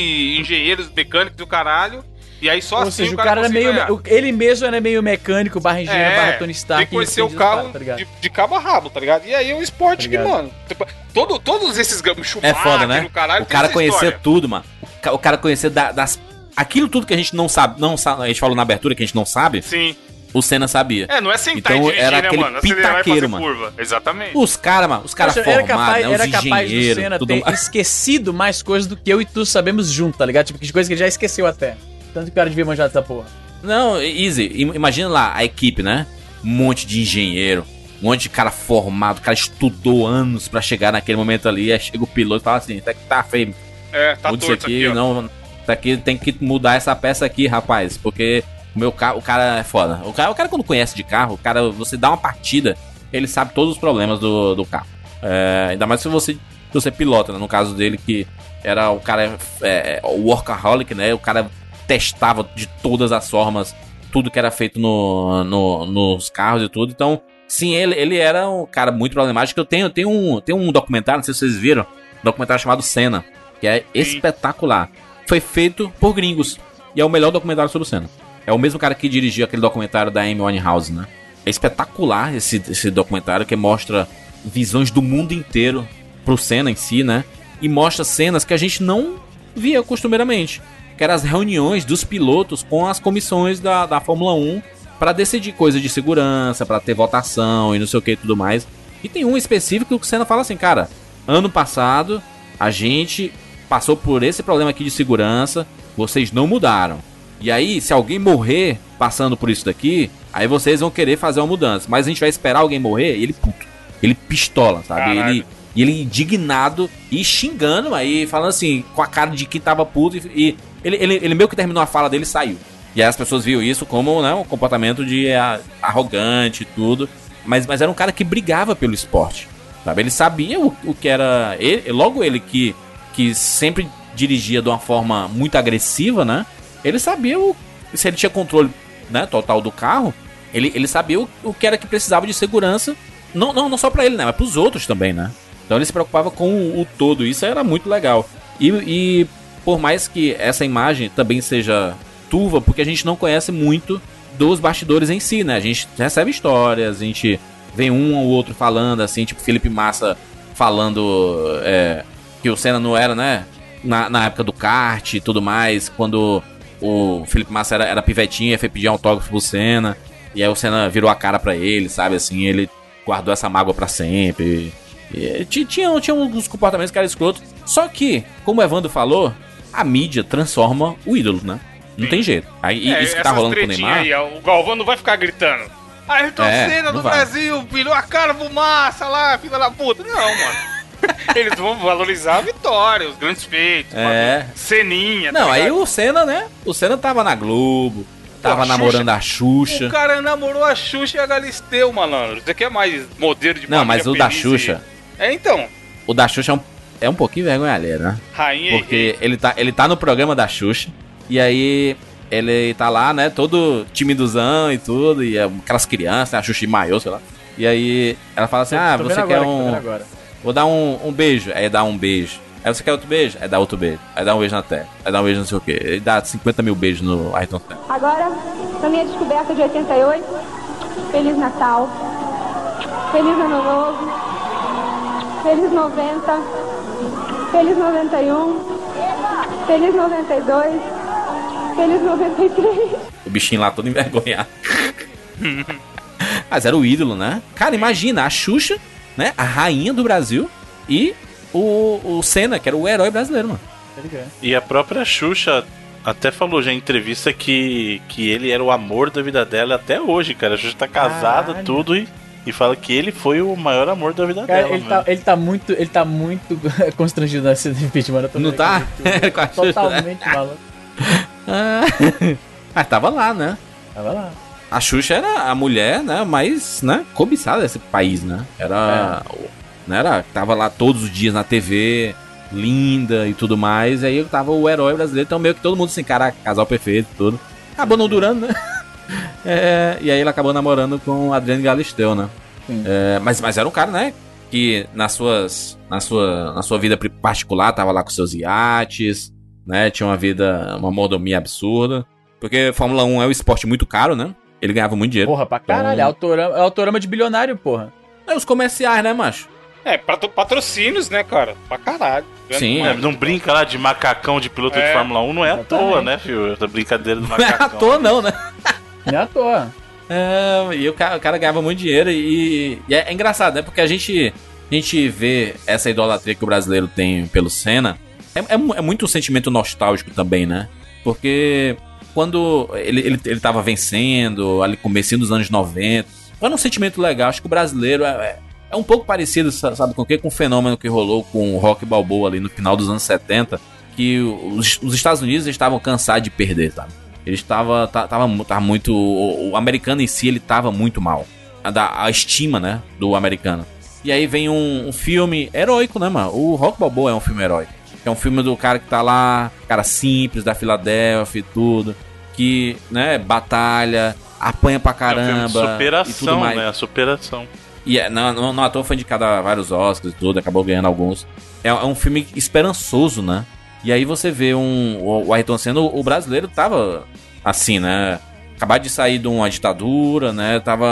engenheiros, mecânicos do caralho. E aí só Ou assim seja, o cara, era conseguia meio. ganhar. Ele mesmo era meio mecânico, barra engenheiro, barra Tony Stark. É, Tem que conhecer o carro tá de, de cabo a rabo, tá ligado? E aí é um esporte Tá que, mano, tipo, todo, todos esses gam- É Schumacher, foda, né? caralho, o cara conhecer tudo, mano. O ca- O cara conhecer da- das. Aquilo tudo que a gente não sabe, não sabe. A gente falou na abertura que a gente não sabe. Sim. O Senna sabia. É, não é sentar Então, e dirigir, era né, aquele mano? E fazer pitaqueiro, mano. curva. Exatamente. Os caras, mano, os caras formados, capaz, né? Os era capaz do engenheiros, Senna tudo ter mais. esquecido mais coisas do que eu e tu sabemos junto, tá ligado? Tipo, de coisa que ele já esqueceu até. Tanto que o cara devia manjar dessa porra. Não, easy. Im- Imagina lá a equipe, né? Um monte de engenheiro, um monte de cara formado, o cara estudou anos pra chegar naquele momento ali. Aí chega o piloto e fala assim: tá, tá feio, É, tá muda isso torto aqui, aqui, ó. não. Isso aqui tem que mudar essa peça aqui, rapaz. Porque o meu carro, o cara é foda. O cara, o cara quando conhece de carro, o cara, você dá uma partida, ele sabe todos os problemas do, do carro. É, ainda mais se você, se você pilota, né? No caso dele, que era o cara é, é, o workaholic, né? O cara testava de todas as formas tudo que era feito no, no- nos carros e tudo. Então, sim, ele, ele era um cara muito problemático. Eu tenho, tenho, um, tenho um documentário, não sei se vocês viram, um documentário chamado Senna, que é espetacular. Foi feito por gringos. E é o melhor documentário sobre o Senna. É o mesmo cara que dirigiu aquele documentário da Amy Winehouse, né? É espetacular esse, esse documentário que mostra visões do mundo inteiro pro Senna em si, né? E mostra cenas que a gente não via costumeiramente. Que eram as reuniões dos pilotos com as comissões da, da Fórmula 1 para decidir coisas de segurança, para ter votação e não sei o que e tudo mais. E tem um específico que o Senna fala assim, cara, ano passado a gente passou por esse problema aqui de segurança, vocês não mudaram. E aí, se alguém morrer passando por isso daqui, aí vocês vão querer fazer uma mudança. Mas a gente vai esperar alguém morrer e ele puto. Ele pistola, sabe? Ele, e ele indignado e xingando aí, falando assim, com a cara de que tava puto. E, ele, ele, ele meio que terminou a fala dele e saiu. E aí as pessoas viam isso como né, um comportamento de ah, arrogante e tudo. Mas, mas era um cara que brigava pelo esporte. Sabe? Ele sabia o, o que era. Ele, logo ele que, que sempre dirigia de uma forma muito agressiva, né? Ele sabia o, se ele tinha controle né, total do carro. Ele, ele sabia o, o que era que precisava de segurança. Não, não, não só pra ele, né? Mas pros outros também, né? Então ele se preocupava com o, o todo. Isso era muito legal. E, e por mais que essa imagem também seja turva, porque a gente não conhece muito dos bastidores em si, né? A gente recebe histórias, a gente vem um ou outro falando, assim, tipo Felipe Massa falando é, que o Senna não era, né? Na, na época do kart e tudo mais, quando o Felipe Massa era, era pivetinho foi pedir autógrafo pro Senna, e aí o Senna virou a cara pra ele, sabe? Assim, ele guardou essa mágoa pra sempre. E, ti- tinha, tinha uns comportamentos que eram escrotos. Só que, como o Evandro falou, a mídia transforma o ídolo, né? Não tem jeito. Aí É, isso que tá rolando com o Neymar. Aí, o Galvão não vai ficar gritando. Ayrton É, Senna do vai. Brasil, virou a cara pro massa lá, filha da puta. Não, mano. Eles vão valorizar a vitória, os grandes feitos. É. Ceninha. Não, tá aí o Senna, né? O Senna tava na Globo, tava a namorando a Xuxa. O cara namorou a Xuxa e a Galisteu, malandro. Você quer mais modelo de Não, mas o da feliz e- Xuxa, É, então. o da Xuxa é um, é um pouquinho vergonha alheia, né? Rainha Porque ele tá, ele tá no programa da Xuxa, e aí ele tá lá, né, todo timidozão e tudo, e é aquelas crianças, né, a Xuxa de maiô, sei lá. E aí ela fala assim, ah, você quer agora, um... Vou dar um, um beijo. Aí dá um beijo. Aí você quer outro beijo? Aí dá outro beijo. Aí dá um beijo na tela. Aí dá um beijo não sei o quê. Aí dá 50 mil beijos no Ayrton Senna. Agora, na minha descoberta de 88, Feliz Natal, Feliz Ano Novo, Feliz 90, Feliz 91, Feliz 92, Feliz 93. O bichinho lá todo envergonhado. Mas era o ídolo, né? Cara, imagina, a Xuxa, né? A rainha do Brasil e o, o Senna, que era o herói brasileiro, mano. E a própria Xuxa até falou já em entrevista que, que ele era o amor da vida dela até hoje, cara. A Xuxa tá casada, Caralho. tudo, e, e fala que ele foi o maior amor da vida Cara, dela. ele tá, ele tá muito, ele tá muito constrangido nesse impeachment. Eu tô Não tá? aqui, né? Totalmente maluco. Ah, Mas tava lá, né? Tava lá. A Xuxa era a mulher, né, mais, né, cobiçada desse país, né? Era, né, era tava lá todos os dias na TV, linda e tudo mais. E aí tava o herói brasileiro, então meio que todo mundo assim, caraca, casal perfeito, e tudo. Acabou não durando, né? É, e aí ele acabou namorando com Adriane Galisteu, né? É, mas, mas era um cara, né, que nas suas, na sua, na sua vida particular tava lá com seus iates, né? Tinha uma vida, uma mordomia absurda. Porque Fórmula 1 é um esporte muito caro, né? Ele ganhava muito dinheiro. Porra, pra caralho. Então- É autorama, é autorama de bilionário, porra. É os comerciais, né, macho? É, patro- patrocínios, né, cara? Pra caralho. Sim, É, não brinca lá de macacão de piloto É. de Fórmula 1, não é à Exatamente. toa, né, filho? Essa brincadeira do Não é macacão. à toa, não, né? Não é à toa. É, e o cara, o cara ganhava muito dinheiro e, e é, é engraçado, né? Porque a gente, a gente vê essa idolatria que o brasileiro tem pelo Senna. É, é é muito um sentimento nostálgico também, né? Porque quando ele, ele, ele tava vencendo, ali comecinho dos anos 90, era um sentimento legal. Acho que o brasileiro é, é, é um pouco parecido, sa- sabe com o quê? Com o fenômeno que rolou com o Rock Balboa ali no final dos anos 70, que os, os Estados Unidos estavam cansados de perder, sabe? Ele estava tava, tava muito. O, o americano em si, ele tava muito mal. A, da, a estima, né? Do americano. E aí vem um, um filme heróico, né, mano? O Rock Balboa é um filme heróico. É um filme do cara que tá lá, cara simples, da Filadélfia e tudo. Que, né, batalha, apanha pra É um filme de caramba. superação, né? A superação. E é, não, não, não à toa foi indicado a vários Oscars e tudo, acabou ganhando alguns. É, é um filme esperançoso, né? E aí você vê um, o, o Ayrton Senna, o, o brasileiro tava assim, né? Acabado de sair de uma ditadura, né? Tava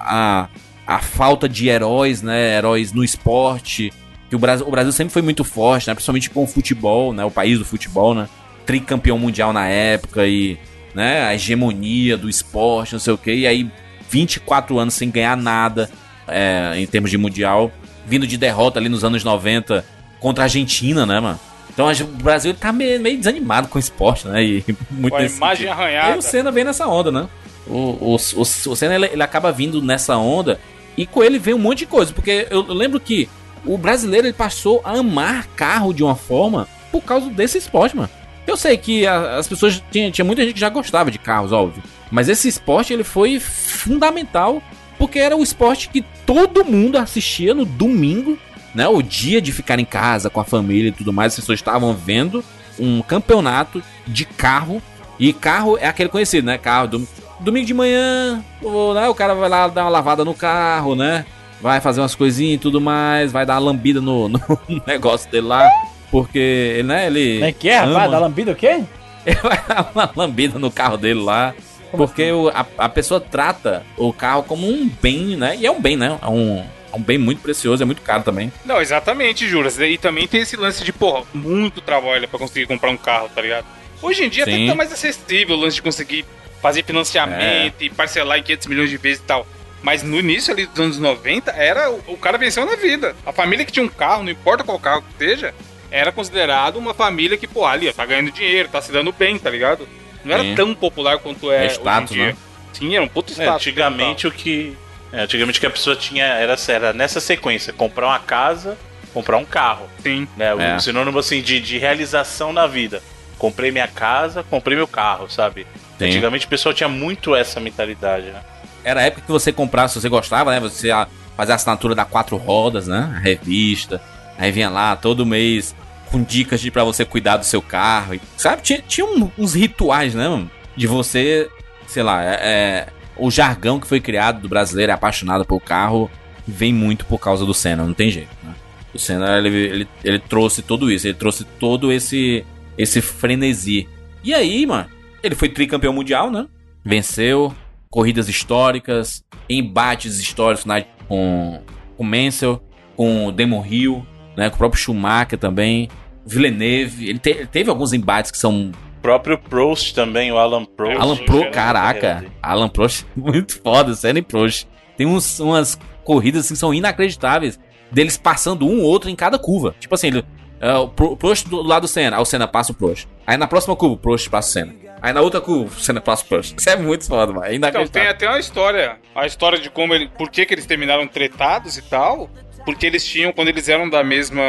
a, a falta de heróis, né? Heróis no esporte. Que o Brasil, o Brasil sempre foi muito forte, né? Principalmente com o futebol, né? O país do futebol, né? Tricampeão mundial na época e, né? A hegemonia do esporte, não sei o quê. E aí 24 anos sem ganhar nada é, em termos de mundial, vindo de derrota ali nos anos 90 contra a Argentina, né, mano? Então o Brasil tá meio, meio desanimado com o esporte, né? E muito Com a imagem arranhada. E o Senna vem nessa onda, né? O, o, o, o Senna ele, ele acaba vindo nessa onda e com ele vem um monte de coisa, porque eu, eu lembro que o brasileiro ele passou a amar carro de uma forma por causa desse esporte, mano. Eu sei que a- as pessoas tinha, tinha muita gente que já gostava de carros, óbvio, mas esse esporte ele foi fundamental porque era o esporte que todo mundo assistia no domingo, né? O dia de ficar em casa com a família e tudo mais, as pessoas estavam vendo um campeonato de carro. E carro é aquele conhecido, né? Carro dom- domingo de manhã, o, né? o cara vai lá dar uma lavada no carro, né? Vai fazer umas coisinhas e tudo mais, vai dar uma lambida no, no negócio dele lá, porque, né, ele. Como é que é, rapaz? ama- Da lambida o quê? ele vai dar uma lambida no carro dele lá. Porque o- a, a pessoa trata o carro como um bem, né? E é um bem, né? É um, é um bem muito precioso, é muito caro também. Não, exatamente, Juras. E também tem esse lance de, porra, muito trabalho pra conseguir comprar um carro, tá ligado? Hoje em dia até Sim. que tá mais acessível o lance de conseguir fazer financiamento e parcelar em 500 milhões de vezes e tal. Mas no início ali dos anos 90, era o, o cara venceu na vida. A família que tinha um carro, não importa qual carro que seja, era considerado uma família que, pô, ali, ó, tá ganhando dinheiro, tá se dando bem, tá ligado? Não era Sim. tão popular quanto é, É status, hoje em dia. né? Sim, era um puto É, status. antigamente o que. é, antigamente o que a pessoa tinha era, era nessa sequência: comprar uma casa, comprar um carro. Sim. Né? O É. sinônimo assim de, de realização na vida. Comprei minha casa, comprei meu carro, sabe? Sim. Antigamente o pessoal tinha muito essa mentalidade, né? Era a época que você comprava, se você gostava, né? Você fazia a assinatura da Quatro Rodas, né? A revista. Aí vinha lá todo mês com dicas de pra você cuidar do seu carro. Sabe? Tinha, tinha um- uns rituais, né, mano? De você, sei lá, é, é- o jargão que foi criado do brasileiro apaixonado por carro vem muito por causa do Senna, não tem jeito, né? O Senna, ele, ele, ele trouxe tudo isso, ele trouxe todo esse, esse frenesi. E aí, mano, ele foi tricampeão mundial, né? Venceu, corridas históricas, embates históricos né, com, com Mansell, com o Damon Hill, né, com o próprio Schumacher também, Villeneuve. Ele, te- ele teve alguns embates que são. O próprio Prost também, o Alan Prost. Alan Prost, Pro, caraca, Alan Prost, muito foda, Senna e Prost. Tem uns, umas corridas assim, que são inacreditáveis, deles passando um ou outro em cada curva. Tipo assim, ele, é, o Pro- Prost do lado do Senna, aí o Senna passa o Prost. Aí na próxima curva, o Prost passa o Senna. Aí na outra curva, o Senna passa Prost. Isso é muito foda, mano. É Então, tem até uma história. A história de como ele. Por que, que eles terminaram tretados e tal. Porque eles tinham, quando eles eram da mesma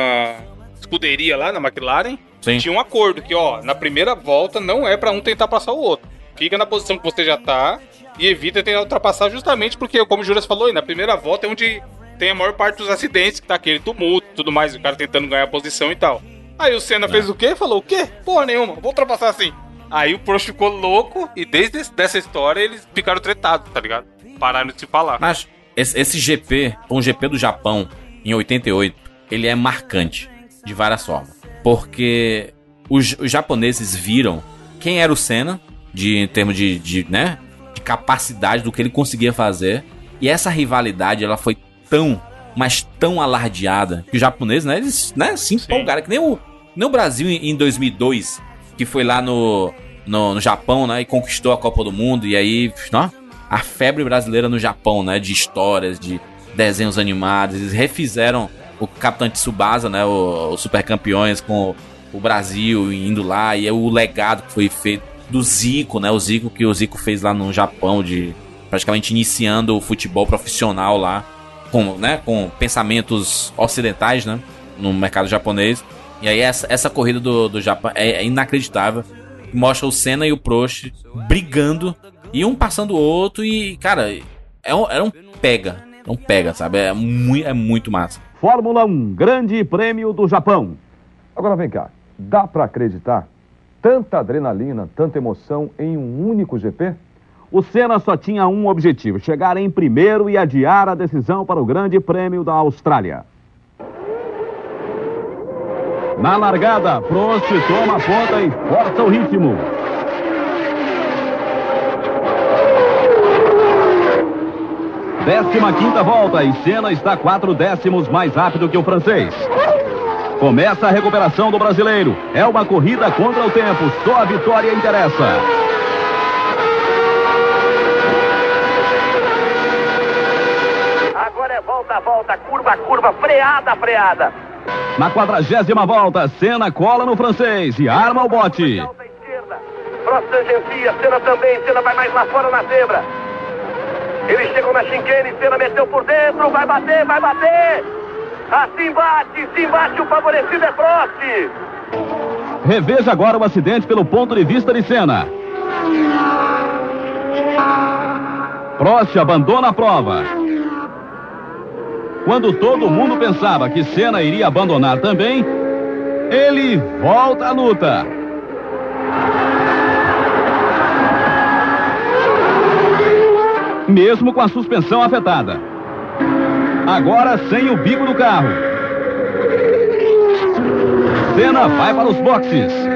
escuderia lá na McLaren, Sim. tinha um acordo que, ó, na primeira volta não é pra um tentar passar o outro. Fica na posição que você já tá e evita tentar ultrapassar justamente porque, como o Juras falou aí, na primeira volta é onde tem a maior parte dos acidentes, que tá aquele tumulto e tudo mais, o cara tentando ganhar a posição e tal. Aí o Senna fez o quê? Falou, o quê? Porra nenhuma, vou ultrapassar assim. Aí o Prost ficou louco e desde dessa história eles ficaram tretados, tá ligado? Pararam de se falar. Mas esse, esse GP, um GP do Japão, em 88, ele é marcante de várias formas. Porque os, os japoneses viram quem era o Senna, de, em termos de, de, né, de capacidade do que ele conseguia fazer. E essa rivalidade, ela foi tão, mas tão alardeada, que os japoneses, né, eles né, se empolgaram. Que nem o, nem o Brasil em, em 2002, que foi lá no, no, no Japão, né, e conquistou a Copa do Mundo. E aí, ó, a febre brasileira no Japão, né? De histórias, de desenhos animados. Eles refizeram o Capitão Tsubasa, né? O, o Super Campeões com o Brasil indo lá. E é o legado que foi feito do Zico, né? O Zico que o Zico fez lá no Japão, de praticamente iniciando o futebol profissional lá, com, né, com pensamentos ocidentais, né? No mercado japonês. E aí essa, essa corrida do, do Japão é, é inacreditável. Mostra o Senna e o Prost brigando, e um passando o outro, e, cara, é um, era um pega. Não pega, sabe? É muito, é muito massa. Fórmula 1, Grande Prêmio do Japão. Agora vem cá, dá pra acreditar? Tanta adrenalina, tanta emoção em um único GP? O Senna só tinha um objetivo: chegar em primeiro e adiar a decisão para o Grande Prêmio da Austrália. Na largada, Prost toma a ponta e força o ritmo. Décima quinta volta e Senna está quatro décimos mais rápido que o francês. Começa a recuperação do brasileiro. É uma corrida contra o tempo. Só a vitória interessa. Agora é volta, volta, curva, curva, freada, freada. Na quadragésima volta, Senna cola no francês e arma o bote. Prost tangencia, Senna também, Senna vai mais lá fora na zebra. Eles chegam na chicane, Senna meteu por dentro, vai bater, vai bater. Assim bate, sim bate, o favorecido é Prost. Reveja agora o acidente pelo ponto de vista de Senna. Prost abandona a prova. Quando todo mundo pensava que Senna iria abandonar também, ele volta à luta. Mesmo com a suspensão afetada. Agora sem o bico do carro. Senna vai para os boxes.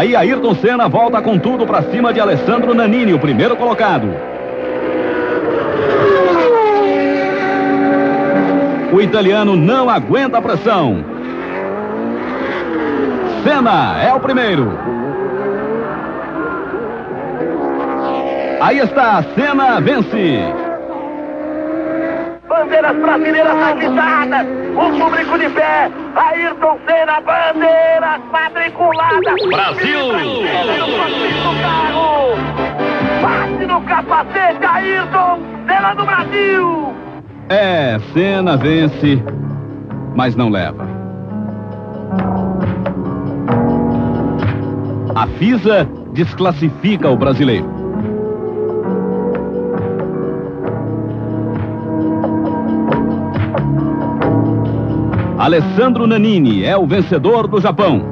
Aí Ayrton Senna volta com tudo para cima de Alessandro Nanini, o primeiro colocado. O italiano não aguenta a pressão. Senna é o primeiro. Aí está, Senna vence. Bandeiras brasileiras agitadas, o público de pé, Ayrton Senna, bandeiras matriculadas. Brasil! carro, bate no capacete, Ayrton Senna do Brasil. É, Senna vence, mas não leva. A FISA desclassifica o brasileiro. Alessandro Nanini é o vencedor do Japão.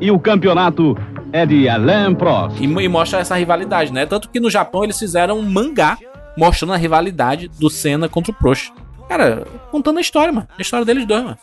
E o campeonato é de Alain Prost. E, e mostra essa rivalidade, né? Tanto que no Japão eles fizeram um mangá mostrando a rivalidade do Senna contra o Prost. Cara, contando a história, mano. A história deles dois, mano.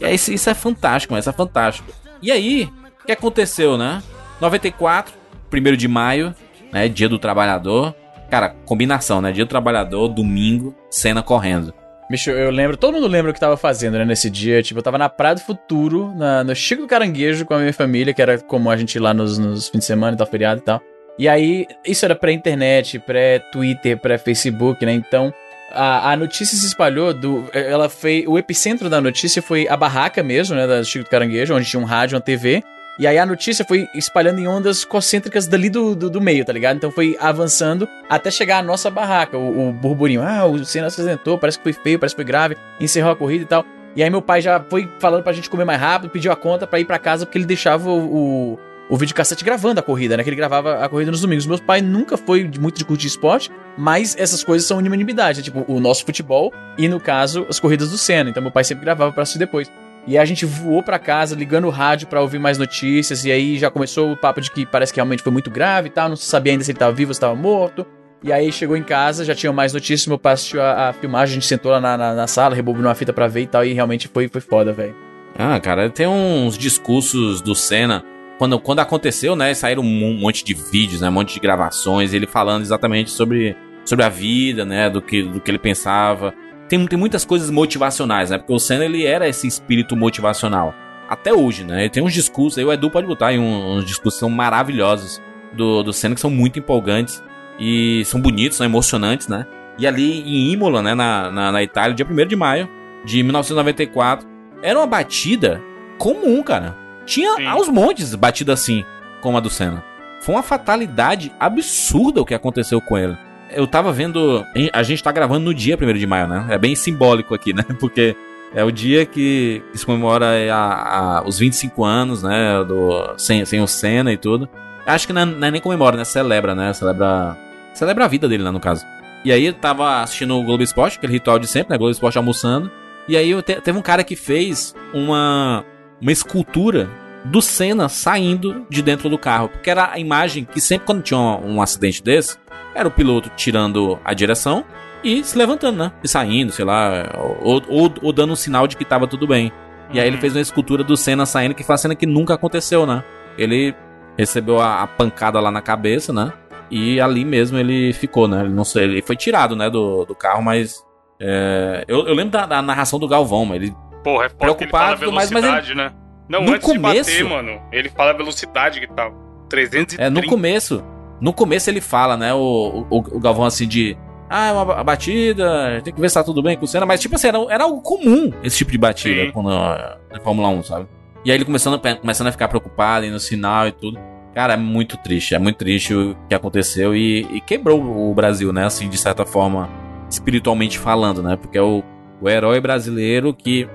E aí, isso, isso é fantástico, mano. Isso é fantástico. E aí, o que aconteceu, né? 94, 1 de maio, né? Dia do Trabalhador. Cara, combinação, né? Dia do Trabalhador, domingo, cena correndo. Bicho, eu lembro, todo mundo lembra o que tava fazendo, né, nesse dia. Tipo, eu tava na Praia do Futuro, na, no Chico do Caranguejo com a minha família, que era como a gente ir lá nos, nos fins de semana e tal, feriado e tal. E aí, isso era pré-internet, pré-Twitter, pré-Facebook, né? Então, a, a notícia se espalhou do. Ela foi. O epicentro da notícia foi a barraca mesmo, né? Da Chico do Caranguejo, onde tinha um rádio, uma TV. E aí a notícia foi espalhando em ondas concêntricas dali do, do, do, meio, tá ligado? Então foi avançando até chegar à nossa barraca, o, o burburinho. Ah, o Senna se acidentou, parece que foi feio, parece que foi grave, encerrou a corrida e tal. E aí meu pai já foi falando pra gente comer mais rápido, pediu a conta pra ir pra casa, porque ele deixava o, o, o videocassete gravando a corrida, né? Que ele gravava a corrida nos domingos. Meu pai nunca foi muito de curtir esporte, mas essas coisas são unanimidade, né? Tipo, o nosso futebol e, no caso, as corridas do Senna. Então meu pai sempre gravava pra assistir depois. E a gente voou para casa, ligando o rádio para ouvir mais notícias. E aí já começou o papo de que parece que realmente foi muito grave e tal. Não se sabia ainda se ele tava vivo ou se tava morto. E aí chegou em casa, já tinha mais notícias. Meu pai assistiu a, a filmagem, a gente sentou lá na, na, na sala, rebobinou a fita pra ver e tal. E realmente foi, foi foda, velho. Ah, cara, tem uns discursos do Senna. Quando, quando aconteceu, né? Saíram um monte de vídeos, né? Um monte de gravações. Ele falando exatamente sobre, sobre a vida, né? Do que, do que ele pensava tem, tem muitas coisas motivacionais, né? Porque o Senna, ele era esse espírito motivacional. Até hoje, né? Ele tem uns discursos, aí o Edu pode botar aí uns, uns discursos que são maravilhosos do, do Senna, que são muito empolgantes e são bonitos, são emocionantes, né? E ali em Imola, né, na, na, na Itália, dia 1 de maio de 1994, era uma batida comum, cara. Tinha Sim. aos montes batida assim, como a do Senna. Foi uma fatalidade absurda o que aconteceu com ele. Eu tava vendo. A gente tá gravando no dia 1 de maio, né? É bem simbólico aqui, né? Porque é o dia que, se comemora a- a- os 25 anos, né? Do, sem, sem o Senna e tudo. Acho que não é, não é nem comemora, né? Celebra, né? Celebra. Celebra a vida dele, né? No caso. E aí eu tava assistindo o Globo Esporte, aquele ritual de sempre, né? Globo Esporte almoçando. E aí te- teve um cara que fez uma, uma escultura do Senna saindo de dentro do carro. Porque era a imagem que sempre quando tinha um, um acidente desse, era o piloto tirando a direção e se levantando, né? E saindo, sei lá, ou, ou, ou dando um sinal de que tava tudo bem. E aí ele fez uma escultura do Senna saindo, que foi uma cena que nunca aconteceu, né? Ele recebeu a, a pancada lá na cabeça, né? E ali mesmo ele ficou, né? Ele não sei, ele foi tirado, né, do, do carro, mas. é, eu, eu lembro da, da narração do Galvão, mas ele. Porra, é que ele fala Preocupado, mas- mas ele- velocidade, né? Não, No antes começo- de bater, mano, ele fala a velocidade que tá. 330. É, no começo. No começo ele fala, né, o, o, o Galvão assim de. Ah, é uma ba- batida, tem que ver se tá tudo bem com o Senna, mas tipo assim, era, era algo comum esse tipo de batida Sim. quando, na Fórmula 1, sabe? E aí ele começando, a- começando a ficar preocupado, indo no sinal e tudo. Cara, é muito triste, é muito triste o que aconteceu e, e quebrou o Brasil, né, assim, de certa forma, espiritualmente falando, né? Porque é o, o herói brasileiro que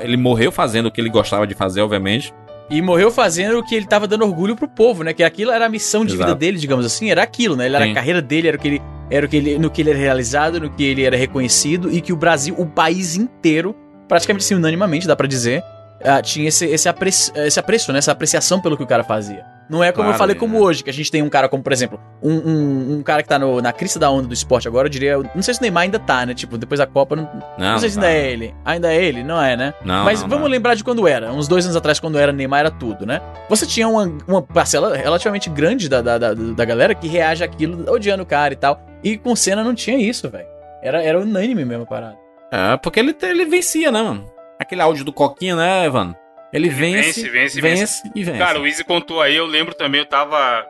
ele morreu fazendo o que ele gostava de fazer, obviamente. E morreu fazendo o que ele tava dando orgulho pro povo, né? Que aquilo era a missão de vida Exato. dele, digamos assim, era aquilo, né? Ele era Sim. a carreira dele, era o que ele era o que ele, no que ele era realizado, no que ele era reconhecido e que o Brasil, o país inteiro, praticamente assim, unanimamente, dá pra dizer, ah, tinha esse, esse, apreço, esse apreço, né? Essa apreciação pelo que o cara fazia. Não é como Claro, eu falei é. como hoje, que a gente tem um cara como, por exemplo, um, um, um cara que tá no- na crista da onda do esporte agora, eu diria, não sei se o Neymar ainda tá, né? Tipo, depois da Copa, não, não, Não, sei se não ainda tá. é ele. Ainda é ele? Não é, né? Não, Mas não, vamos não. lembrar de quando era. Uns dois anos atrás, quando era Neymar, era tudo, né? Você tinha uma, uma parcela relativamente grande da, da, da, da galera que reage àquilo odiando o cara e tal. E com Senna não tinha isso, velho. Era, era unânime mesmo a parada. É, porque ele, ele vencia, né, mano? Aquele áudio do Coquinha, né, Evan? Ele vence, vence, vence, vence e vence. Cara, o Easy contou aí, eu lembro também, eu tava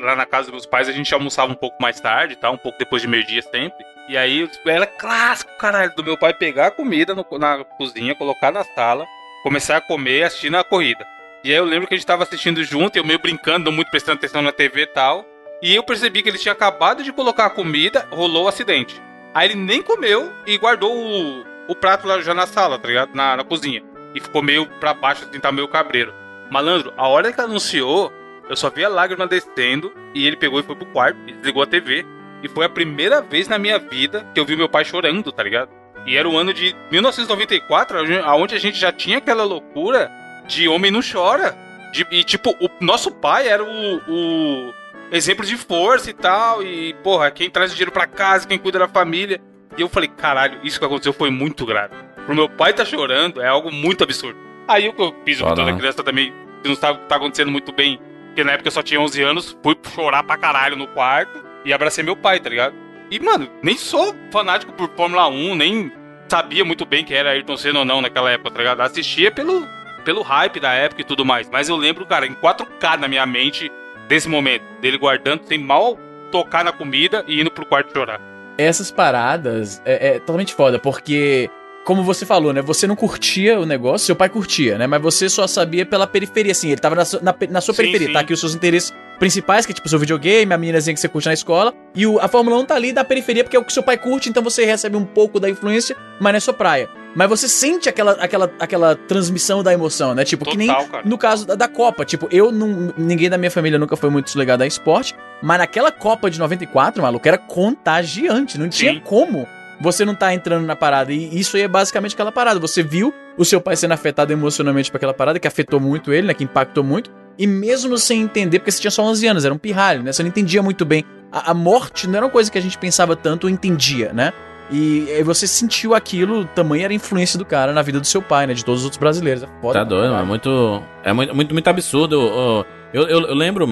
lá na casa dos meus pais, a gente almoçava um pouco mais tarde, tá? Um pouco depois de meio-dia sempre. E aí era clássico, caralho, do meu pai pegar a comida no- na cozinha, colocar na sala, começar a comer assistindo a corrida. E aí eu lembro que a gente tava assistindo junto, eu meio brincando, muito prestando atenção na TV e tal. E eu percebi que ele tinha acabado de colocar a comida, rolou o acidente. Aí ele nem comeu e guardou o, o prato lá já na sala, tá ligado? Na, na cozinha. E ficou meio pra baixo, assim, tá meio cabreiro. Malandro, a hora que anunciou, eu só vi a lágrima descendo e ele pegou e foi pro quarto e desligou a TV. E foi a primeira vez na minha vida que eu vi meu pai chorando, tá ligado? E era o ano de 1994, onde a gente já tinha aquela loucura de homem não chora. De- e tipo, o nosso pai era o, o exemplo de força e tal. E, porra, quem traz dinheiro pra casa, quem cuida da família. E eu falei, caralho, isso que aconteceu foi muito grave. Pro meu pai tá chorando é algo muito absurdo. Aí o que eu fiz, o Foda, toda criança também, que não sabe o que tá acontecendo muito bem. Porque na época eu só tinha 11 anos, fui chorar pra caralho no quarto e abracei meu pai, tá ligado? E, mano, nem sou fanático por Fórmula 1, nem sabia muito bem que era Ayrton Senna ou não naquela época, tá ligado? Assistia pelo, pelo hype da época e tudo mais. Mas eu lembro, cara, em 4K na minha mente desse momento, dele guardando sem mal tocar na comida e indo pro quarto chorar. Essas paradas é, é totalmente foda, porque, como você falou, né? Você não curtia o negócio, seu pai curtia, né? Mas você só sabia pela periferia, assim. Ele tava na, sua- na, na sua Sim, periferia, sim. tá? Aqui os seus interesses principais, que é tipo seu videogame, a meninazinha que você curte na escola. E o- a Fórmula 1 tá ali da periferia, porque é o que seu pai curte, então você recebe um pouco da influência, mas não é sua praia. Mas você sente aquela, aquela, aquela transmissão da emoção, né? Tipo, que nem Total, cara. no caso da, da Copa. Tipo, eu não. Ninguém da minha família nunca foi muito ligado a esporte. Mas naquela Copa de 94, maluco, era contagiante. Não tinha Sim. como você não tá entrando na parada. E isso aí é basicamente aquela parada. Você viu o seu pai sendo afetado emocionalmente por aquela parada, que afetou muito ele, né? Que impactou muito. E mesmo sem entender, porque você tinha só 11 anos, era um pirralho, né? Você não entendia muito bem. A, a morte não era uma coisa que a gente pensava tanto ou entendia, né? E aí você sentiu aquilo, tamanho era a influência do cara na vida do seu pai, né? De todos os outros brasileiros. É foda. Tá doido, é muito. É muito, muito, muito absurdo. Eu, eu, eu lembro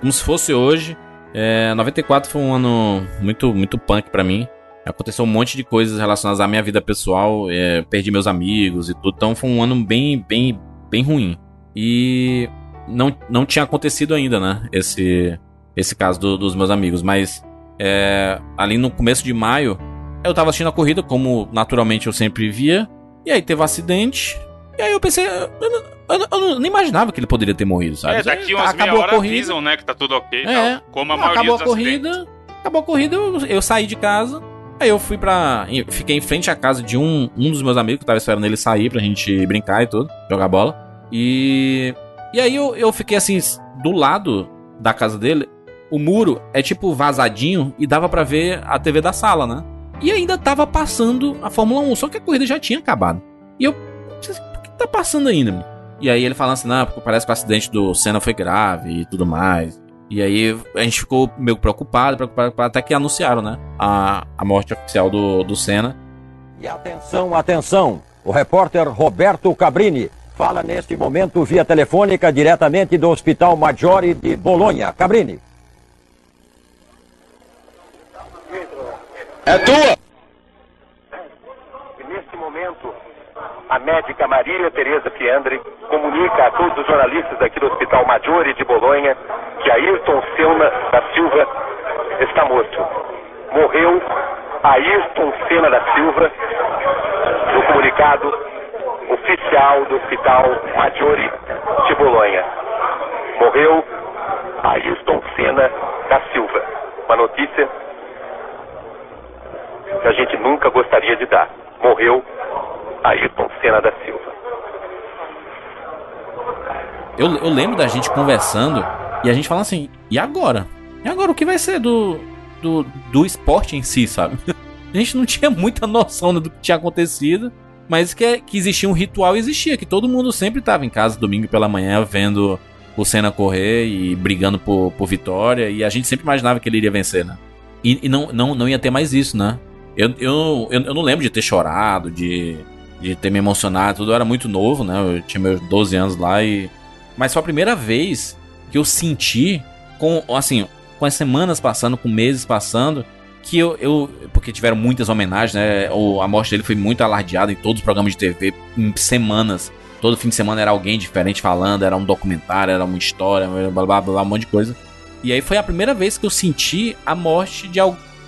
como se fosse hoje. É, 94 foi um ano muito, muito punk pra mim. Aconteceu um monte de coisas relacionadas à minha vida pessoal. é, perdi meus amigos e tudo. Então foi um ano bem, bem, bem ruim. E não, não tinha acontecido ainda, né? Esse, esse caso do- dos meus amigos. Mas é, ali no começo de maio, eu tava assistindo a corrida, como naturalmente eu sempre via. E aí teve um acidente. E aí eu pensei, eu, eu, eu, eu não- nem imaginava que ele poderia ter morrido, sabe? É, daqui umas meia acabou a hora corrida. avisam, né, que tá tudo ok É. tal. Como a maioria acabou a acidentes. corrida, acabou a corrida, eu, eu saí de casa. Aí eu fui pra. Fiquei em frente à casa de um, um dos meus amigos que tava esperando ele sair pra gente brincar e tudo, jogar bola. E. E aí eu, eu fiquei assim, do lado da casa dele, o muro é tipo vazadinho e dava pra ver a TV da sala, né? E ainda tava passando a Fórmula 1, só que a corrida já tinha acabado. E eu. Por que tá passando ainda, mano? E aí ele falando assim, não, porque parece que o acidente do Senna foi grave e tudo mais. E aí a gente ficou meio preocupado, preocupado, preocupado, até que anunciaram, né? A, a morte oficial do, do Senna. E atenção, atenção! O repórter Roberto Cabrini fala neste momento via telefônica diretamente do Hospital Maggiore de Bolonha. Cabrini. É tua! A médica Maria Tereza Fiandre comunica a todos os jornalistas aqui do Hospital Maggiore de Bolonha que Ayrton Senna da Silva está morto. Morreu Ayrton Senna da Silva no comunicado oficial do Hospital Maggiore de Bolonha. Morreu Ayrton Senna da Silva. Uma notícia que a gente nunca gostaria de dar. Morreu Ayrton Senna da Silva. Eu, eu lembro da gente conversando e a gente falando assim, e agora? E agora o que vai ser do, do, do esporte em si, sabe? A gente não tinha muita noção do que tinha acontecido, mas que, que existia um ritual existia, que todo mundo sempre estava em casa domingo pela manhã vendo o Senna correr e brigando por, por vitória, e a gente sempre imaginava que ele iria vencer, né? E, e não, não, não ia ter mais isso, né? Eu, eu, eu, eu não lembro de ter chorado, de, de ter me emocionado, tudo eu era muito novo, né? Eu tinha meus 12 anos lá e. Mas foi a primeira vez que eu senti, com assim, com as semanas passando, com meses passando, que eu. eu porque tiveram muitas homenagens, né? O, a morte dele foi muito alardeada em todos os programas de TV, em semanas. Todo fim de semana era alguém diferente falando, era um documentário, era uma história, blá blá blá, um monte de coisa. E aí foi a primeira vez que eu senti a morte de.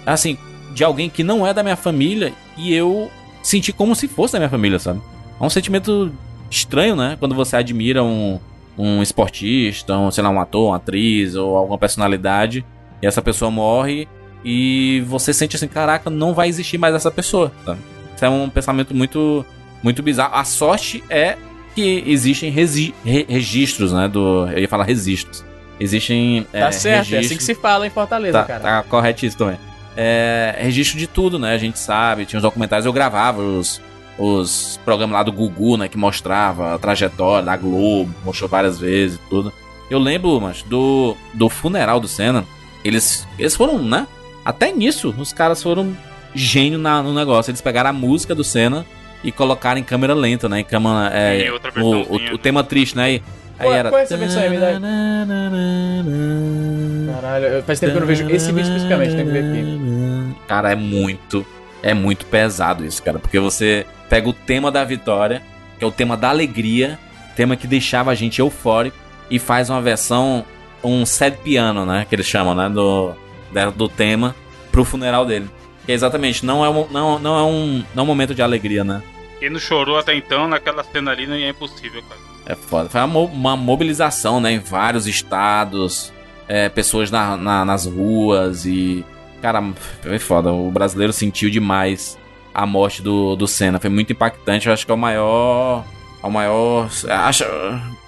Assim, de alguém que não é da minha família e eu senti como se fosse da minha família, sabe? É um sentimento estranho, né? Quando você admira um, um esportista, um, sei lá, um ator, uma atriz ou alguma personalidade e essa pessoa morre e você sente assim, caraca, não vai existir mais essa pessoa, sabe? Isso é um pensamento muito, muito bizarro. A sorte é que existem resi re registros, né? Do, eu ia falar registros. Existem. Tá é, certo, é registros- assim que se fala em Fortaleza, Tá, cara. tá corretíssimo também. É, registro de tudo, né? A gente sabe, tinha os documentários, eu gravava os, os programas lá do Gugu, né? Que mostrava a trajetória da Globo, mostrou várias vezes e tudo. Eu lembro, mas do, do funeral do Senna, eles, eles foram, né? Até nisso, os caras foram gênio na- no negócio. Eles pegaram a música do Senna e colocaram em câmera lenta, né? Em câmera. É, o, o, o tema triste, né? E, aí Qual, era. qual é essa versão aí? Me dá- Caralho, faz tempo que eu não vejo esse vídeo especificamente, tem que ver aqui. Cara, é muito. É muito pesado isso, cara. Porque você pega o tema da vitória, que é o tema da alegria, tema que deixava a gente eufórico, e faz uma versão, um sad piano, né? Que eles chamam, né? Do, da- do tema pro funeral dele. Que exatamente, não é, um, não, não, é um, não é um momento de alegria, né? Quem não chorou até então, naquela cena ali, não é impossível, cara. É foda. Foi uma, uma mobilização, né? Em vários estados, é, pessoas na- na- nas ruas e. Cara, foi foda. O brasileiro sentiu demais a morte do, do Senna. Foi muito impactante. Eu acho que é o maior. É o maior. Acho,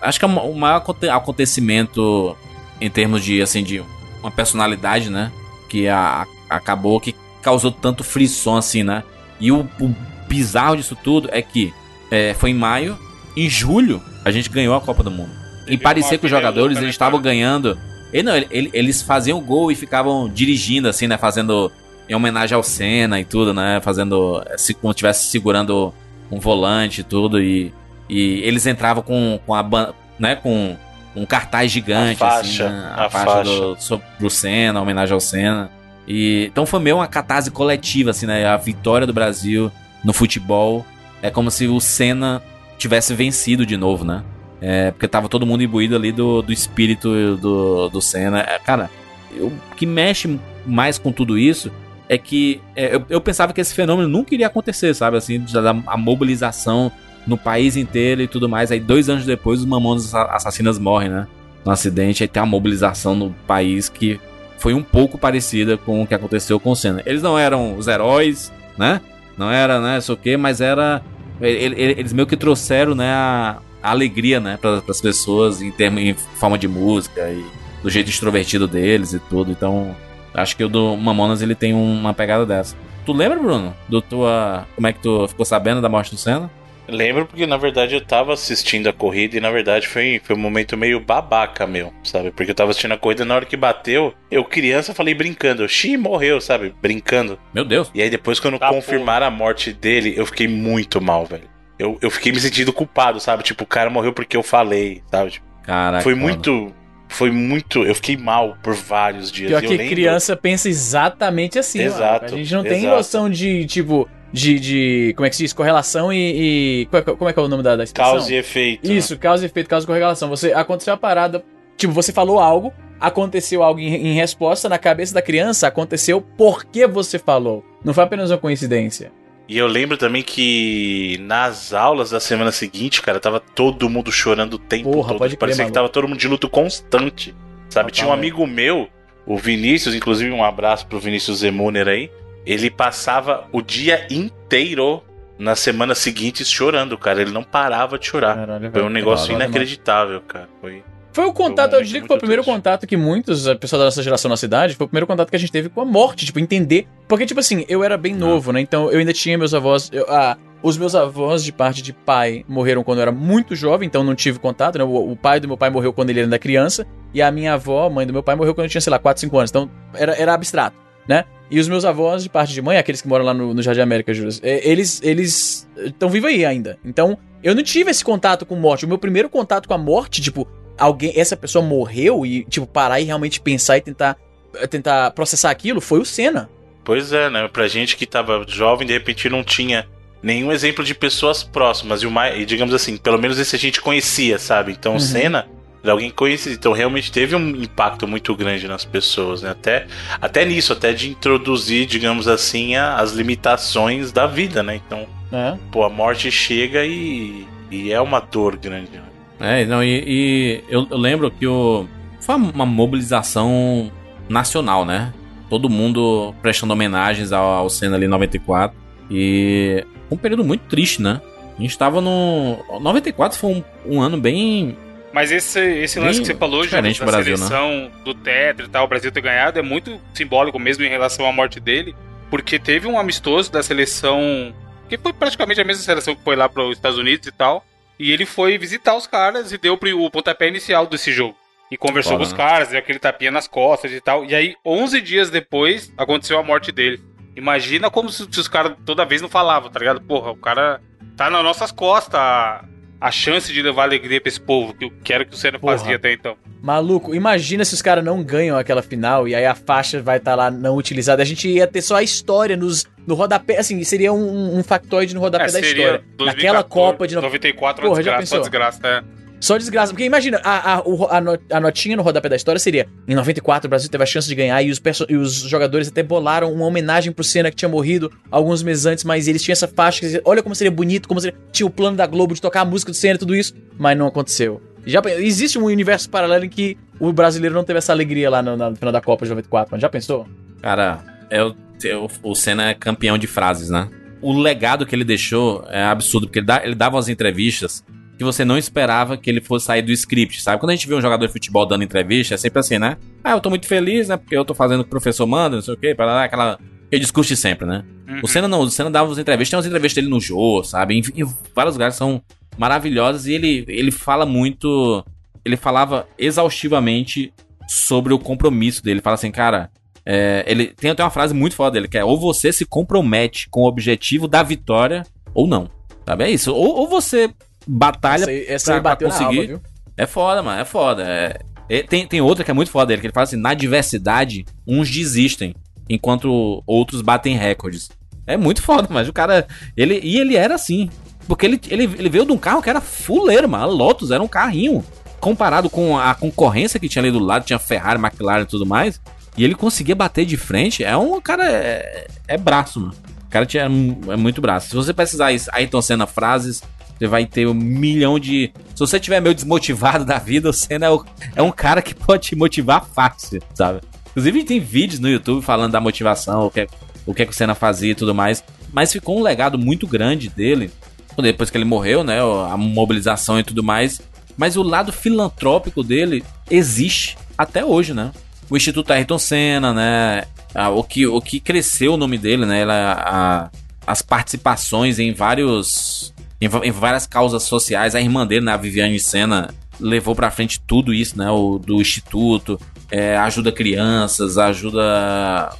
acho que é o maior aconte- acontecimento em termos de, assim, de uma personalidade, né? Que a- acabou que causou tanto frisson assim, né? E o, o bizarro disso tudo é que é, foi em maio, em julho, a gente ganhou a Copa do Mundo. E parecia que os jogadores eles estavam ganhando. E não, ele- ele- eles faziam gol e ficavam dirigindo, assim, né? Fazendo em homenagem ao Senna e tudo, né? Fazendo. eh, Se, como tivesse segurando um volante e tudo. E, e eles entravam com, com a ban- né? Com um cartaz gigante, A assim, faixa, né? a faixa, faixa. do, sobre o Senna, homenagem ao Senna. E, então foi meio uma catarse coletiva, assim, né? A vitória do Brasil no futebol. É como se o Senna tivesse vencido de novo, né? É, porque tava todo mundo imbuído ali do, do espírito do, do Senna. É, cara, o que mexe mais com tudo isso é que é, eu, eu pensava que esse fenômeno nunca iria acontecer, sabe? Assim, da, a mobilização no país inteiro e tudo mais. Aí dois anos depois os Mamonas Assassinas morrem, né? No acidente, aí tem uma mobilização no país que foi um pouco parecida com o que aconteceu com o Senna. Eles não eram os heróis, né? Não era, né, isso o quê, mas era... Eles meio que trouxeram, né, a, a alegria, né, para as pessoas em, em forma de música e do jeito extrovertido deles e tudo. Então, acho que o do Mamonas ele tem uma pegada dessa. Tu lembra, Bruno? Do tua. Como é que tu ficou sabendo da morte do Senna? Lembro porque, na verdade, eu tava assistindo a corrida e, na verdade, foi, foi um momento meio babaca, meu, sabe? Porque eu tava assistindo a corrida na hora que bateu, eu, criança, falei brincando, Xi morreu, sabe? Brincando. Meu Deus. E aí, depois, quando tá confirmaram a morte dele, eu fiquei muito mal, velho. Eu, eu fiquei me sentindo culpado, sabe? Tipo, o cara morreu porque eu falei, sabe? Tipo, Caraca. Foi muito. Foi muito. Eu fiquei mal por vários dias. Pior eu que lembro... criança pensa exatamente assim. Exato, Mano. A gente não tem exato. noção de, tipo, de, de. Como é que se diz? Correlação e. e como, é, que- como é que é o nome da, da expressão? Causa e efeito. né? Isso, causa e efeito, causa e correlação. Você aconteceu a parada. Tipo, você falou algo, aconteceu algo em, em resposta, na cabeça da criança aconteceu porque você falou. Não foi apenas uma coincidência. E eu lembro também que nas aulas da semana seguinte, cara, tava todo mundo chorando o tempo Porra, todo. pode crer, Parecia que maluco. tava todo mundo de luto constante. Sabe? Tinha um amigo meu, o Vinícius, inclusive um abraço pro Vinícius Zemuner aí. Ele passava o dia inteiro nas semanas seguintes chorando, cara. Ele não parava de chorar. Caralho, Foi um negócio Caralho, inacreditável, cara. Foi. Foi o contato, eu diria que foi o primeiro contato que muitos, a pessoa da nossa geração na cidade, foi o primeiro contato que a gente teve com a morte, tipo, entender. Porque, tipo assim, eu era bem novo, né? Então eu ainda tinha meus avós. eu- ah, os meus avós, de parte de pai, morreram quando eu era muito jovem, então não tive contato, né? O, o pai do meu pai morreu quando ele era ainda criança, e a minha avó, mãe do meu pai, morreu quando eu tinha, sei lá, 4, 5 anos. Então era, era abstrato, né? E os meus avós, de parte de mãe, aqueles que moram lá no, no Jardim América, é, eles eles estão vivos aí ainda. Então eu não tive esse contato com morte. O meu primeiro contato com a morte, tipo, alguém, essa pessoa morreu e, tipo, parar e realmente pensar e tentar, tentar processar aquilo foi o Senna. Pois é, né? Pra gente que tava jovem, de repente não tinha nenhum exemplo de pessoas próximas. E, o mais, e digamos assim, pelo menos esse a gente conhecia, sabe? Então Uhum. o Senna era alguém conhecido. Então realmente teve um impacto muito grande nas pessoas, né? Até, até nisso, até de introduzir, digamos assim, a- as limitações da vida, né? Então, É. pô, a morte chega e, e é uma dor grande. né? É, não, e, e eu, eu lembro que o, foi uma mobilização nacional, né? Todo mundo prestando homenagens ao, ao Senna ali em 94. E um período muito triste, né? A gente tava no. 94 foi um, um ano bem. Mas esse, esse lance Bem que você falou, Júlio, da Brasil, né? seleção do Tetra e tal, o Brasil ter ganhado, é muito simbólico mesmo em relação à morte dele, porque teve um amistoso da seleção, que foi praticamente a mesma seleção que foi lá para os Estados Unidos e tal, e ele foi visitar os caras e deu o pontapé inicial desse jogo. E conversou com os né? caras, deu aquele tapinha nas costas e tal. E aí, 11 dias depois, aconteceu a morte dele. Imagina como se, se os caras toda vez não falavam, tá ligado? Porra, o cara tá nas nossas costas a, chance de levar alegria pra esse povo, que eu quero que o Senna Porra. fazia até então. Maluco, imagina se os caras não ganham aquela final e aí a faixa vai estar lá não utilizada. A gente ia ter só a história nos, no rodapé. Assim, seria um, um factoide no rodapé É, da história. 2014, Naquela Copa de no- 94, Porra, uma já desgraça, pensou? desgraça, é. Só desgraça. Porque imagina, a, a, a, no- a notinha no rodapé da história seria: em 94 o Brasil teve a chance de ganhar e os, e os jogadores até bolaram uma homenagem pro Senna que tinha morrido alguns meses antes, mas eles tinham essa faixa. que Olha como seria bonito, como seria. Tinha o plano da Globo de tocar a música do Senna e tudo isso, mas não aconteceu. Já, existe um universo paralelo em que o brasileiro não teve essa alegria lá no, no final da Copa de 94, mas já pensou? Cara, é o, é o, Senna é campeão de frases, né? O legado que ele deixou é absurdo, porque ele, dá- ele dava umas entrevistas que você não esperava que ele fosse sair do script, sabe? Quando a gente vê um jogador de futebol dando entrevista, é sempre assim, né? Ah, eu tô muito feliz, né? Porque eu tô fazendo o que o professor manda, não sei o quê, para lá, aquela. Aquele discurso de sempre, né? Uhum. O Senna não, o Senna dava umas entrevistas, tem umas entrevistas dele no Jô, sabe? Em, em vários lugares são maravilhosas e ele, ele fala muito. Ele falava exaustivamente sobre o compromisso dele. Ele fala assim, cara, é, ele tem até uma frase muito foda dele, que é ou você se compromete com o objetivo da vitória ou não. Sabe? É isso. Ou, ou você batalha Essa aí- essa aí bateu na alma? É foda, mano. É foda. É- tem, tem outra que é muito foda dele, que ele fala assim, na diversidade, uns desistem, enquanto outros batem recordes. É muito foda, mas o cara... Ele, e ele era assim. Porque ele, ele, ele veio de um carro que era fuleiro, mano. A Lotus era um carrinho. Comparado com a concorrência que tinha ali do lado, tinha Ferrari, McLaren e tudo mais. E ele conseguia bater de frente, é um cara. É, é braço, mano. O cara tinha, é muito braço. Se você precisar isso, Ayrton Senna frases, você vai ter um milhão de. Se você tiver meio desmotivado da vida, o Senna é, o- é um cara que pode te motivar fácil, sabe? Inclusive tem vídeos no YouTube falando da motivação, o que, é- o que, é que o Senna fazia e tudo mais. Mas ficou um legado muito grande dele, depois que ele morreu, né? A mobilização e tudo mais. Mas o lado filantrópico dele existe até hoje, né? O Instituto Ayrton Senna, né? O, que, o que cresceu o nome dele, né? Ela, a- as participações em vários. Em, em várias causas sociais. A irmã dele, né? A Viviane Senna, levou pra frente tudo isso, né? O, do Instituto. é, ajuda crianças, ajuda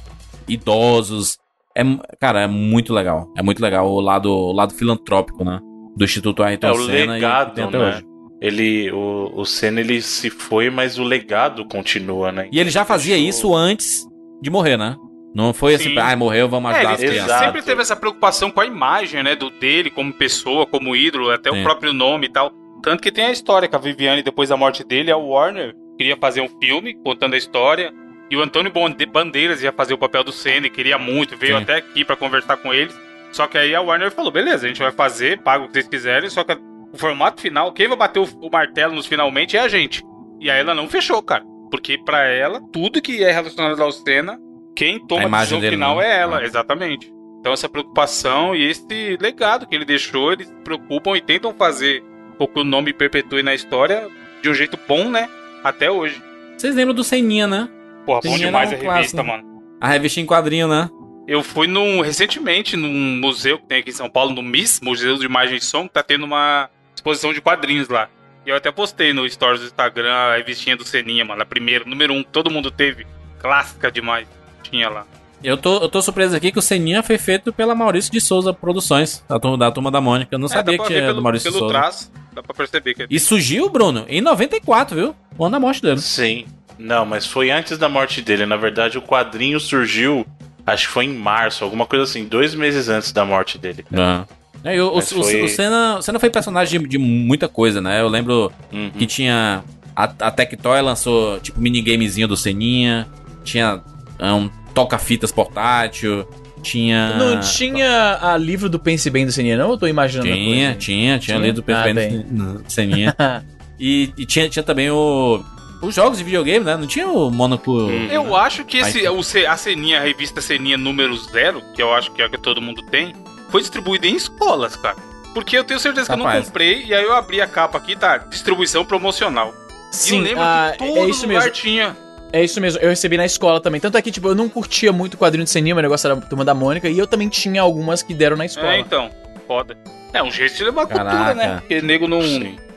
idosos. É, cara, é muito legal. É muito legal o lado, o lado filantrópico, né? Do Instituto Ayrton É o Senna e- e legado, até né? hoje. Ele, o, o Senna ele se foi, mas o legado continua, né? E ele já fazia isso antes de morrer, né? Não foi assim, Sim. ah, morreu, vamos É, ajudar ele, as ele crianças. sempre teve essa preocupação com a imagem, né, do dele como pessoa, como ídolo, até Sim. o próprio nome e tal. Tanto que tem a história que a Viviane, depois da morte dele, a Warner queria fazer um filme contando a história. E o Antônio Bande- Bandeiras ia fazer o papel do Senna, e queria muito, veio Sim. até aqui pra conversar com eles. Só que aí a Warner falou: beleza, a gente vai fazer, paga o que vocês quiserem, só que o formato final, quem vai bater o, o martelo nos finalmente é a gente. E aí ela não fechou, cara. Porque pra ela, tudo que é relacionado ao Senna, quem toma A a, imagem decisão dele, final né? é ela, Ah. exatamente. Então essa preocupação e esse legado que ele deixou, eles se preocupam e tentam fazer com que o nome perpetue na história de um jeito bom, né? Até hoje. Vocês lembram do Seninha, né? Porra, bom demais a era um revista, clássico. mano. A revista em quadrinho, né? Eu fui num, recentemente num museu que tem aqui em São Paulo, no MIS, Museu de Imagem e Som, que tá tendo uma exposição de quadrinhos lá. E eu até postei no stories do Instagram a revistinha do Seninha, mano. A primeira, número um, que todo mundo teve. Clássica demais. Tinha lá. Eu tô, eu tô surpreso aqui que o Seninha foi feito pela Maurício de Souza Produções, da turma da, turma da Mônica. Eu não É, sabia que tinha do pelo, Maurício de pelo Souza. traço, dá pra perceber que é E surgiu, Bruno, em 94, viu? O ano da morte dele. Sim. Não, mas foi antes da morte dele. Na verdade, o quadrinho surgiu, acho que foi em março, alguma coisa assim, dois meses antes da morte dele. Ah. É, e o, foi- o Senna, o Senna foi personagem de, de muita coisa, né? Eu lembro Uhum. que tinha. A, a Tectoy lançou tipo minigamezinho do Seninha. Tinha um toca-fitas portátil. Tinha. Não tinha a livro do Pense Bem do Seninha, não? Eu tô imaginando. a Tinha, coisa? tinha, tinha Tinha? lido o Ah, Pense bem. Bem do do Seninha. e e tinha, tinha também o. Os jogos de videogame, né? Não tinha o Monaco. Hum. Eu acho que esse, o, a Ceninha, a revista Ceninha número zero, que eu acho que é a que todo mundo tem, foi distribuída em escolas, cara. Porque eu tenho certeza que eu não comprei, e aí eu abri a capa aqui, tá? Distribuição promocional. e Sim, eu lembro ah, que todo é isso lugar mesmo. tinha. É isso mesmo, eu recebi na escola também. Tanto é que, tipo, eu não curtia muito o quadrinho de Seninha, meu negócio era a turma da Mônica, e eu também tinha algumas que deram na escola. É, então. Foda. É um jeito de levar cultura, né? Porque nego não,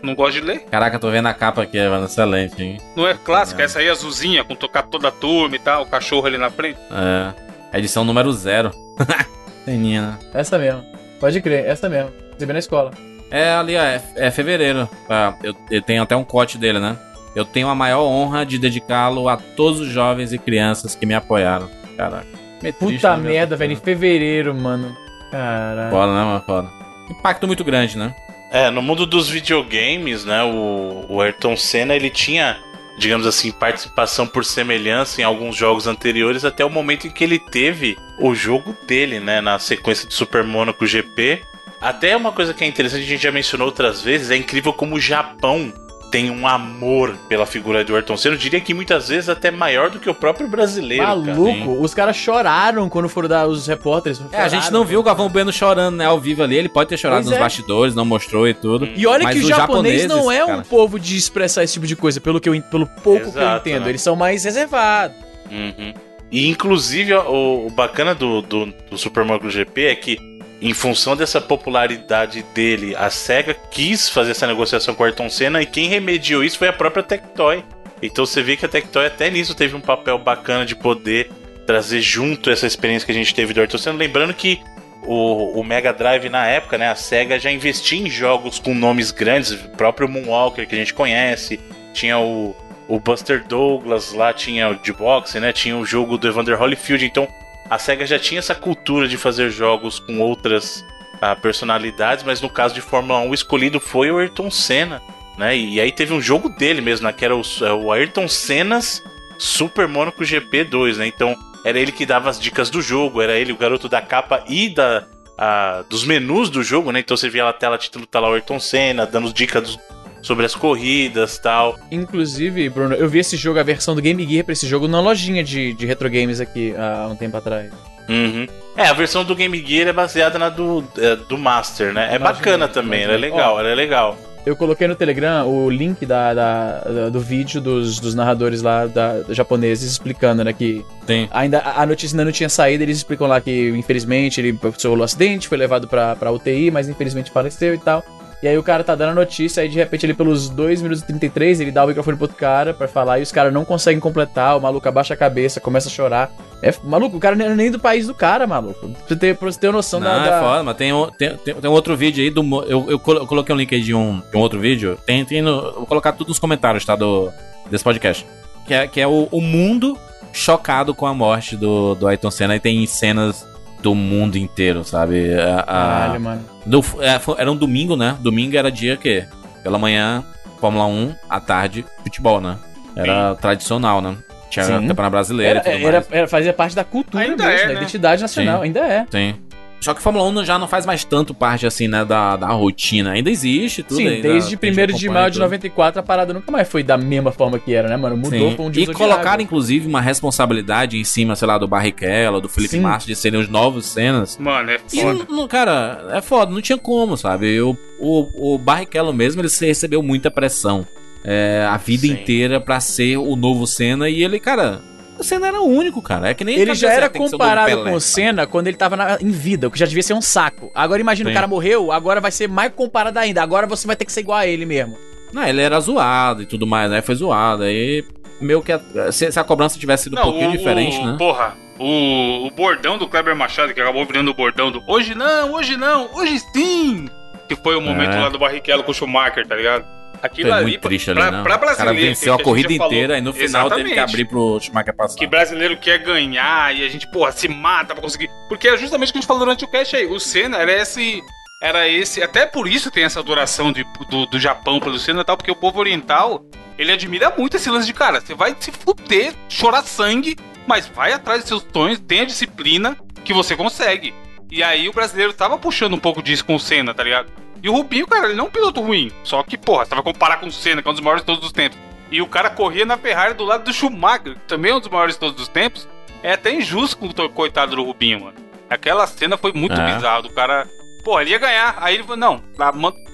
não gosta de ler. Caraca, tô vendo a capa aqui, é excelente, hein? Não é clássica, essa aí azulzinha, com tocar toda a turma e tal, o cachorro ali na frente. É. Edição número zero. Seninha, né? Essa mesmo. Pode crer, essa mesmo. Recebi na escola. É, ali, ó, é, é fevereiro. Ah, eu, eu tenho até um cote dele, né? Eu tenho a maior honra de dedicá-lo a todos os jovens e crianças que me apoiaram. Caraca. Triste, Puta né, merda, velho? velho, em fevereiro, mano. Caralho. Foda, né, mano? Foda. Impacto muito grande, né? É, no mundo dos videogames, né, o, o Ayrton Senna, ele tinha, digamos assim, participação por semelhança em alguns jogos anteriores até o momento em que ele teve o jogo dele, né, na sequência de Super Monaco GP. Até uma coisa que é interessante, a gente já mencionou outras vezes, é incrível como o Japão tem um amor pela figura do Ayrton Senna, eu diria que muitas vezes até maior do que o próprio brasileiro, cara. Maluco, os caras choraram quando foram dar os repórteres. É, a gente não viu o Galvão Bueno chorando, né, ao vivo ali. Ele pode ter chorado Pois nos é. bastidores, não mostrou e tudo. E olha Mas que o japonês não é um cara, povo de expressar esse tipo de coisa, pelo, que eu, pelo pouco que eu Exato, entendo. né? Eles são mais reservados. Uhum. E inclusive o, o bacana do, do, do Super Mario GP é que, em função dessa popularidade dele, a SEGA quis fazer essa negociação com o Ayrton Senna e quem remediou isso foi a própria Tectoy. Então você vê que a Tectoy até nisso teve um papel bacana de poder trazer junto essa experiência que a gente teve do Ayrton Senna. Lembrando que o, o Mega Drive na época, né, a SEGA já investia em jogos com nomes grandes, o próprio Moonwalker que a gente conhece, tinha o, o Buster Douglas, lá tinha o de boxe, né? Tinha o jogo do Evander Holyfield. Então a SEGA já tinha essa cultura de fazer jogos com outras ah, personalidades, mas no caso de Fórmula 1 o escolhido foi o Ayrton Senna, né? E aí teve um jogo dele mesmo, né? Que era o, é o Ayrton Sennas Super Monaco GP2, né? Então era ele que dava as dicas do jogo, era ele o garoto da capa e da, a- dos menus do jogo, né? Então você via na tela título tá lá o Ayrton Senna, dando dicas dos- sobre as corridas tal. Inclusive, Bruno, eu vi esse jogo, a versão do Game Gear pra esse jogo na lojinha de, de retro games aqui há um tempo atrás. Uhum. É, a versão do Game Gear é baseada na do, é, do Master, né? É bacana também, ela é legal, ela é legal. Eu coloquei no Telegram o link da, da- da- do vídeo dos, dos narradores lá da, japoneses explicando, né, que Tem. ainda a a notícia ainda não tinha saído, eles explicam lá que infelizmente ele sofreu um acidente, foi levado pra, pra UTI, mas infelizmente faleceu e tal. E aí o cara tá dando a notícia, aí de repente ele pelos 2 minutos e 33, ele dá o microfone pro outro cara pra falar, e os caras não conseguem completar, o maluco abaixa a cabeça, começa a chorar. É, maluco, o cara não é nem do país do cara, maluco. Pra você ter, pra você ter noção Não, da... é da- foda, mas tem, tem, tem, tem um outro vídeo aí do. Eu, eu colo- eu coloquei um link aí de um, de um outro vídeo. Tem, tem no, vou colocar tudo nos comentários, tá? Do, desse podcast. Que é, que é o, o mundo chocado com a morte do, do Ayrton Senna e tem cenas do mundo inteiro, sabe? A, a- Caralho, mano. do- é, era um domingo, né? Domingo era dia que? Pela manhã, Fórmula 1, à tarde, futebol, né? Era tradicional, né? Tinha Sim. campeonato brasileiro Era, e tudo era, mais. era- fazia parte da cultura mesmo, é, da né? identidade nacional, Sim. ainda é. Tem. Só que a Fórmula 1 já não faz mais tanto parte, assim, né, da, da rotina. Ainda existe tudo Sim, desde tem 1 gente de maio de tudo. 94 a parada nunca mais foi da mesma forma que era, né, mano? Mudou Sim. pra um E colocaram, inclusive, uma responsabilidade em cima, sei lá, do Barrichello, do Felipe. Massa, de serem os novos cenas. Mano, é E, foda. não- cara, é foda, não tinha como, sabe? O, o, o Barrichello mesmo, ele se- recebeu muita pressão. é, a vida Sim. inteira pra ser o novo Senna. E ele, cara, o Senna era o único, cara. É que nem Ele já era o comparado com o? Senna quando ele tava na- em vida, o que já devia ser um saco. Agora imagina, o cara morreu, agora vai ser mais comparado ainda. Agora você vai ter que ser igual a ele mesmo. Não, ele era zoado e tudo mais, né? Foi zoado. Aí, meio que. a- se, se a cobrança tivesse sido um pouquinho diferente, o- né? Porra, o, o bordão do Kleber Machado, que acabou virando o bordão do Hoje não, hoje não, hoje sim! Que foi o momento É. lá do Barrichello com o Schumacher, tá ligado? Aquilo ali, muito triste ali, pra, né? pra o cara brasileiro. venceu a que corrida já falou- inteira e no final teve que abrir pro Schumacher passar. Que brasileiro quer ganhar e a gente, porra, se mata pra conseguir. Porque é justamente o que a gente falou durante o cast aí. O Senna era esse. Era esse. Até por isso tem essa adoração de- do, do Japão pelo Senna e tal, porque o povo oriental, ele admira muito esse lance de cara. Você vai se fuder, chorar sangue, mas vai atrás dos seus sonhos, tem a disciplina que você consegue. E aí o brasileiro tava puxando um pouco disso com o Senna, tá ligado? E o Rubinho, cara, ele não é um piloto ruim. Só que, porra, você vai comparar com o Senna, que é um dos maiores de todos os tempos. E o cara corria na Ferrari do lado do Schumacher, que também é um dos maiores de todos os tempos. É até injusto com o coitado do Rubinho, mano. Aquela cena foi muito É. bizarra. Do cara, pô, ele ia ganhar. Aí ele falou: não,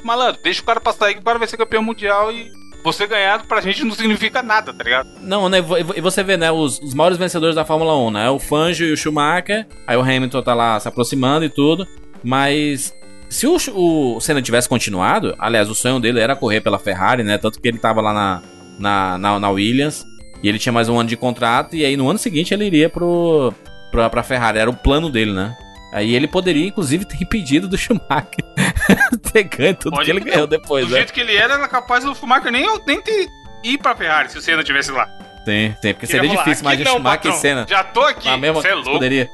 malandro, deixa o cara passar aí que o cara vai ser campeão mundial e você ganhar pra gente não significa nada, tá ligado? Não, né? E e você vê, né? Os, os maiores vencedores da Fórmula 1, né? O Fangio e o Schumacher. Aí o Hamilton tá lá se aproximando e tudo. Mas se o, o Senna tivesse continuado, aliás, o sonho dele era correr pela Ferrari, né? Tanto que ele tava lá na, na, na, na Williams. E ele tinha mais um ano de contrato. E aí no ano seguinte ele iria pro, pra, pra Ferrari. Era o plano dele, né? Aí ele poderia, inclusive, ter impedido do Schumacher ter ganho tudo Pode que ele ganhou depois, do né? jeito que ele era, era capaz do Schumacher nem, nem ter, ir pra Ferrari se o Senna tivesse lá. Tem, tem, porque seria difícil, "Aqui mas não, Schumacher e patrão, Senna. Já tô aqui, na mesma você é louco. poderia.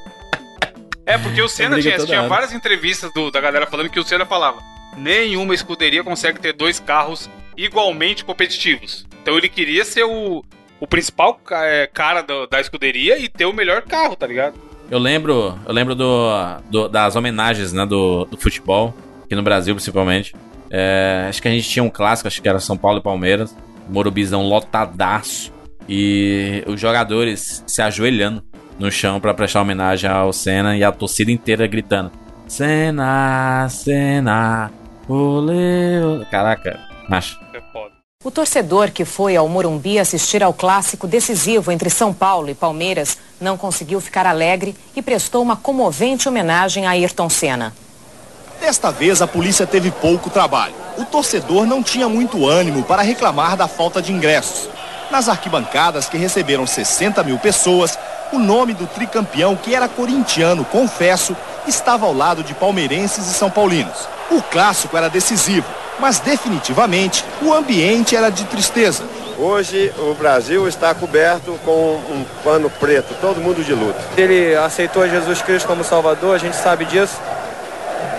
É, porque o Senna tinha, tinha várias entrevistas do- da galera falando que o Senna falava: nenhuma escuderia consegue ter dois carros igualmente competitivos. Então ele queria ser o, o principal é, cara do- da escuderia e ter o melhor carro, tá ligado? Eu lembro, eu lembro do, do- das homenagens, né, do, do futebol, aqui no Brasil principalmente. É, acho que a gente tinha um clássico, acho que era São Paulo e Palmeiras, Morubizão lotadaço, e os jogadores se ajoelhando no chão pra prestar homenagem ao Senna e a torcida inteira gritando: Senna, Senna, olê, olê. Caraca, macho. É. O torcedor que foi ao Morumbi assistir ao clássico decisivo entre São Paulo e Palmeiras não conseguiu ficar alegre e prestou uma comovente homenagem a Ayrton Senna. Desta vez, a polícia teve pouco trabalho. O torcedor não tinha muito ânimo para reclamar da falta de ingressos. Nas arquibancadas, que receberam 60 mil pessoas, o nome do tricampeão, que era corintiano, confesso, estava ao lado de palmeirenses e são paulinos. O clássico era decisivo, mas definitivamente o ambiente era de tristeza. Hoje o Brasil está coberto com um pano preto, todo mundo de luto. Ele aceitou Jesus Cristo como Salvador, a gente sabe disso.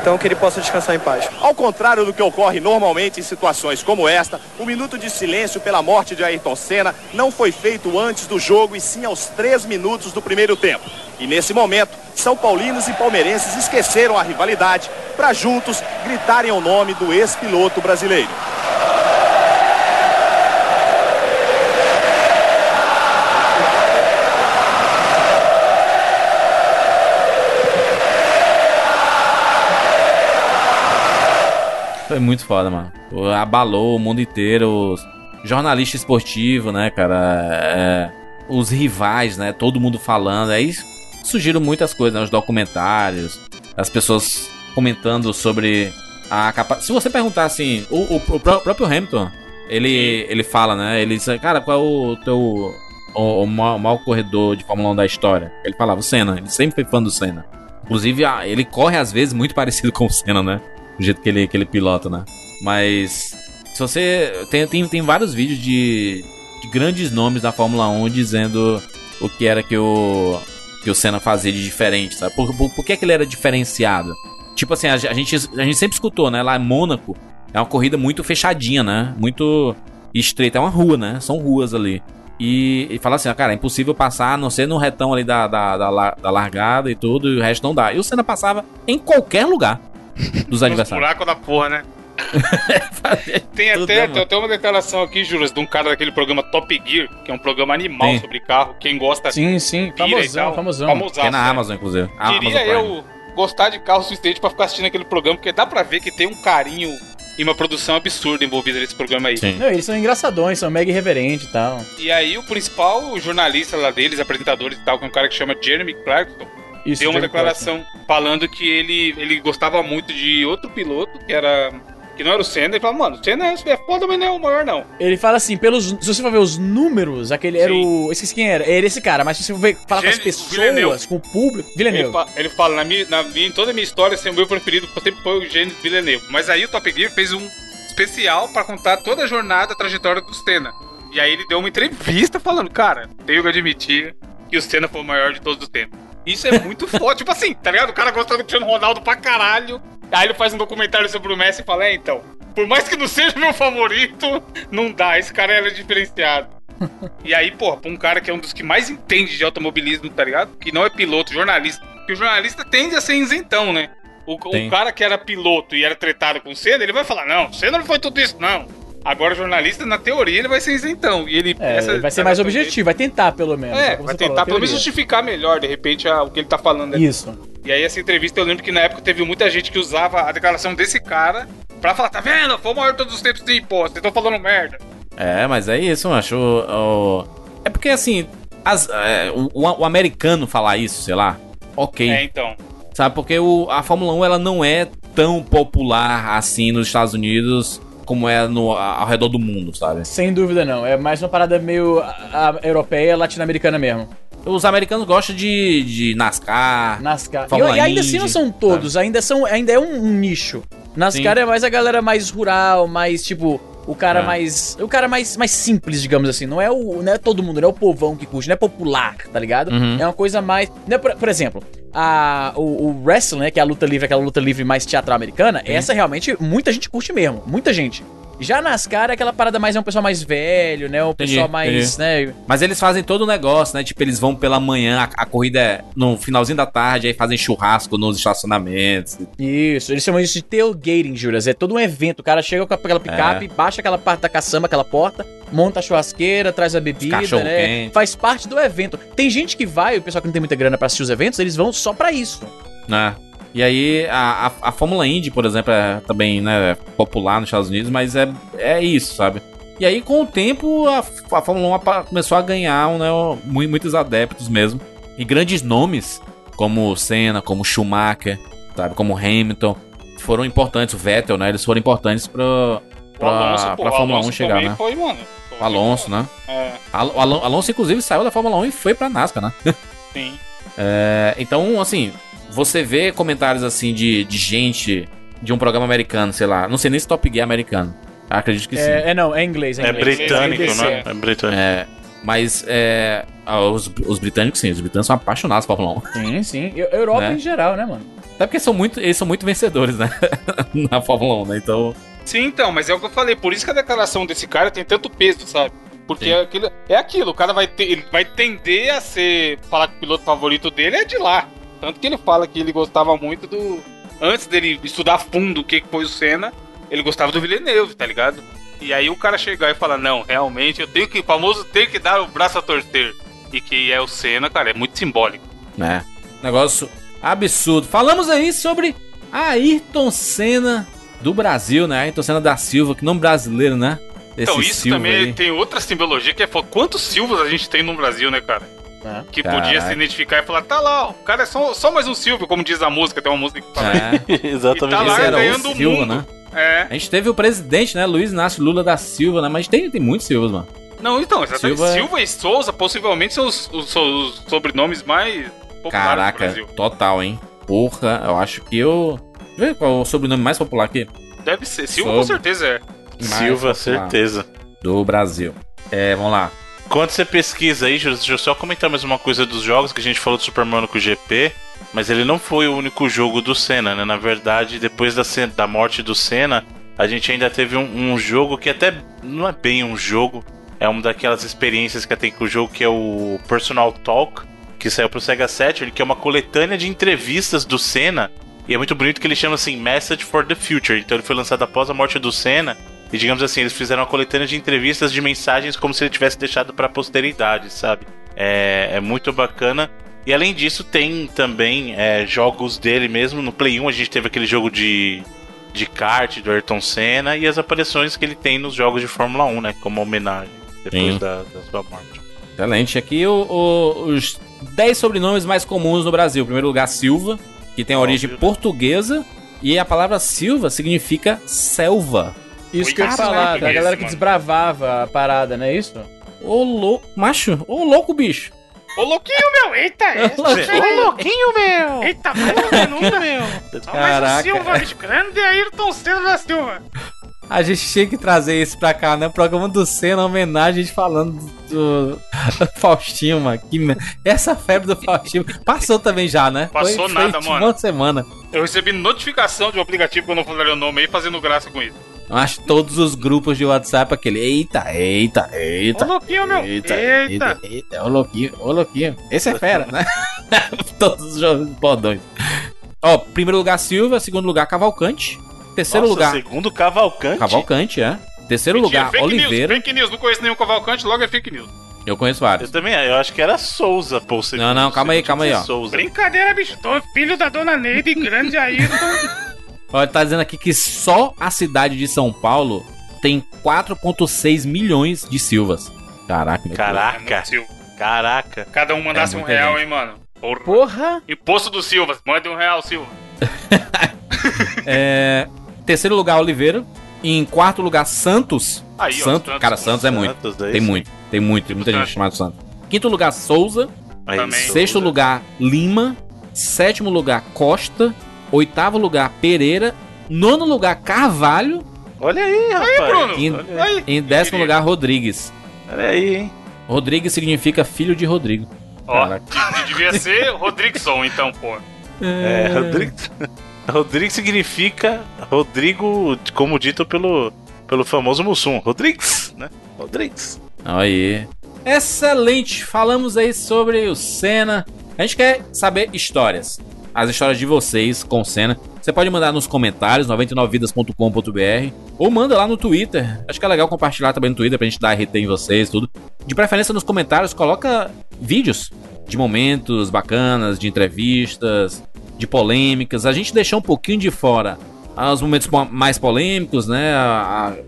Então que ele possa descansar em paz. Ao contrário do que ocorre normalmente em situações como esta, o minuto de silêncio pela morte de Ayrton Senna não foi feito antes do jogo e sim aos três minutos do primeiro tempo. E nesse momento, São Paulinos e palmeirenses esqueceram a rivalidade para juntos gritarem o nome do ex-piloto brasileiro. Foi muito foda, mano. Abalou o mundo inteiro, os jornalista esportivo, né, cara? É, os rivais, né? Todo mundo falando. Aí surgiram muitas coisas, né? Os documentários, as pessoas comentando sobre a capacidade. Se você perguntar assim, o, o, o pró- próprio Hamilton, ele, ele fala, né? Ele diz, cara, qual é o teu. O, o maior, maior corredor de Fórmula 1 da história? Ele falava o Senna, ele sempre foi fã do Senna. Inclusive, ele corre às vezes muito parecido com o Senna, né? Do jeito que ele, que ele pilota, né? Mas. Se você. Tem, tem, tem vários vídeos de, de grandes nomes da Fórmula 1 dizendo o que era que o. Que o Senna fazia de diferente, sabe? Por, por, por que, que ele era diferenciado? Tipo assim, a, a gente, a gente sempre escutou, né? Lá em Mônaco é uma corrida muito fechadinha, né? Muito estreita. É uma rua, né? São ruas ali. E, e fala assim, ó, cara, é impossível passar, a não ser no retão ali da, da, da, da largada e tudo, e o resto não dá. E o Senna passava em qualquer lugar dos adversários. Buraco da porra, né? tem, até, tem até uma declaração aqui, Juras, de um cara daquele programa Top Gear, que é um programa animal Tem. sobre carro. Quem gosta Sim, sim, famosão, famosão. Famosaço, Que é na né? Amazon, inclusive. A Queria Amazon eu gostar de carro o suficiente pra ficar assistindo aquele programa, porque dá pra ver que tem um carinho e uma produção absurda envolvida nesse programa aí. Não, eles são engraçadões, são mega irreverentes e tal. E aí o principal jornalista lá deles, apresentadores e tal, que é um cara que chama Jeremy Clarkson, Isso, deu uma declaração falando que ele, ele gostava muito de outro piloto, que era. que não era o Senna, ele falou, mano, o Senna é foda, mas não é o maior, não. Ele fala assim, pelos. Se você for ver os números, aquele era o. Esqueci quem era. Era esse cara, mas se você for ver, falar com as pessoas, Villeneuve. com o público. Ele, Villeneuve. fa- ele fala, na minha, na minha- em toda a minha história, assim, o meu preferido sempre foi o Gênesis Villeneuve. Mas aí o Top Gear fez um especial pra contar toda a jornada, a trajetória do Senna. E aí ele deu uma entrevista falando, cara, tenho que admitir que o Senna foi o maior de todos os tempos. Isso é muito foda, tipo assim, tá ligado? O cara gosta do Cristiano Ronaldo pra caralho. Aí ele faz um documentário sobre o Messi e fala, é, então, por mais que não seja meu favorito, não dá, esse cara era diferenciado. E aí, porra, pra um cara que é um dos que mais entende de automobilismo, tá ligado? Que não é piloto, jornalista. Que o jornalista tende a ser isentão, né? O, o cara que era piloto e era tretado com o Senna, ele vai falar, não, Senna não foi tudo isso, não. Agora, o jornalista, na teoria, ele vai ser isentão. E ele. É, essa ele vai ser mais objetivo, vai tentar pelo menos. É, como vai falou, tentar a pelo menos justificar melhor, de repente, a- o que ele tá falando. ali. Isso. E aí, essa entrevista, eu lembro que na época teve muita gente que usava a declaração desse cara pra falar, tá vendo? Foi o maior de todos os tempos de imposto, vocês estão falando merda. É, mas é isso, macho. O- o- É porque assim, as- é, o, o- o americano falar isso, sei lá, ok. É, então. Sabe, porque o- a Fórmula 1 ela não é tão popular assim nos Estados Unidos como é no, ao redor do mundo, sabe? Sem dúvida não. É mais uma parada meio a- a- europeia, latino-americana mesmo. Os americanos gostam de, de NASCAR, NASCAR. E, e ainda assim não são todos, ainda, são, ainda é um, um nicho. NASCAR Sim. é mais a galera mais rural, mais tipo. O cara É. mais. O cara mais, mais simples, digamos assim. Não é o. Não é todo mundo, não é o povão que curte, não é popular, tá ligado? Uhum. É uma coisa mais. Né, por, por exemplo, a, o, o wrestling, né? Que é a luta livre, aquela luta livre mais teatral americana, essa realmente muita gente curte mesmo. Muita gente. Já NASCAR é aquela parada mais é um pessoal mais velho, né? O Entendi, pessoal mais, entendi. né? Mas eles fazem todo o negócio, né? Tipo, eles vão pela manhã, a, a corrida é no finalzinho da tarde, aí fazem churrasco nos estacionamentos. Isso, eles chamam isso de tailgating, Juras. É todo um evento. O cara chega com aquela picape, baixa aquela parte da caçamba, aquela porta, monta a churrasqueira, traz a bebida, né? quente. Faz parte do evento. Tem gente que vai, o pessoal que não tem muita grana pra assistir os eventos, eles vão só pra isso. né? E aí a, a, a Fórmula Indy, por exemplo, é também né, popular nos Estados Unidos, mas é, é isso, sabe? E aí, com o tempo, a, a Fórmula 1 apa- começou a ganhar né, mu- muitos adeptos mesmo. E grandes nomes, como Senna, como Schumacher, sabe? Como Hamilton, foram importantes. O Vettel, né? Eles foram importantes pra, pra, Alonso, pra Fórmula 1 Alonso chegar, também né? foi, mano. O Alonso, né? É, Alonso, inclusive, saiu da Fórmula 1 e foi pra NASCAR, né? sim. É, então, assim, você vê comentários assim de, de gente de um programa americano, sei lá. Não sei nem se Top Gear é americano. Acredito que sim. É, é não, é inglês, é É inglês. britânico, NBC. né? É britânico. É, mas é, ah, os, os britânicos, sim, os britânicos são apaixonados por Fórmula 1. Sim, sim. Eu- Europa Né? em geral, né, mano? Até porque são muito, eles são muito vencedores, né? Na Fórmula 1, né? Então. Sim, então, mas é o que eu falei. Por isso que a declaração desse cara tem tanto peso, sabe? Porque é aquilo, é aquilo, o cara vai, ter, ele vai tender a ser. Falar que o piloto favorito dele é de lá. Tanto que ele fala que ele gostava muito do. Antes dele estudar fundo o que foi o Senna, ele gostava do Villeneuve, tá ligado? E aí o cara chegar e falar, não, realmente eu tenho que. O famoso tem que dar o braço a torcer. E que é o Senna, cara, é muito simbólico. É. Negócio absurdo. Falamos aí sobre Ayrton Senna do Brasil, né? Ayrton Senna da Silva, que nome brasileiro, né? Esse então, isso Silva também aí. tem outra simbologia que é quantos Silvas a gente tem no Brasil, né, cara? Que podia Caraca. se identificar e falar, tá lá, o cara é só, só mais um Silvio, como diz a música, tem uma música que fala. É. Exatamente. E tá lá ganhando o o Silva, mundo. né? É. A gente teve o presidente, né? Luiz Inácio Lula da Silva, né? Mas tem, tem muitos Silvas, mano. Não, então, exatamente. Silva- Silva... e Souza possivelmente são os, os- os sobrenomes mais populares do Caraca, Brasil. total, hein? Porra, eu acho que eu. Deixa eu ver qual é o sobrenome mais popular aqui. Deve ser. Silva Sobre- com certeza é. Mais Silva, popular certeza. Do Brasil. É, vamos lá. Quando você pesquisa aí, deixa eu só comentar mais uma coisa dos jogos que a gente falou do Super Monaco GP, mas ele não foi o único jogo do Senna, né? Na verdade, depois da, da morte do Senna, a gente ainda teve um, um jogo que até não é bem um jogo, é uma daquelas experiências que tem com o jogo que é o Personal Talk, que saiu pro Sega Saturn, que é uma coletânea de entrevistas do Senna, e é muito bonito que ele chama assim Message for the Future. Então ele foi lançado após a morte do Senna. E digamos assim, eles fizeram uma coletânea de entrevistas de mensagens como se ele tivesse deixado pra posteridade, sabe? É, é muito bacana. E além disso, tem também é, jogos dele mesmo. No Play 1 a gente teve aquele jogo de, de kart do Ayrton Senna e as aparições que ele tem nos jogos de Fórmula 1, né? Como homenagem depois da, da sua morte. Excelente. Aqui o- o- os 10 sobrenomes mais comuns no Brasil. Em primeiro lugar, Silva, que tem a origem portuguesa. E a palavra Silva significa selva. Isso que eu ia Caraca, falar, da galera que mano. desbravava a parada, não é isso? Ô louco, macho, ô louco, bicho. Ô louquinho, meu! Eita, esse Ô, louquinho, meu! Eita, minuto, meu! Só mais Caraca. um Silva, bicho. Grande Ayrton Senna da Silva. A gente tinha que trazer isso pra cá, né? Programa do Senna, homenagem, a gente falando do Faustinho, mano. Que Essa febre do Faustinho passou também já, né? Passou nada, tipo mano. Uma semana. Eu recebi notificação de um aplicativo que eu não falei o nome aí, fazendo graça com isso. Acho todos os grupos de WhatsApp, aquele eita, eita, eita. Ô, louquinho, meu. Eita, Eita. eita, ô louquinho, ô louquinho. Esse é fera, né? todos os jogos bordões. Ó, primeiro lugar Silva, segundo lugar Cavalcante. Terceiro Nossa, lugar. segundo Cavalcante. Cavalcante, é. Terceiro Mentira, lugar, fake Oliveira. News, fake news. Não conheço nenhum Cavalcante, logo é fake news. Eu conheço vários. Eu também, eu acho que era Souza, pô. Não, não, calma aí, calma aí, ó. Souza. Brincadeira, bicho. Tô filho da dona Neide, grande Ayrton. Ele tá dizendo aqui que só a cidade de São Paulo tem 4,6 milhões de Silvas. Caraca, meu Caraca. Silva. Caraca. Cada um mandasse É um real, gente. hein, mano. Porra. Porra! Imposto do Silva. Mande um real, Silva. É, terceiro lugar, Oliveira. Em quarto lugar, Santos. Aí, ó, Santos, Santos. cara, Santos é muito. Santos, aí tem muito, tem muito, tem muita gente Santos. chamada Santos. Quinto lugar, Souza. Aí, Também. Souza. Sexto lugar, Lima. Sétimo lugar, Costa. Oitavo lugar, Pereira. Nono lugar, Carvalho. Olha aí, rapaz. Aí, Bruno. Em, Olha aí. em décimo lugar, Rodrigues. Olha aí, hein? Rodrigues significa filho de Rodrigo. Ó, de- devia ser Rodrigson, então, pô. É, Rodrigues. Rodrigues significa Rodrigo, como dito pelo, pelo famoso Mussum. Rodrigues, né? Rodrigues. Aí. Excelente! Falamos aí sobre o Senna. A gente quer saber histórias. As histórias de vocês com o Senna. Você pode mandar nos comentários, 99vidas.com.br, ou manda lá no Twitter. Acho que é legal compartilhar também no Twitter pra gente dar RT em vocês, tudo. De preferência nos comentários, coloca vídeos de momentos bacanas, de entrevistas, de polêmicas. A gente deixou um pouquinho de fora os momentos mais polêmicos, né?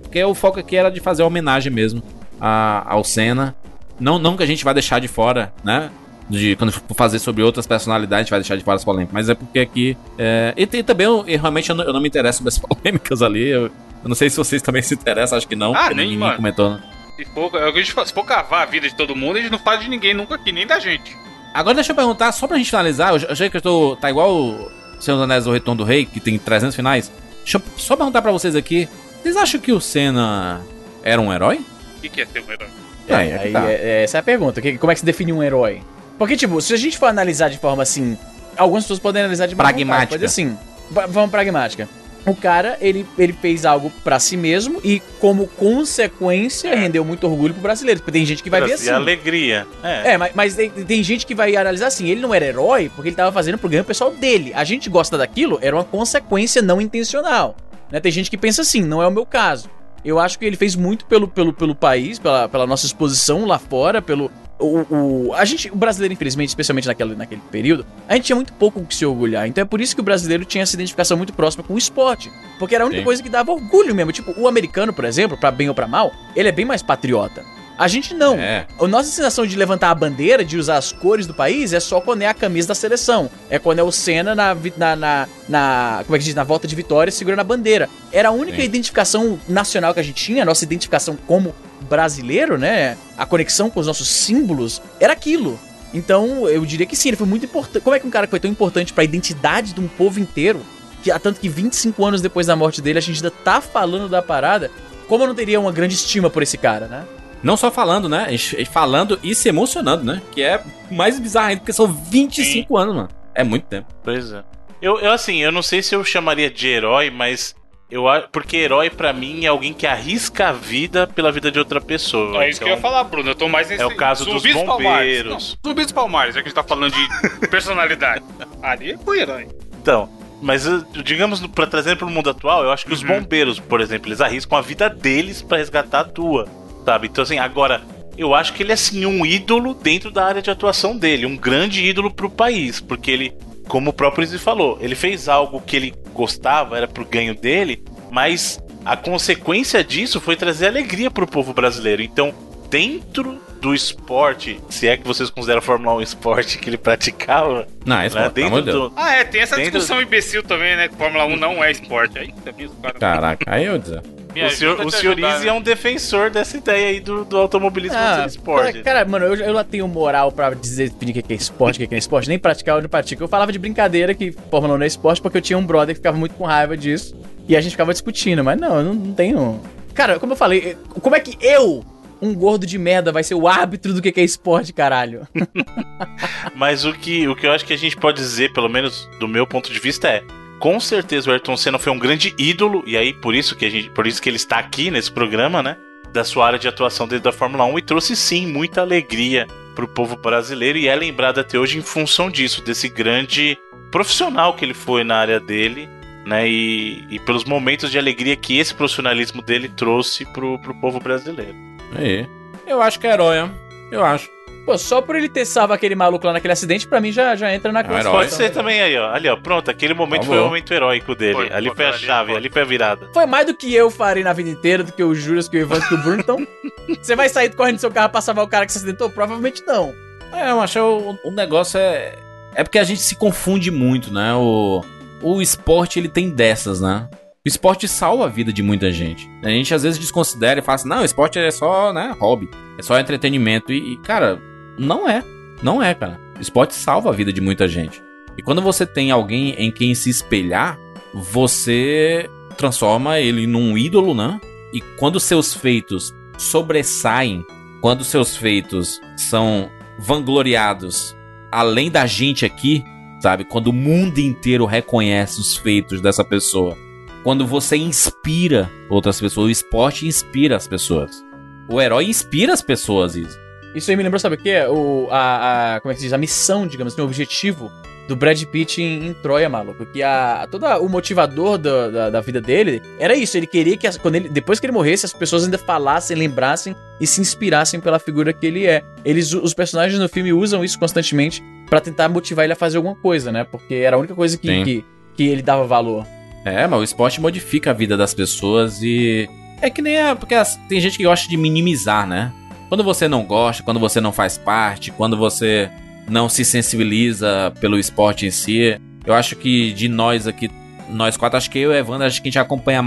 Porque o foco aqui era de fazer homenagem mesmo ao Senna. Não, não que a gente vai deixar de fora, né? De, quando for fazer sobre outras personalidades, a gente vai deixar de fora as polêmicas. Mas é porque aqui. É, e, tem também, eu, realmente eu não, eu não me interesso sobre as polêmicas ali. Eu, eu não sei se vocês também se interessam, acho que não. Ah, nem, ninguém mano. comentou, né? Se for, é se for cavar a vida de todo mundo, a gente não fala de ninguém nunca aqui, nem da gente. Agora deixa eu perguntar, só pra gente finalizar, eu sei que eu tô. Tá igual o Senhor dos Anéis do Retorno do Rei, que tem 300 finais. Deixa eu só perguntar pra vocês aqui: vocês acham que o Senna era um herói? O que, que é ser um herói? É, é tá. é- é- essa é a pergunta. que- Como é que se define um herói? Porque, tipo, se a gente for analisar de forma assim. algumas pessoas podem analisar de vontade, Pragmática. Mas assim, va- vamos pragmática. O cara, ele, ele fez algo pra si mesmo e, como consequência, rendeu muito orgulho pro brasileiro. Porque tem gente que vai ver assim. Alegria. É. É, mas, mas tem, tem gente que vai analisar assim, ele não era herói porque ele tava fazendo pro ganho pessoal dele. A gente gosta daquilo, era uma consequência não intencional. Né? Tem gente que pensa assim, não é o meu caso. Eu acho que ele fez muito pelo, pelo, pelo país, pela, pela nossa exposição lá fora, pelo. O, o- a gente, o brasileiro, infelizmente, especialmente naquele, naquele período, a gente tinha muito pouco o que se orgulhar. Então é por isso que o brasileiro tinha essa identificação muito próxima com o esporte. Porque era a única Sim. coisa que dava orgulho mesmo. Tipo, o americano, por exemplo, pra bem ou pra mal, ele é bem mais patriota. A gente não. É. A nossa sensação de levantar a bandeira, de usar as cores do país, é só quando é a camisa da seleção. É quando é o Senna na, na, na, na- como é que diz, na volta de vitória segurando a bandeira. Era a única Sim. identificação nacional que a gente tinha, a nossa identificação como brasileiro, né? A conexão com os nossos símbolos, era aquilo. Então, eu diria que sim, ele foi muito importante. Como é que um cara que foi tão importante pra identidade de um povo inteiro, que há tanto que 25 anos depois da morte dele a gente ainda tá falando da parada, como eu não teria uma grande estima por esse cara, né? Não só falando, né? A Falando e se emocionando, né? Que é mais bizarro ainda, porque são 25 anos, mano. É muito tempo. Pois é. Eu, eu, assim, eu não sei se eu chamaria de herói, mas eu porque herói pra mim é alguém que arrisca a vida pela vida de outra pessoa. É isso que eu ia falar, Bruno. Eu tô mais nesse. É o caso dos bombeiros. Não, Zumbi dos Palmares, já que a gente tá falando de personalidade. Ali foi herói. Então, mas uh, digamos, pra trazer pro mundo atual, eu acho que os bombeiros, por exemplo, eles arriscam a vida deles pra resgatar a tua, sabe? Então, assim, agora, eu acho que ele é, assim, um ídolo dentro da área de atuação dele, um grande ídolo pro país, porque ele, como o próprio Izzy falou, ele fez algo que ele gostava, era pro ganho dele, mas a consequência disso foi trazer alegria pro povo brasileiro. Então, dentro do esporte, se é que vocês consideram a Fórmula 1 um esporte que ele praticava, Não, é esporte, né, de Deus. do, Ah, é, tem essa Dentro- discussão imbecil também, né? Que Fórmula 1 não é esporte. Aí também os caras. Caraca, aí eu dizer. Me o senhor, o te senhor ajudar, é um defensor dessa ideia aí do, do automobilismo ser esporte. Cara, cara, mano, eu, eu lá tenho moral pra dizer, definir o que é esporte, o que é esporte, nem praticar ou não pratico. Eu falava de brincadeira que Fórmula 1 não é esporte porque eu tinha um brother que ficava muito com raiva disso e a gente ficava discutindo, mas não, eu não, não tenho. Cara, como eu falei, como é que eu, um gordo de merda, vai ser o árbitro do que que é esporte, caralho? Mas o que, o que eu acho que a gente pode dizer, pelo menos do meu ponto de vista, é. Com certeza o Ayrton Senna foi um grande ídolo, e aí por isso que a gente. Por isso que ele está aqui nesse programa, né? Da sua área de atuação dentro da Fórmula 1 e trouxe sim muita alegria pro povo brasileiro e é lembrado até hoje em função disso, desse grande profissional que ele foi na área dele, né? E, e pelos momentos de alegria que esse profissionalismo dele trouxe pro, pro povo brasileiro. Aí. Eu acho que é herói, ó. Eu acho. Pô, só por ele ter salvo aquele maluco lá naquele acidente, pra mim já, já entra na herói. Pode ser também aí, ó. Ali, ó. Pronto, aquele momento Tá foi o momento heróico dele. Foi, ali foi, a chave, ali foi a virada. Foi mais do que eu farei na vida inteira, do que o Juras, que o Evandro, que o Bruno. Então, você vai sair correndo do seu carro pra salvar o cara que se acidentou? Provavelmente não. É, eu acho que o, o negócio é. É porque a gente se confunde muito, né? O, o esporte ele tem dessas, né? O esporte salva a vida de muita gente. A gente às vezes desconsidera e fala assim: não, o esporte é só, né, hobby, é só entretenimento. E, e, cara, não é. Não é, cara. Esporte salva a vida de muita gente. E quando você tem alguém em quem se espelhar, você transforma ele num ídolo, né? E quando seus feitos sobressaem, quando seus feitos são vangloriados além da gente aqui, sabe? Quando o mundo inteiro reconhece os feitos dessa pessoa. Quando você inspira outras pessoas, o esporte inspira as pessoas. O herói inspira as pessoas, isso. Isso aí me lembrou, sabe o quê? O, a, a- como é que se diz? A missão, digamos assim, o objetivo do Brad Pitt em, em Troia, maluco. Que a, todo o motivador da, da, da vida dele era isso. Ele queria que, as- quando ele, depois que ele morresse, as pessoas ainda falassem, lembrassem e se inspirassem pela figura que ele é. Eles, os personagens no filme usam isso constantemente pra tentar motivar ele a fazer alguma coisa, né? Porque era a única coisa que, que, que ele dava valor. É, mas o esporte modifica a vida das pessoas e. É que nem a. Porque as- tem gente que gosta de minimizar, né? Quando você não gosta, quando você não faz parte, quando você não se sensibiliza pelo esporte em si. Eu acho que de nós aqui, nós quatro, acho que eu e o Evandro, acho que a gente acompanha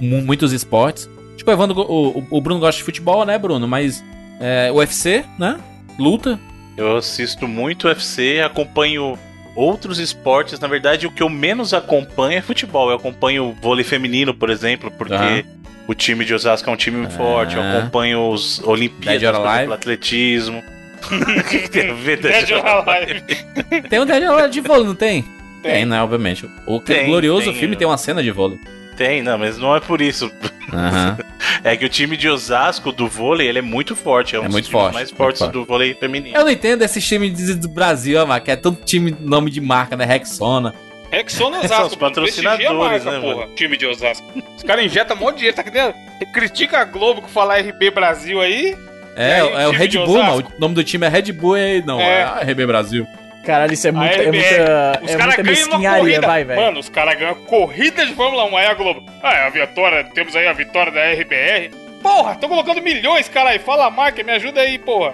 muitos esportes. Tipo, o Evandro, o, o- Bruno gosta de futebol, né, Bruno? Mas é, UFC, né? Luta. Eu assisto muito UFC, acompanho outros esportes. Na verdade, o que eu menos acompanho é futebol. Eu acompanho vôlei feminino, por exemplo, porque Aham. O time de Osasco é um time forte. Eu acompanho os Olimpíadas, or por Alive. exemplo, atletismo. Dead or Alive. Tem um Dead or Alive de vôlei, não tem? Tem, né? Obviamente. O Tem, glorioso tem, filme tem uma cena de vôlei. Tem, não, mas não é por isso. Aham. É que o time de Osasco do vôlei, ele é muito forte. É um É dos muito times forte, mais muito fortes forte. do vôlei feminino. Eu não entendo esses times do Brasil, mano, que é todo time nome de marca, né? Rexona. Rexona São Osasco, mano. A patrocinadores, marca, né, porra. Time de Osasco. Os caras injetam um monte de dinheiro, tá nem... Critica a Globo que fala RB Brasil aí. É, aí, é o Red Bull, mano. O nome do time é Red Bull e não, é, É. a RB Brasil. Caralho, isso é muita, é muita, Os é muita mesquinharia, corrida. vai, velho. Mano, os caras ganham corrida de Fórmula 1. Aí a Globo. Ah, é a vitória. Temos aí a vitória da RBR. Porra, tô colocando milhões, cara aí. Fala a marca, me ajuda aí, porra.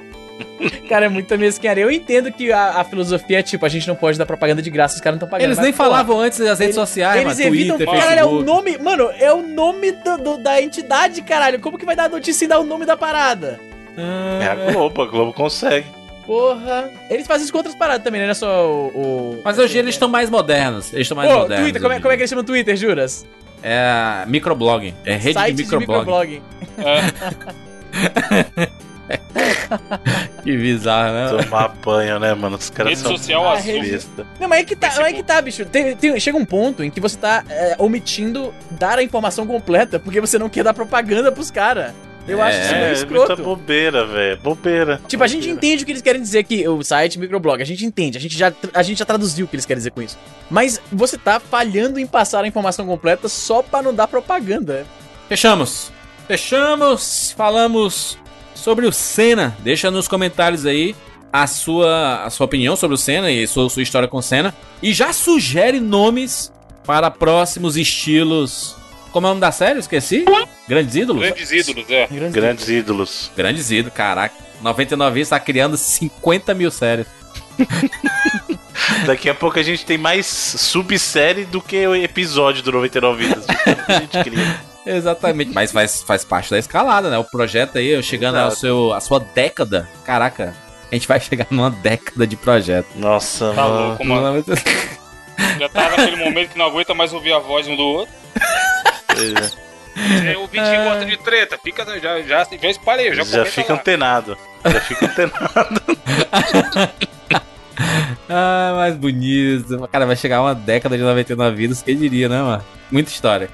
Cara, é muita mesquinharia. Eu entendo que a, a filosofia é tipo, a gente não pode dar propaganda de graça, os caras não estão pagando. Eles mas, nem porra, falavam antes das redes sociais, Eles mano. evitam. Twitter, caralho, é o nome. Mano, é o nome do, do- da entidade, caralho. Como que vai dar notícia e dar o nome da parada? É a Globo, a Globo consegue. Porra. Eles fazem isso com outras paradas também, né? Não é só o. o... Mas hoje eles estão mais modernos. Eles estão mais Pô, modernos. Twitter, como é, como é que eles chamam o Twitter, juras? É microblog. É rede Site de microblog. que bizarro, né? Tomar banho, né, mano? Os caras Rede são social besta. Não, mas é que tá, mas é que tá, bicho. Tem- tem- chega um ponto em que você tá é, omitindo dar a informação completa porque você não quer dar propaganda pros caras. Eu acho isso meio É, escroto. muita bobeira, velho. Bobeira. Tipo, a gente entende o que eles querem dizer que o site microblog, a gente entende, a gente, já, a gente já traduziu o que eles querem dizer com isso. Mas você tá falhando em passar a informação completa só pra não dar propaganda. Fechamos. Fechamos. Falamos sobre o Senna. Deixa nos comentários aí a sua, a sua opinião sobre o Senna e sua, sua história com o Senna. E já sugere nomes para próximos estilos. Como é o nome da série? Esqueci. Grandes ídolos? Grandes ídolos, é. Grandes ídolos. Grandes ídolos, caraca. 99 está criando 50 mil séries. Daqui a pouco a gente tem mais subsérie do que o episódio do 99 Vidas. A gente cria. Exatamente. Mas faz, faz parte da escalada, né? O projeto aí, chegando ao seu, a sua década. Caraca, a gente vai chegar numa década de projeto. Nossa, Tá mano. louco, mano. Já tá naquele momento que não aguenta mais ouvir a voz um do outro. É, o Vitinho gosta de treta. Fica, já, já, já espalhei, já, Já fica lá. antenado. Já fica antenado. Ah, mais bonito. Cara, vai chegar uma década de 99 vidas, quem diria, né, mano? Muita história.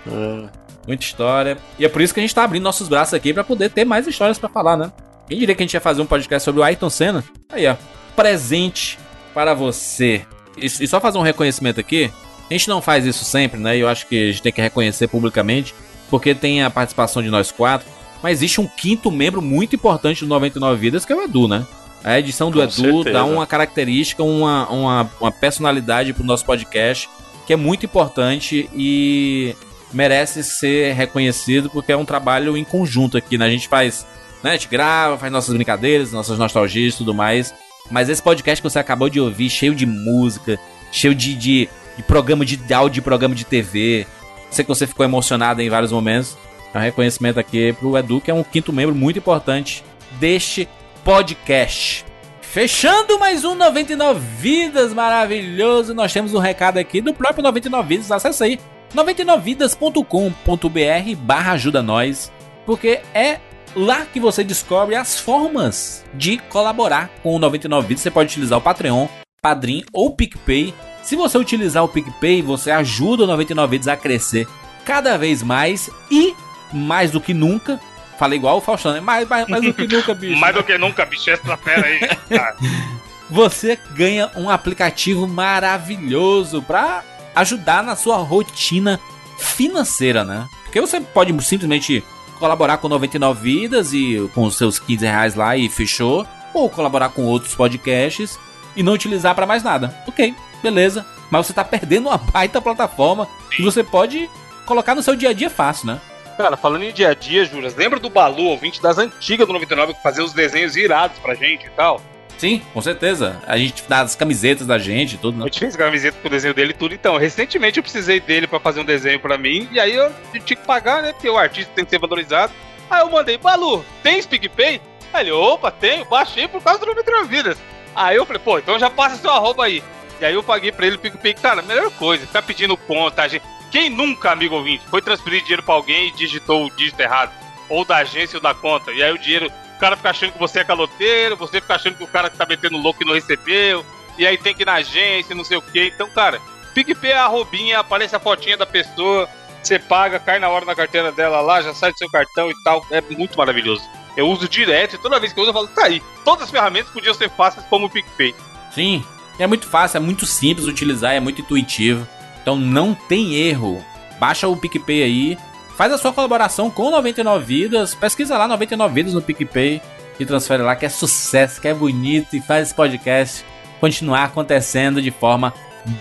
Muita história. E é por isso que a gente tá abrindo nossos braços aqui pra poder ter mais histórias pra falar, né? Quem diria que a gente ia fazer um podcast sobre o Ayrton Senna? Aí, ó. Presente para você. E, e só fazer um reconhecimento aqui. A gente não faz isso sempre, né? E eu acho que a gente tem que reconhecer publicamente. Porque tem a participação de nós quatro. Mas existe um quinto membro muito importante do 99 Vidas, que é o Edu, né? A edição do Com Edu certeza. dá uma característica, uma, uma, uma personalidade pro nosso podcast que é muito importante e merece ser reconhecido porque é um trabalho em conjunto aqui, né? A gente faz, né? A gente grava, faz nossas brincadeiras, nossas nostalgias e tudo mais. Mas esse podcast que você acabou de ouvir, cheio de música, cheio de, de, de programa de áudio, de programa de TV. Sei que você ficou emocionado em vários momentos. É um reconhecimento aqui pro Edu, que é um quinto membro muito importante deste podcast. Fechando mais um 99 Vidas maravilhoso, nós temos um recado aqui do próprio 99 Vidas. Acesse aí 99vidas.com.br barra ajuda nós, porque é lá que você descobre as formas de colaborar com o 99 Vidas. Você pode utilizar o Patreon, Padrim ou PicPay. Se você utilizar o PicPay, você ajuda o 99 Vidas a crescer cada vez mais e mais do que nunca. Falei igual o Faustão, né? Mais, mais, mais do que nunca, bicho. Mais do que nunca, bicho, essa fera aí. Você ganha um aplicativo maravilhoso para ajudar na sua rotina financeira, né? Porque você pode simplesmente colaborar com 99 Vidas e com os seus 15 reais lá e fechou. Ou colaborar com outros podcasts e não utilizar para mais nada. Ok, beleza. Mas você tá perdendo uma baita plataforma que você pode colocar no seu dia a dia fácil, né? Cara, falando em dia a dia, Juras, lembra do Balu, ouvinte das antigas do 99, que fazia os desenhos irados pra gente e tal? Sim, com certeza. A gente dá as camisetas da gente tudo, né? A gente fez camiseta com o desenho dele e tudo. Então, recentemente eu precisei dele pra fazer um desenho pra mim, e aí eu tinha que pagar, né? Porque o artista tem que ser valorizado. Aí eu mandei, Balu, tem PicPay? Aí ele, opa, tenho, baixei por causa do 99 Vidas. Aí eu falei, pô, então já passa seu arroba aí. E aí eu paguei pra ele o PicPay. Cara, melhor coisa, ficar pedindo conta, gente. Quem nunca, amigo ouvinte, foi transferir dinheiro pra alguém e digitou o dígito errado? Ou da agência ou da conta. E aí o dinheiro o cara fica achando que você é caloteiro, você fica achando que o cara tá metendo louco e não recebeu, e aí tem que ir na agência, não sei o que. Então, cara, PicPay é a roubinha, aparece a fotinha da pessoa, você paga, cai na hora na carteira dela lá, já sai do seu cartão e tal. É muito maravilhoso. Eu uso direto e toda vez que eu uso eu falo, tá aí. Todas as ferramentas podiam ser fáceis como o PicPay. Sim, é muito fácil, é muito simples utilizar, é muito intuitivo. Então não tem erro. Baixa o PicPay aí, faz a sua colaboração com 99 Vidas, pesquisa lá 99 Vidas no PicPay e transfere lá que é sucesso, que é bonito e faz esse podcast continuar acontecendo de forma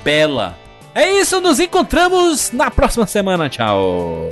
bela. É isso, nos encontramos na próxima semana. Tchau.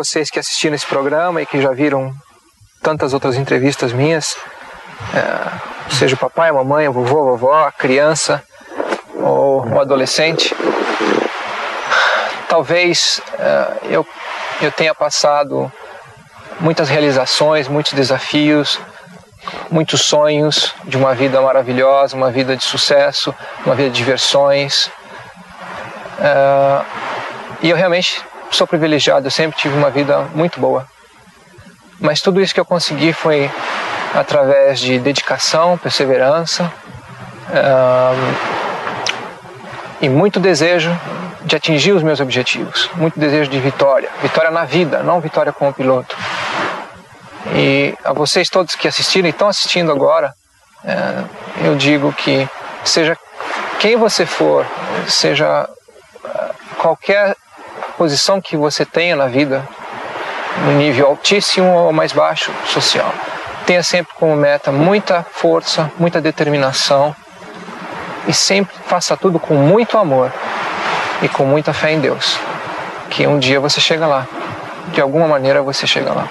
Vocês que assistiram esse programa e que já viram tantas outras entrevistas minhas, é, seja o papai, a mamãe, a vovô, a vovó, a criança ou o adolescente, talvez é, eu eu tenha passado muitas realizações, muitos desafios, muitos sonhos de uma vida maravilhosa, uma vida de sucesso, uma vida de diversões. Ah, e eu realmente sou privilegiado, eu sempre tive uma vida muito boa. Mas tudo isso que eu consegui foi através de dedicação, perseverança ah, e muito desejo de atingir os meus objetivos, muito desejo de vitória, vitória na vida, não vitória como piloto. E a vocês todos que assistiram e estão assistindo agora, eh, eu digo que seja quem você for, seja eh, qualquer posição que você tenha na vida, no nível altíssimo ou mais baixo social, tenha sempre como meta muita força, muita determinação e sempre faça tudo com muito amor e com muita fé em Deus, que um dia você chega lá, de alguma maneira você chega lá.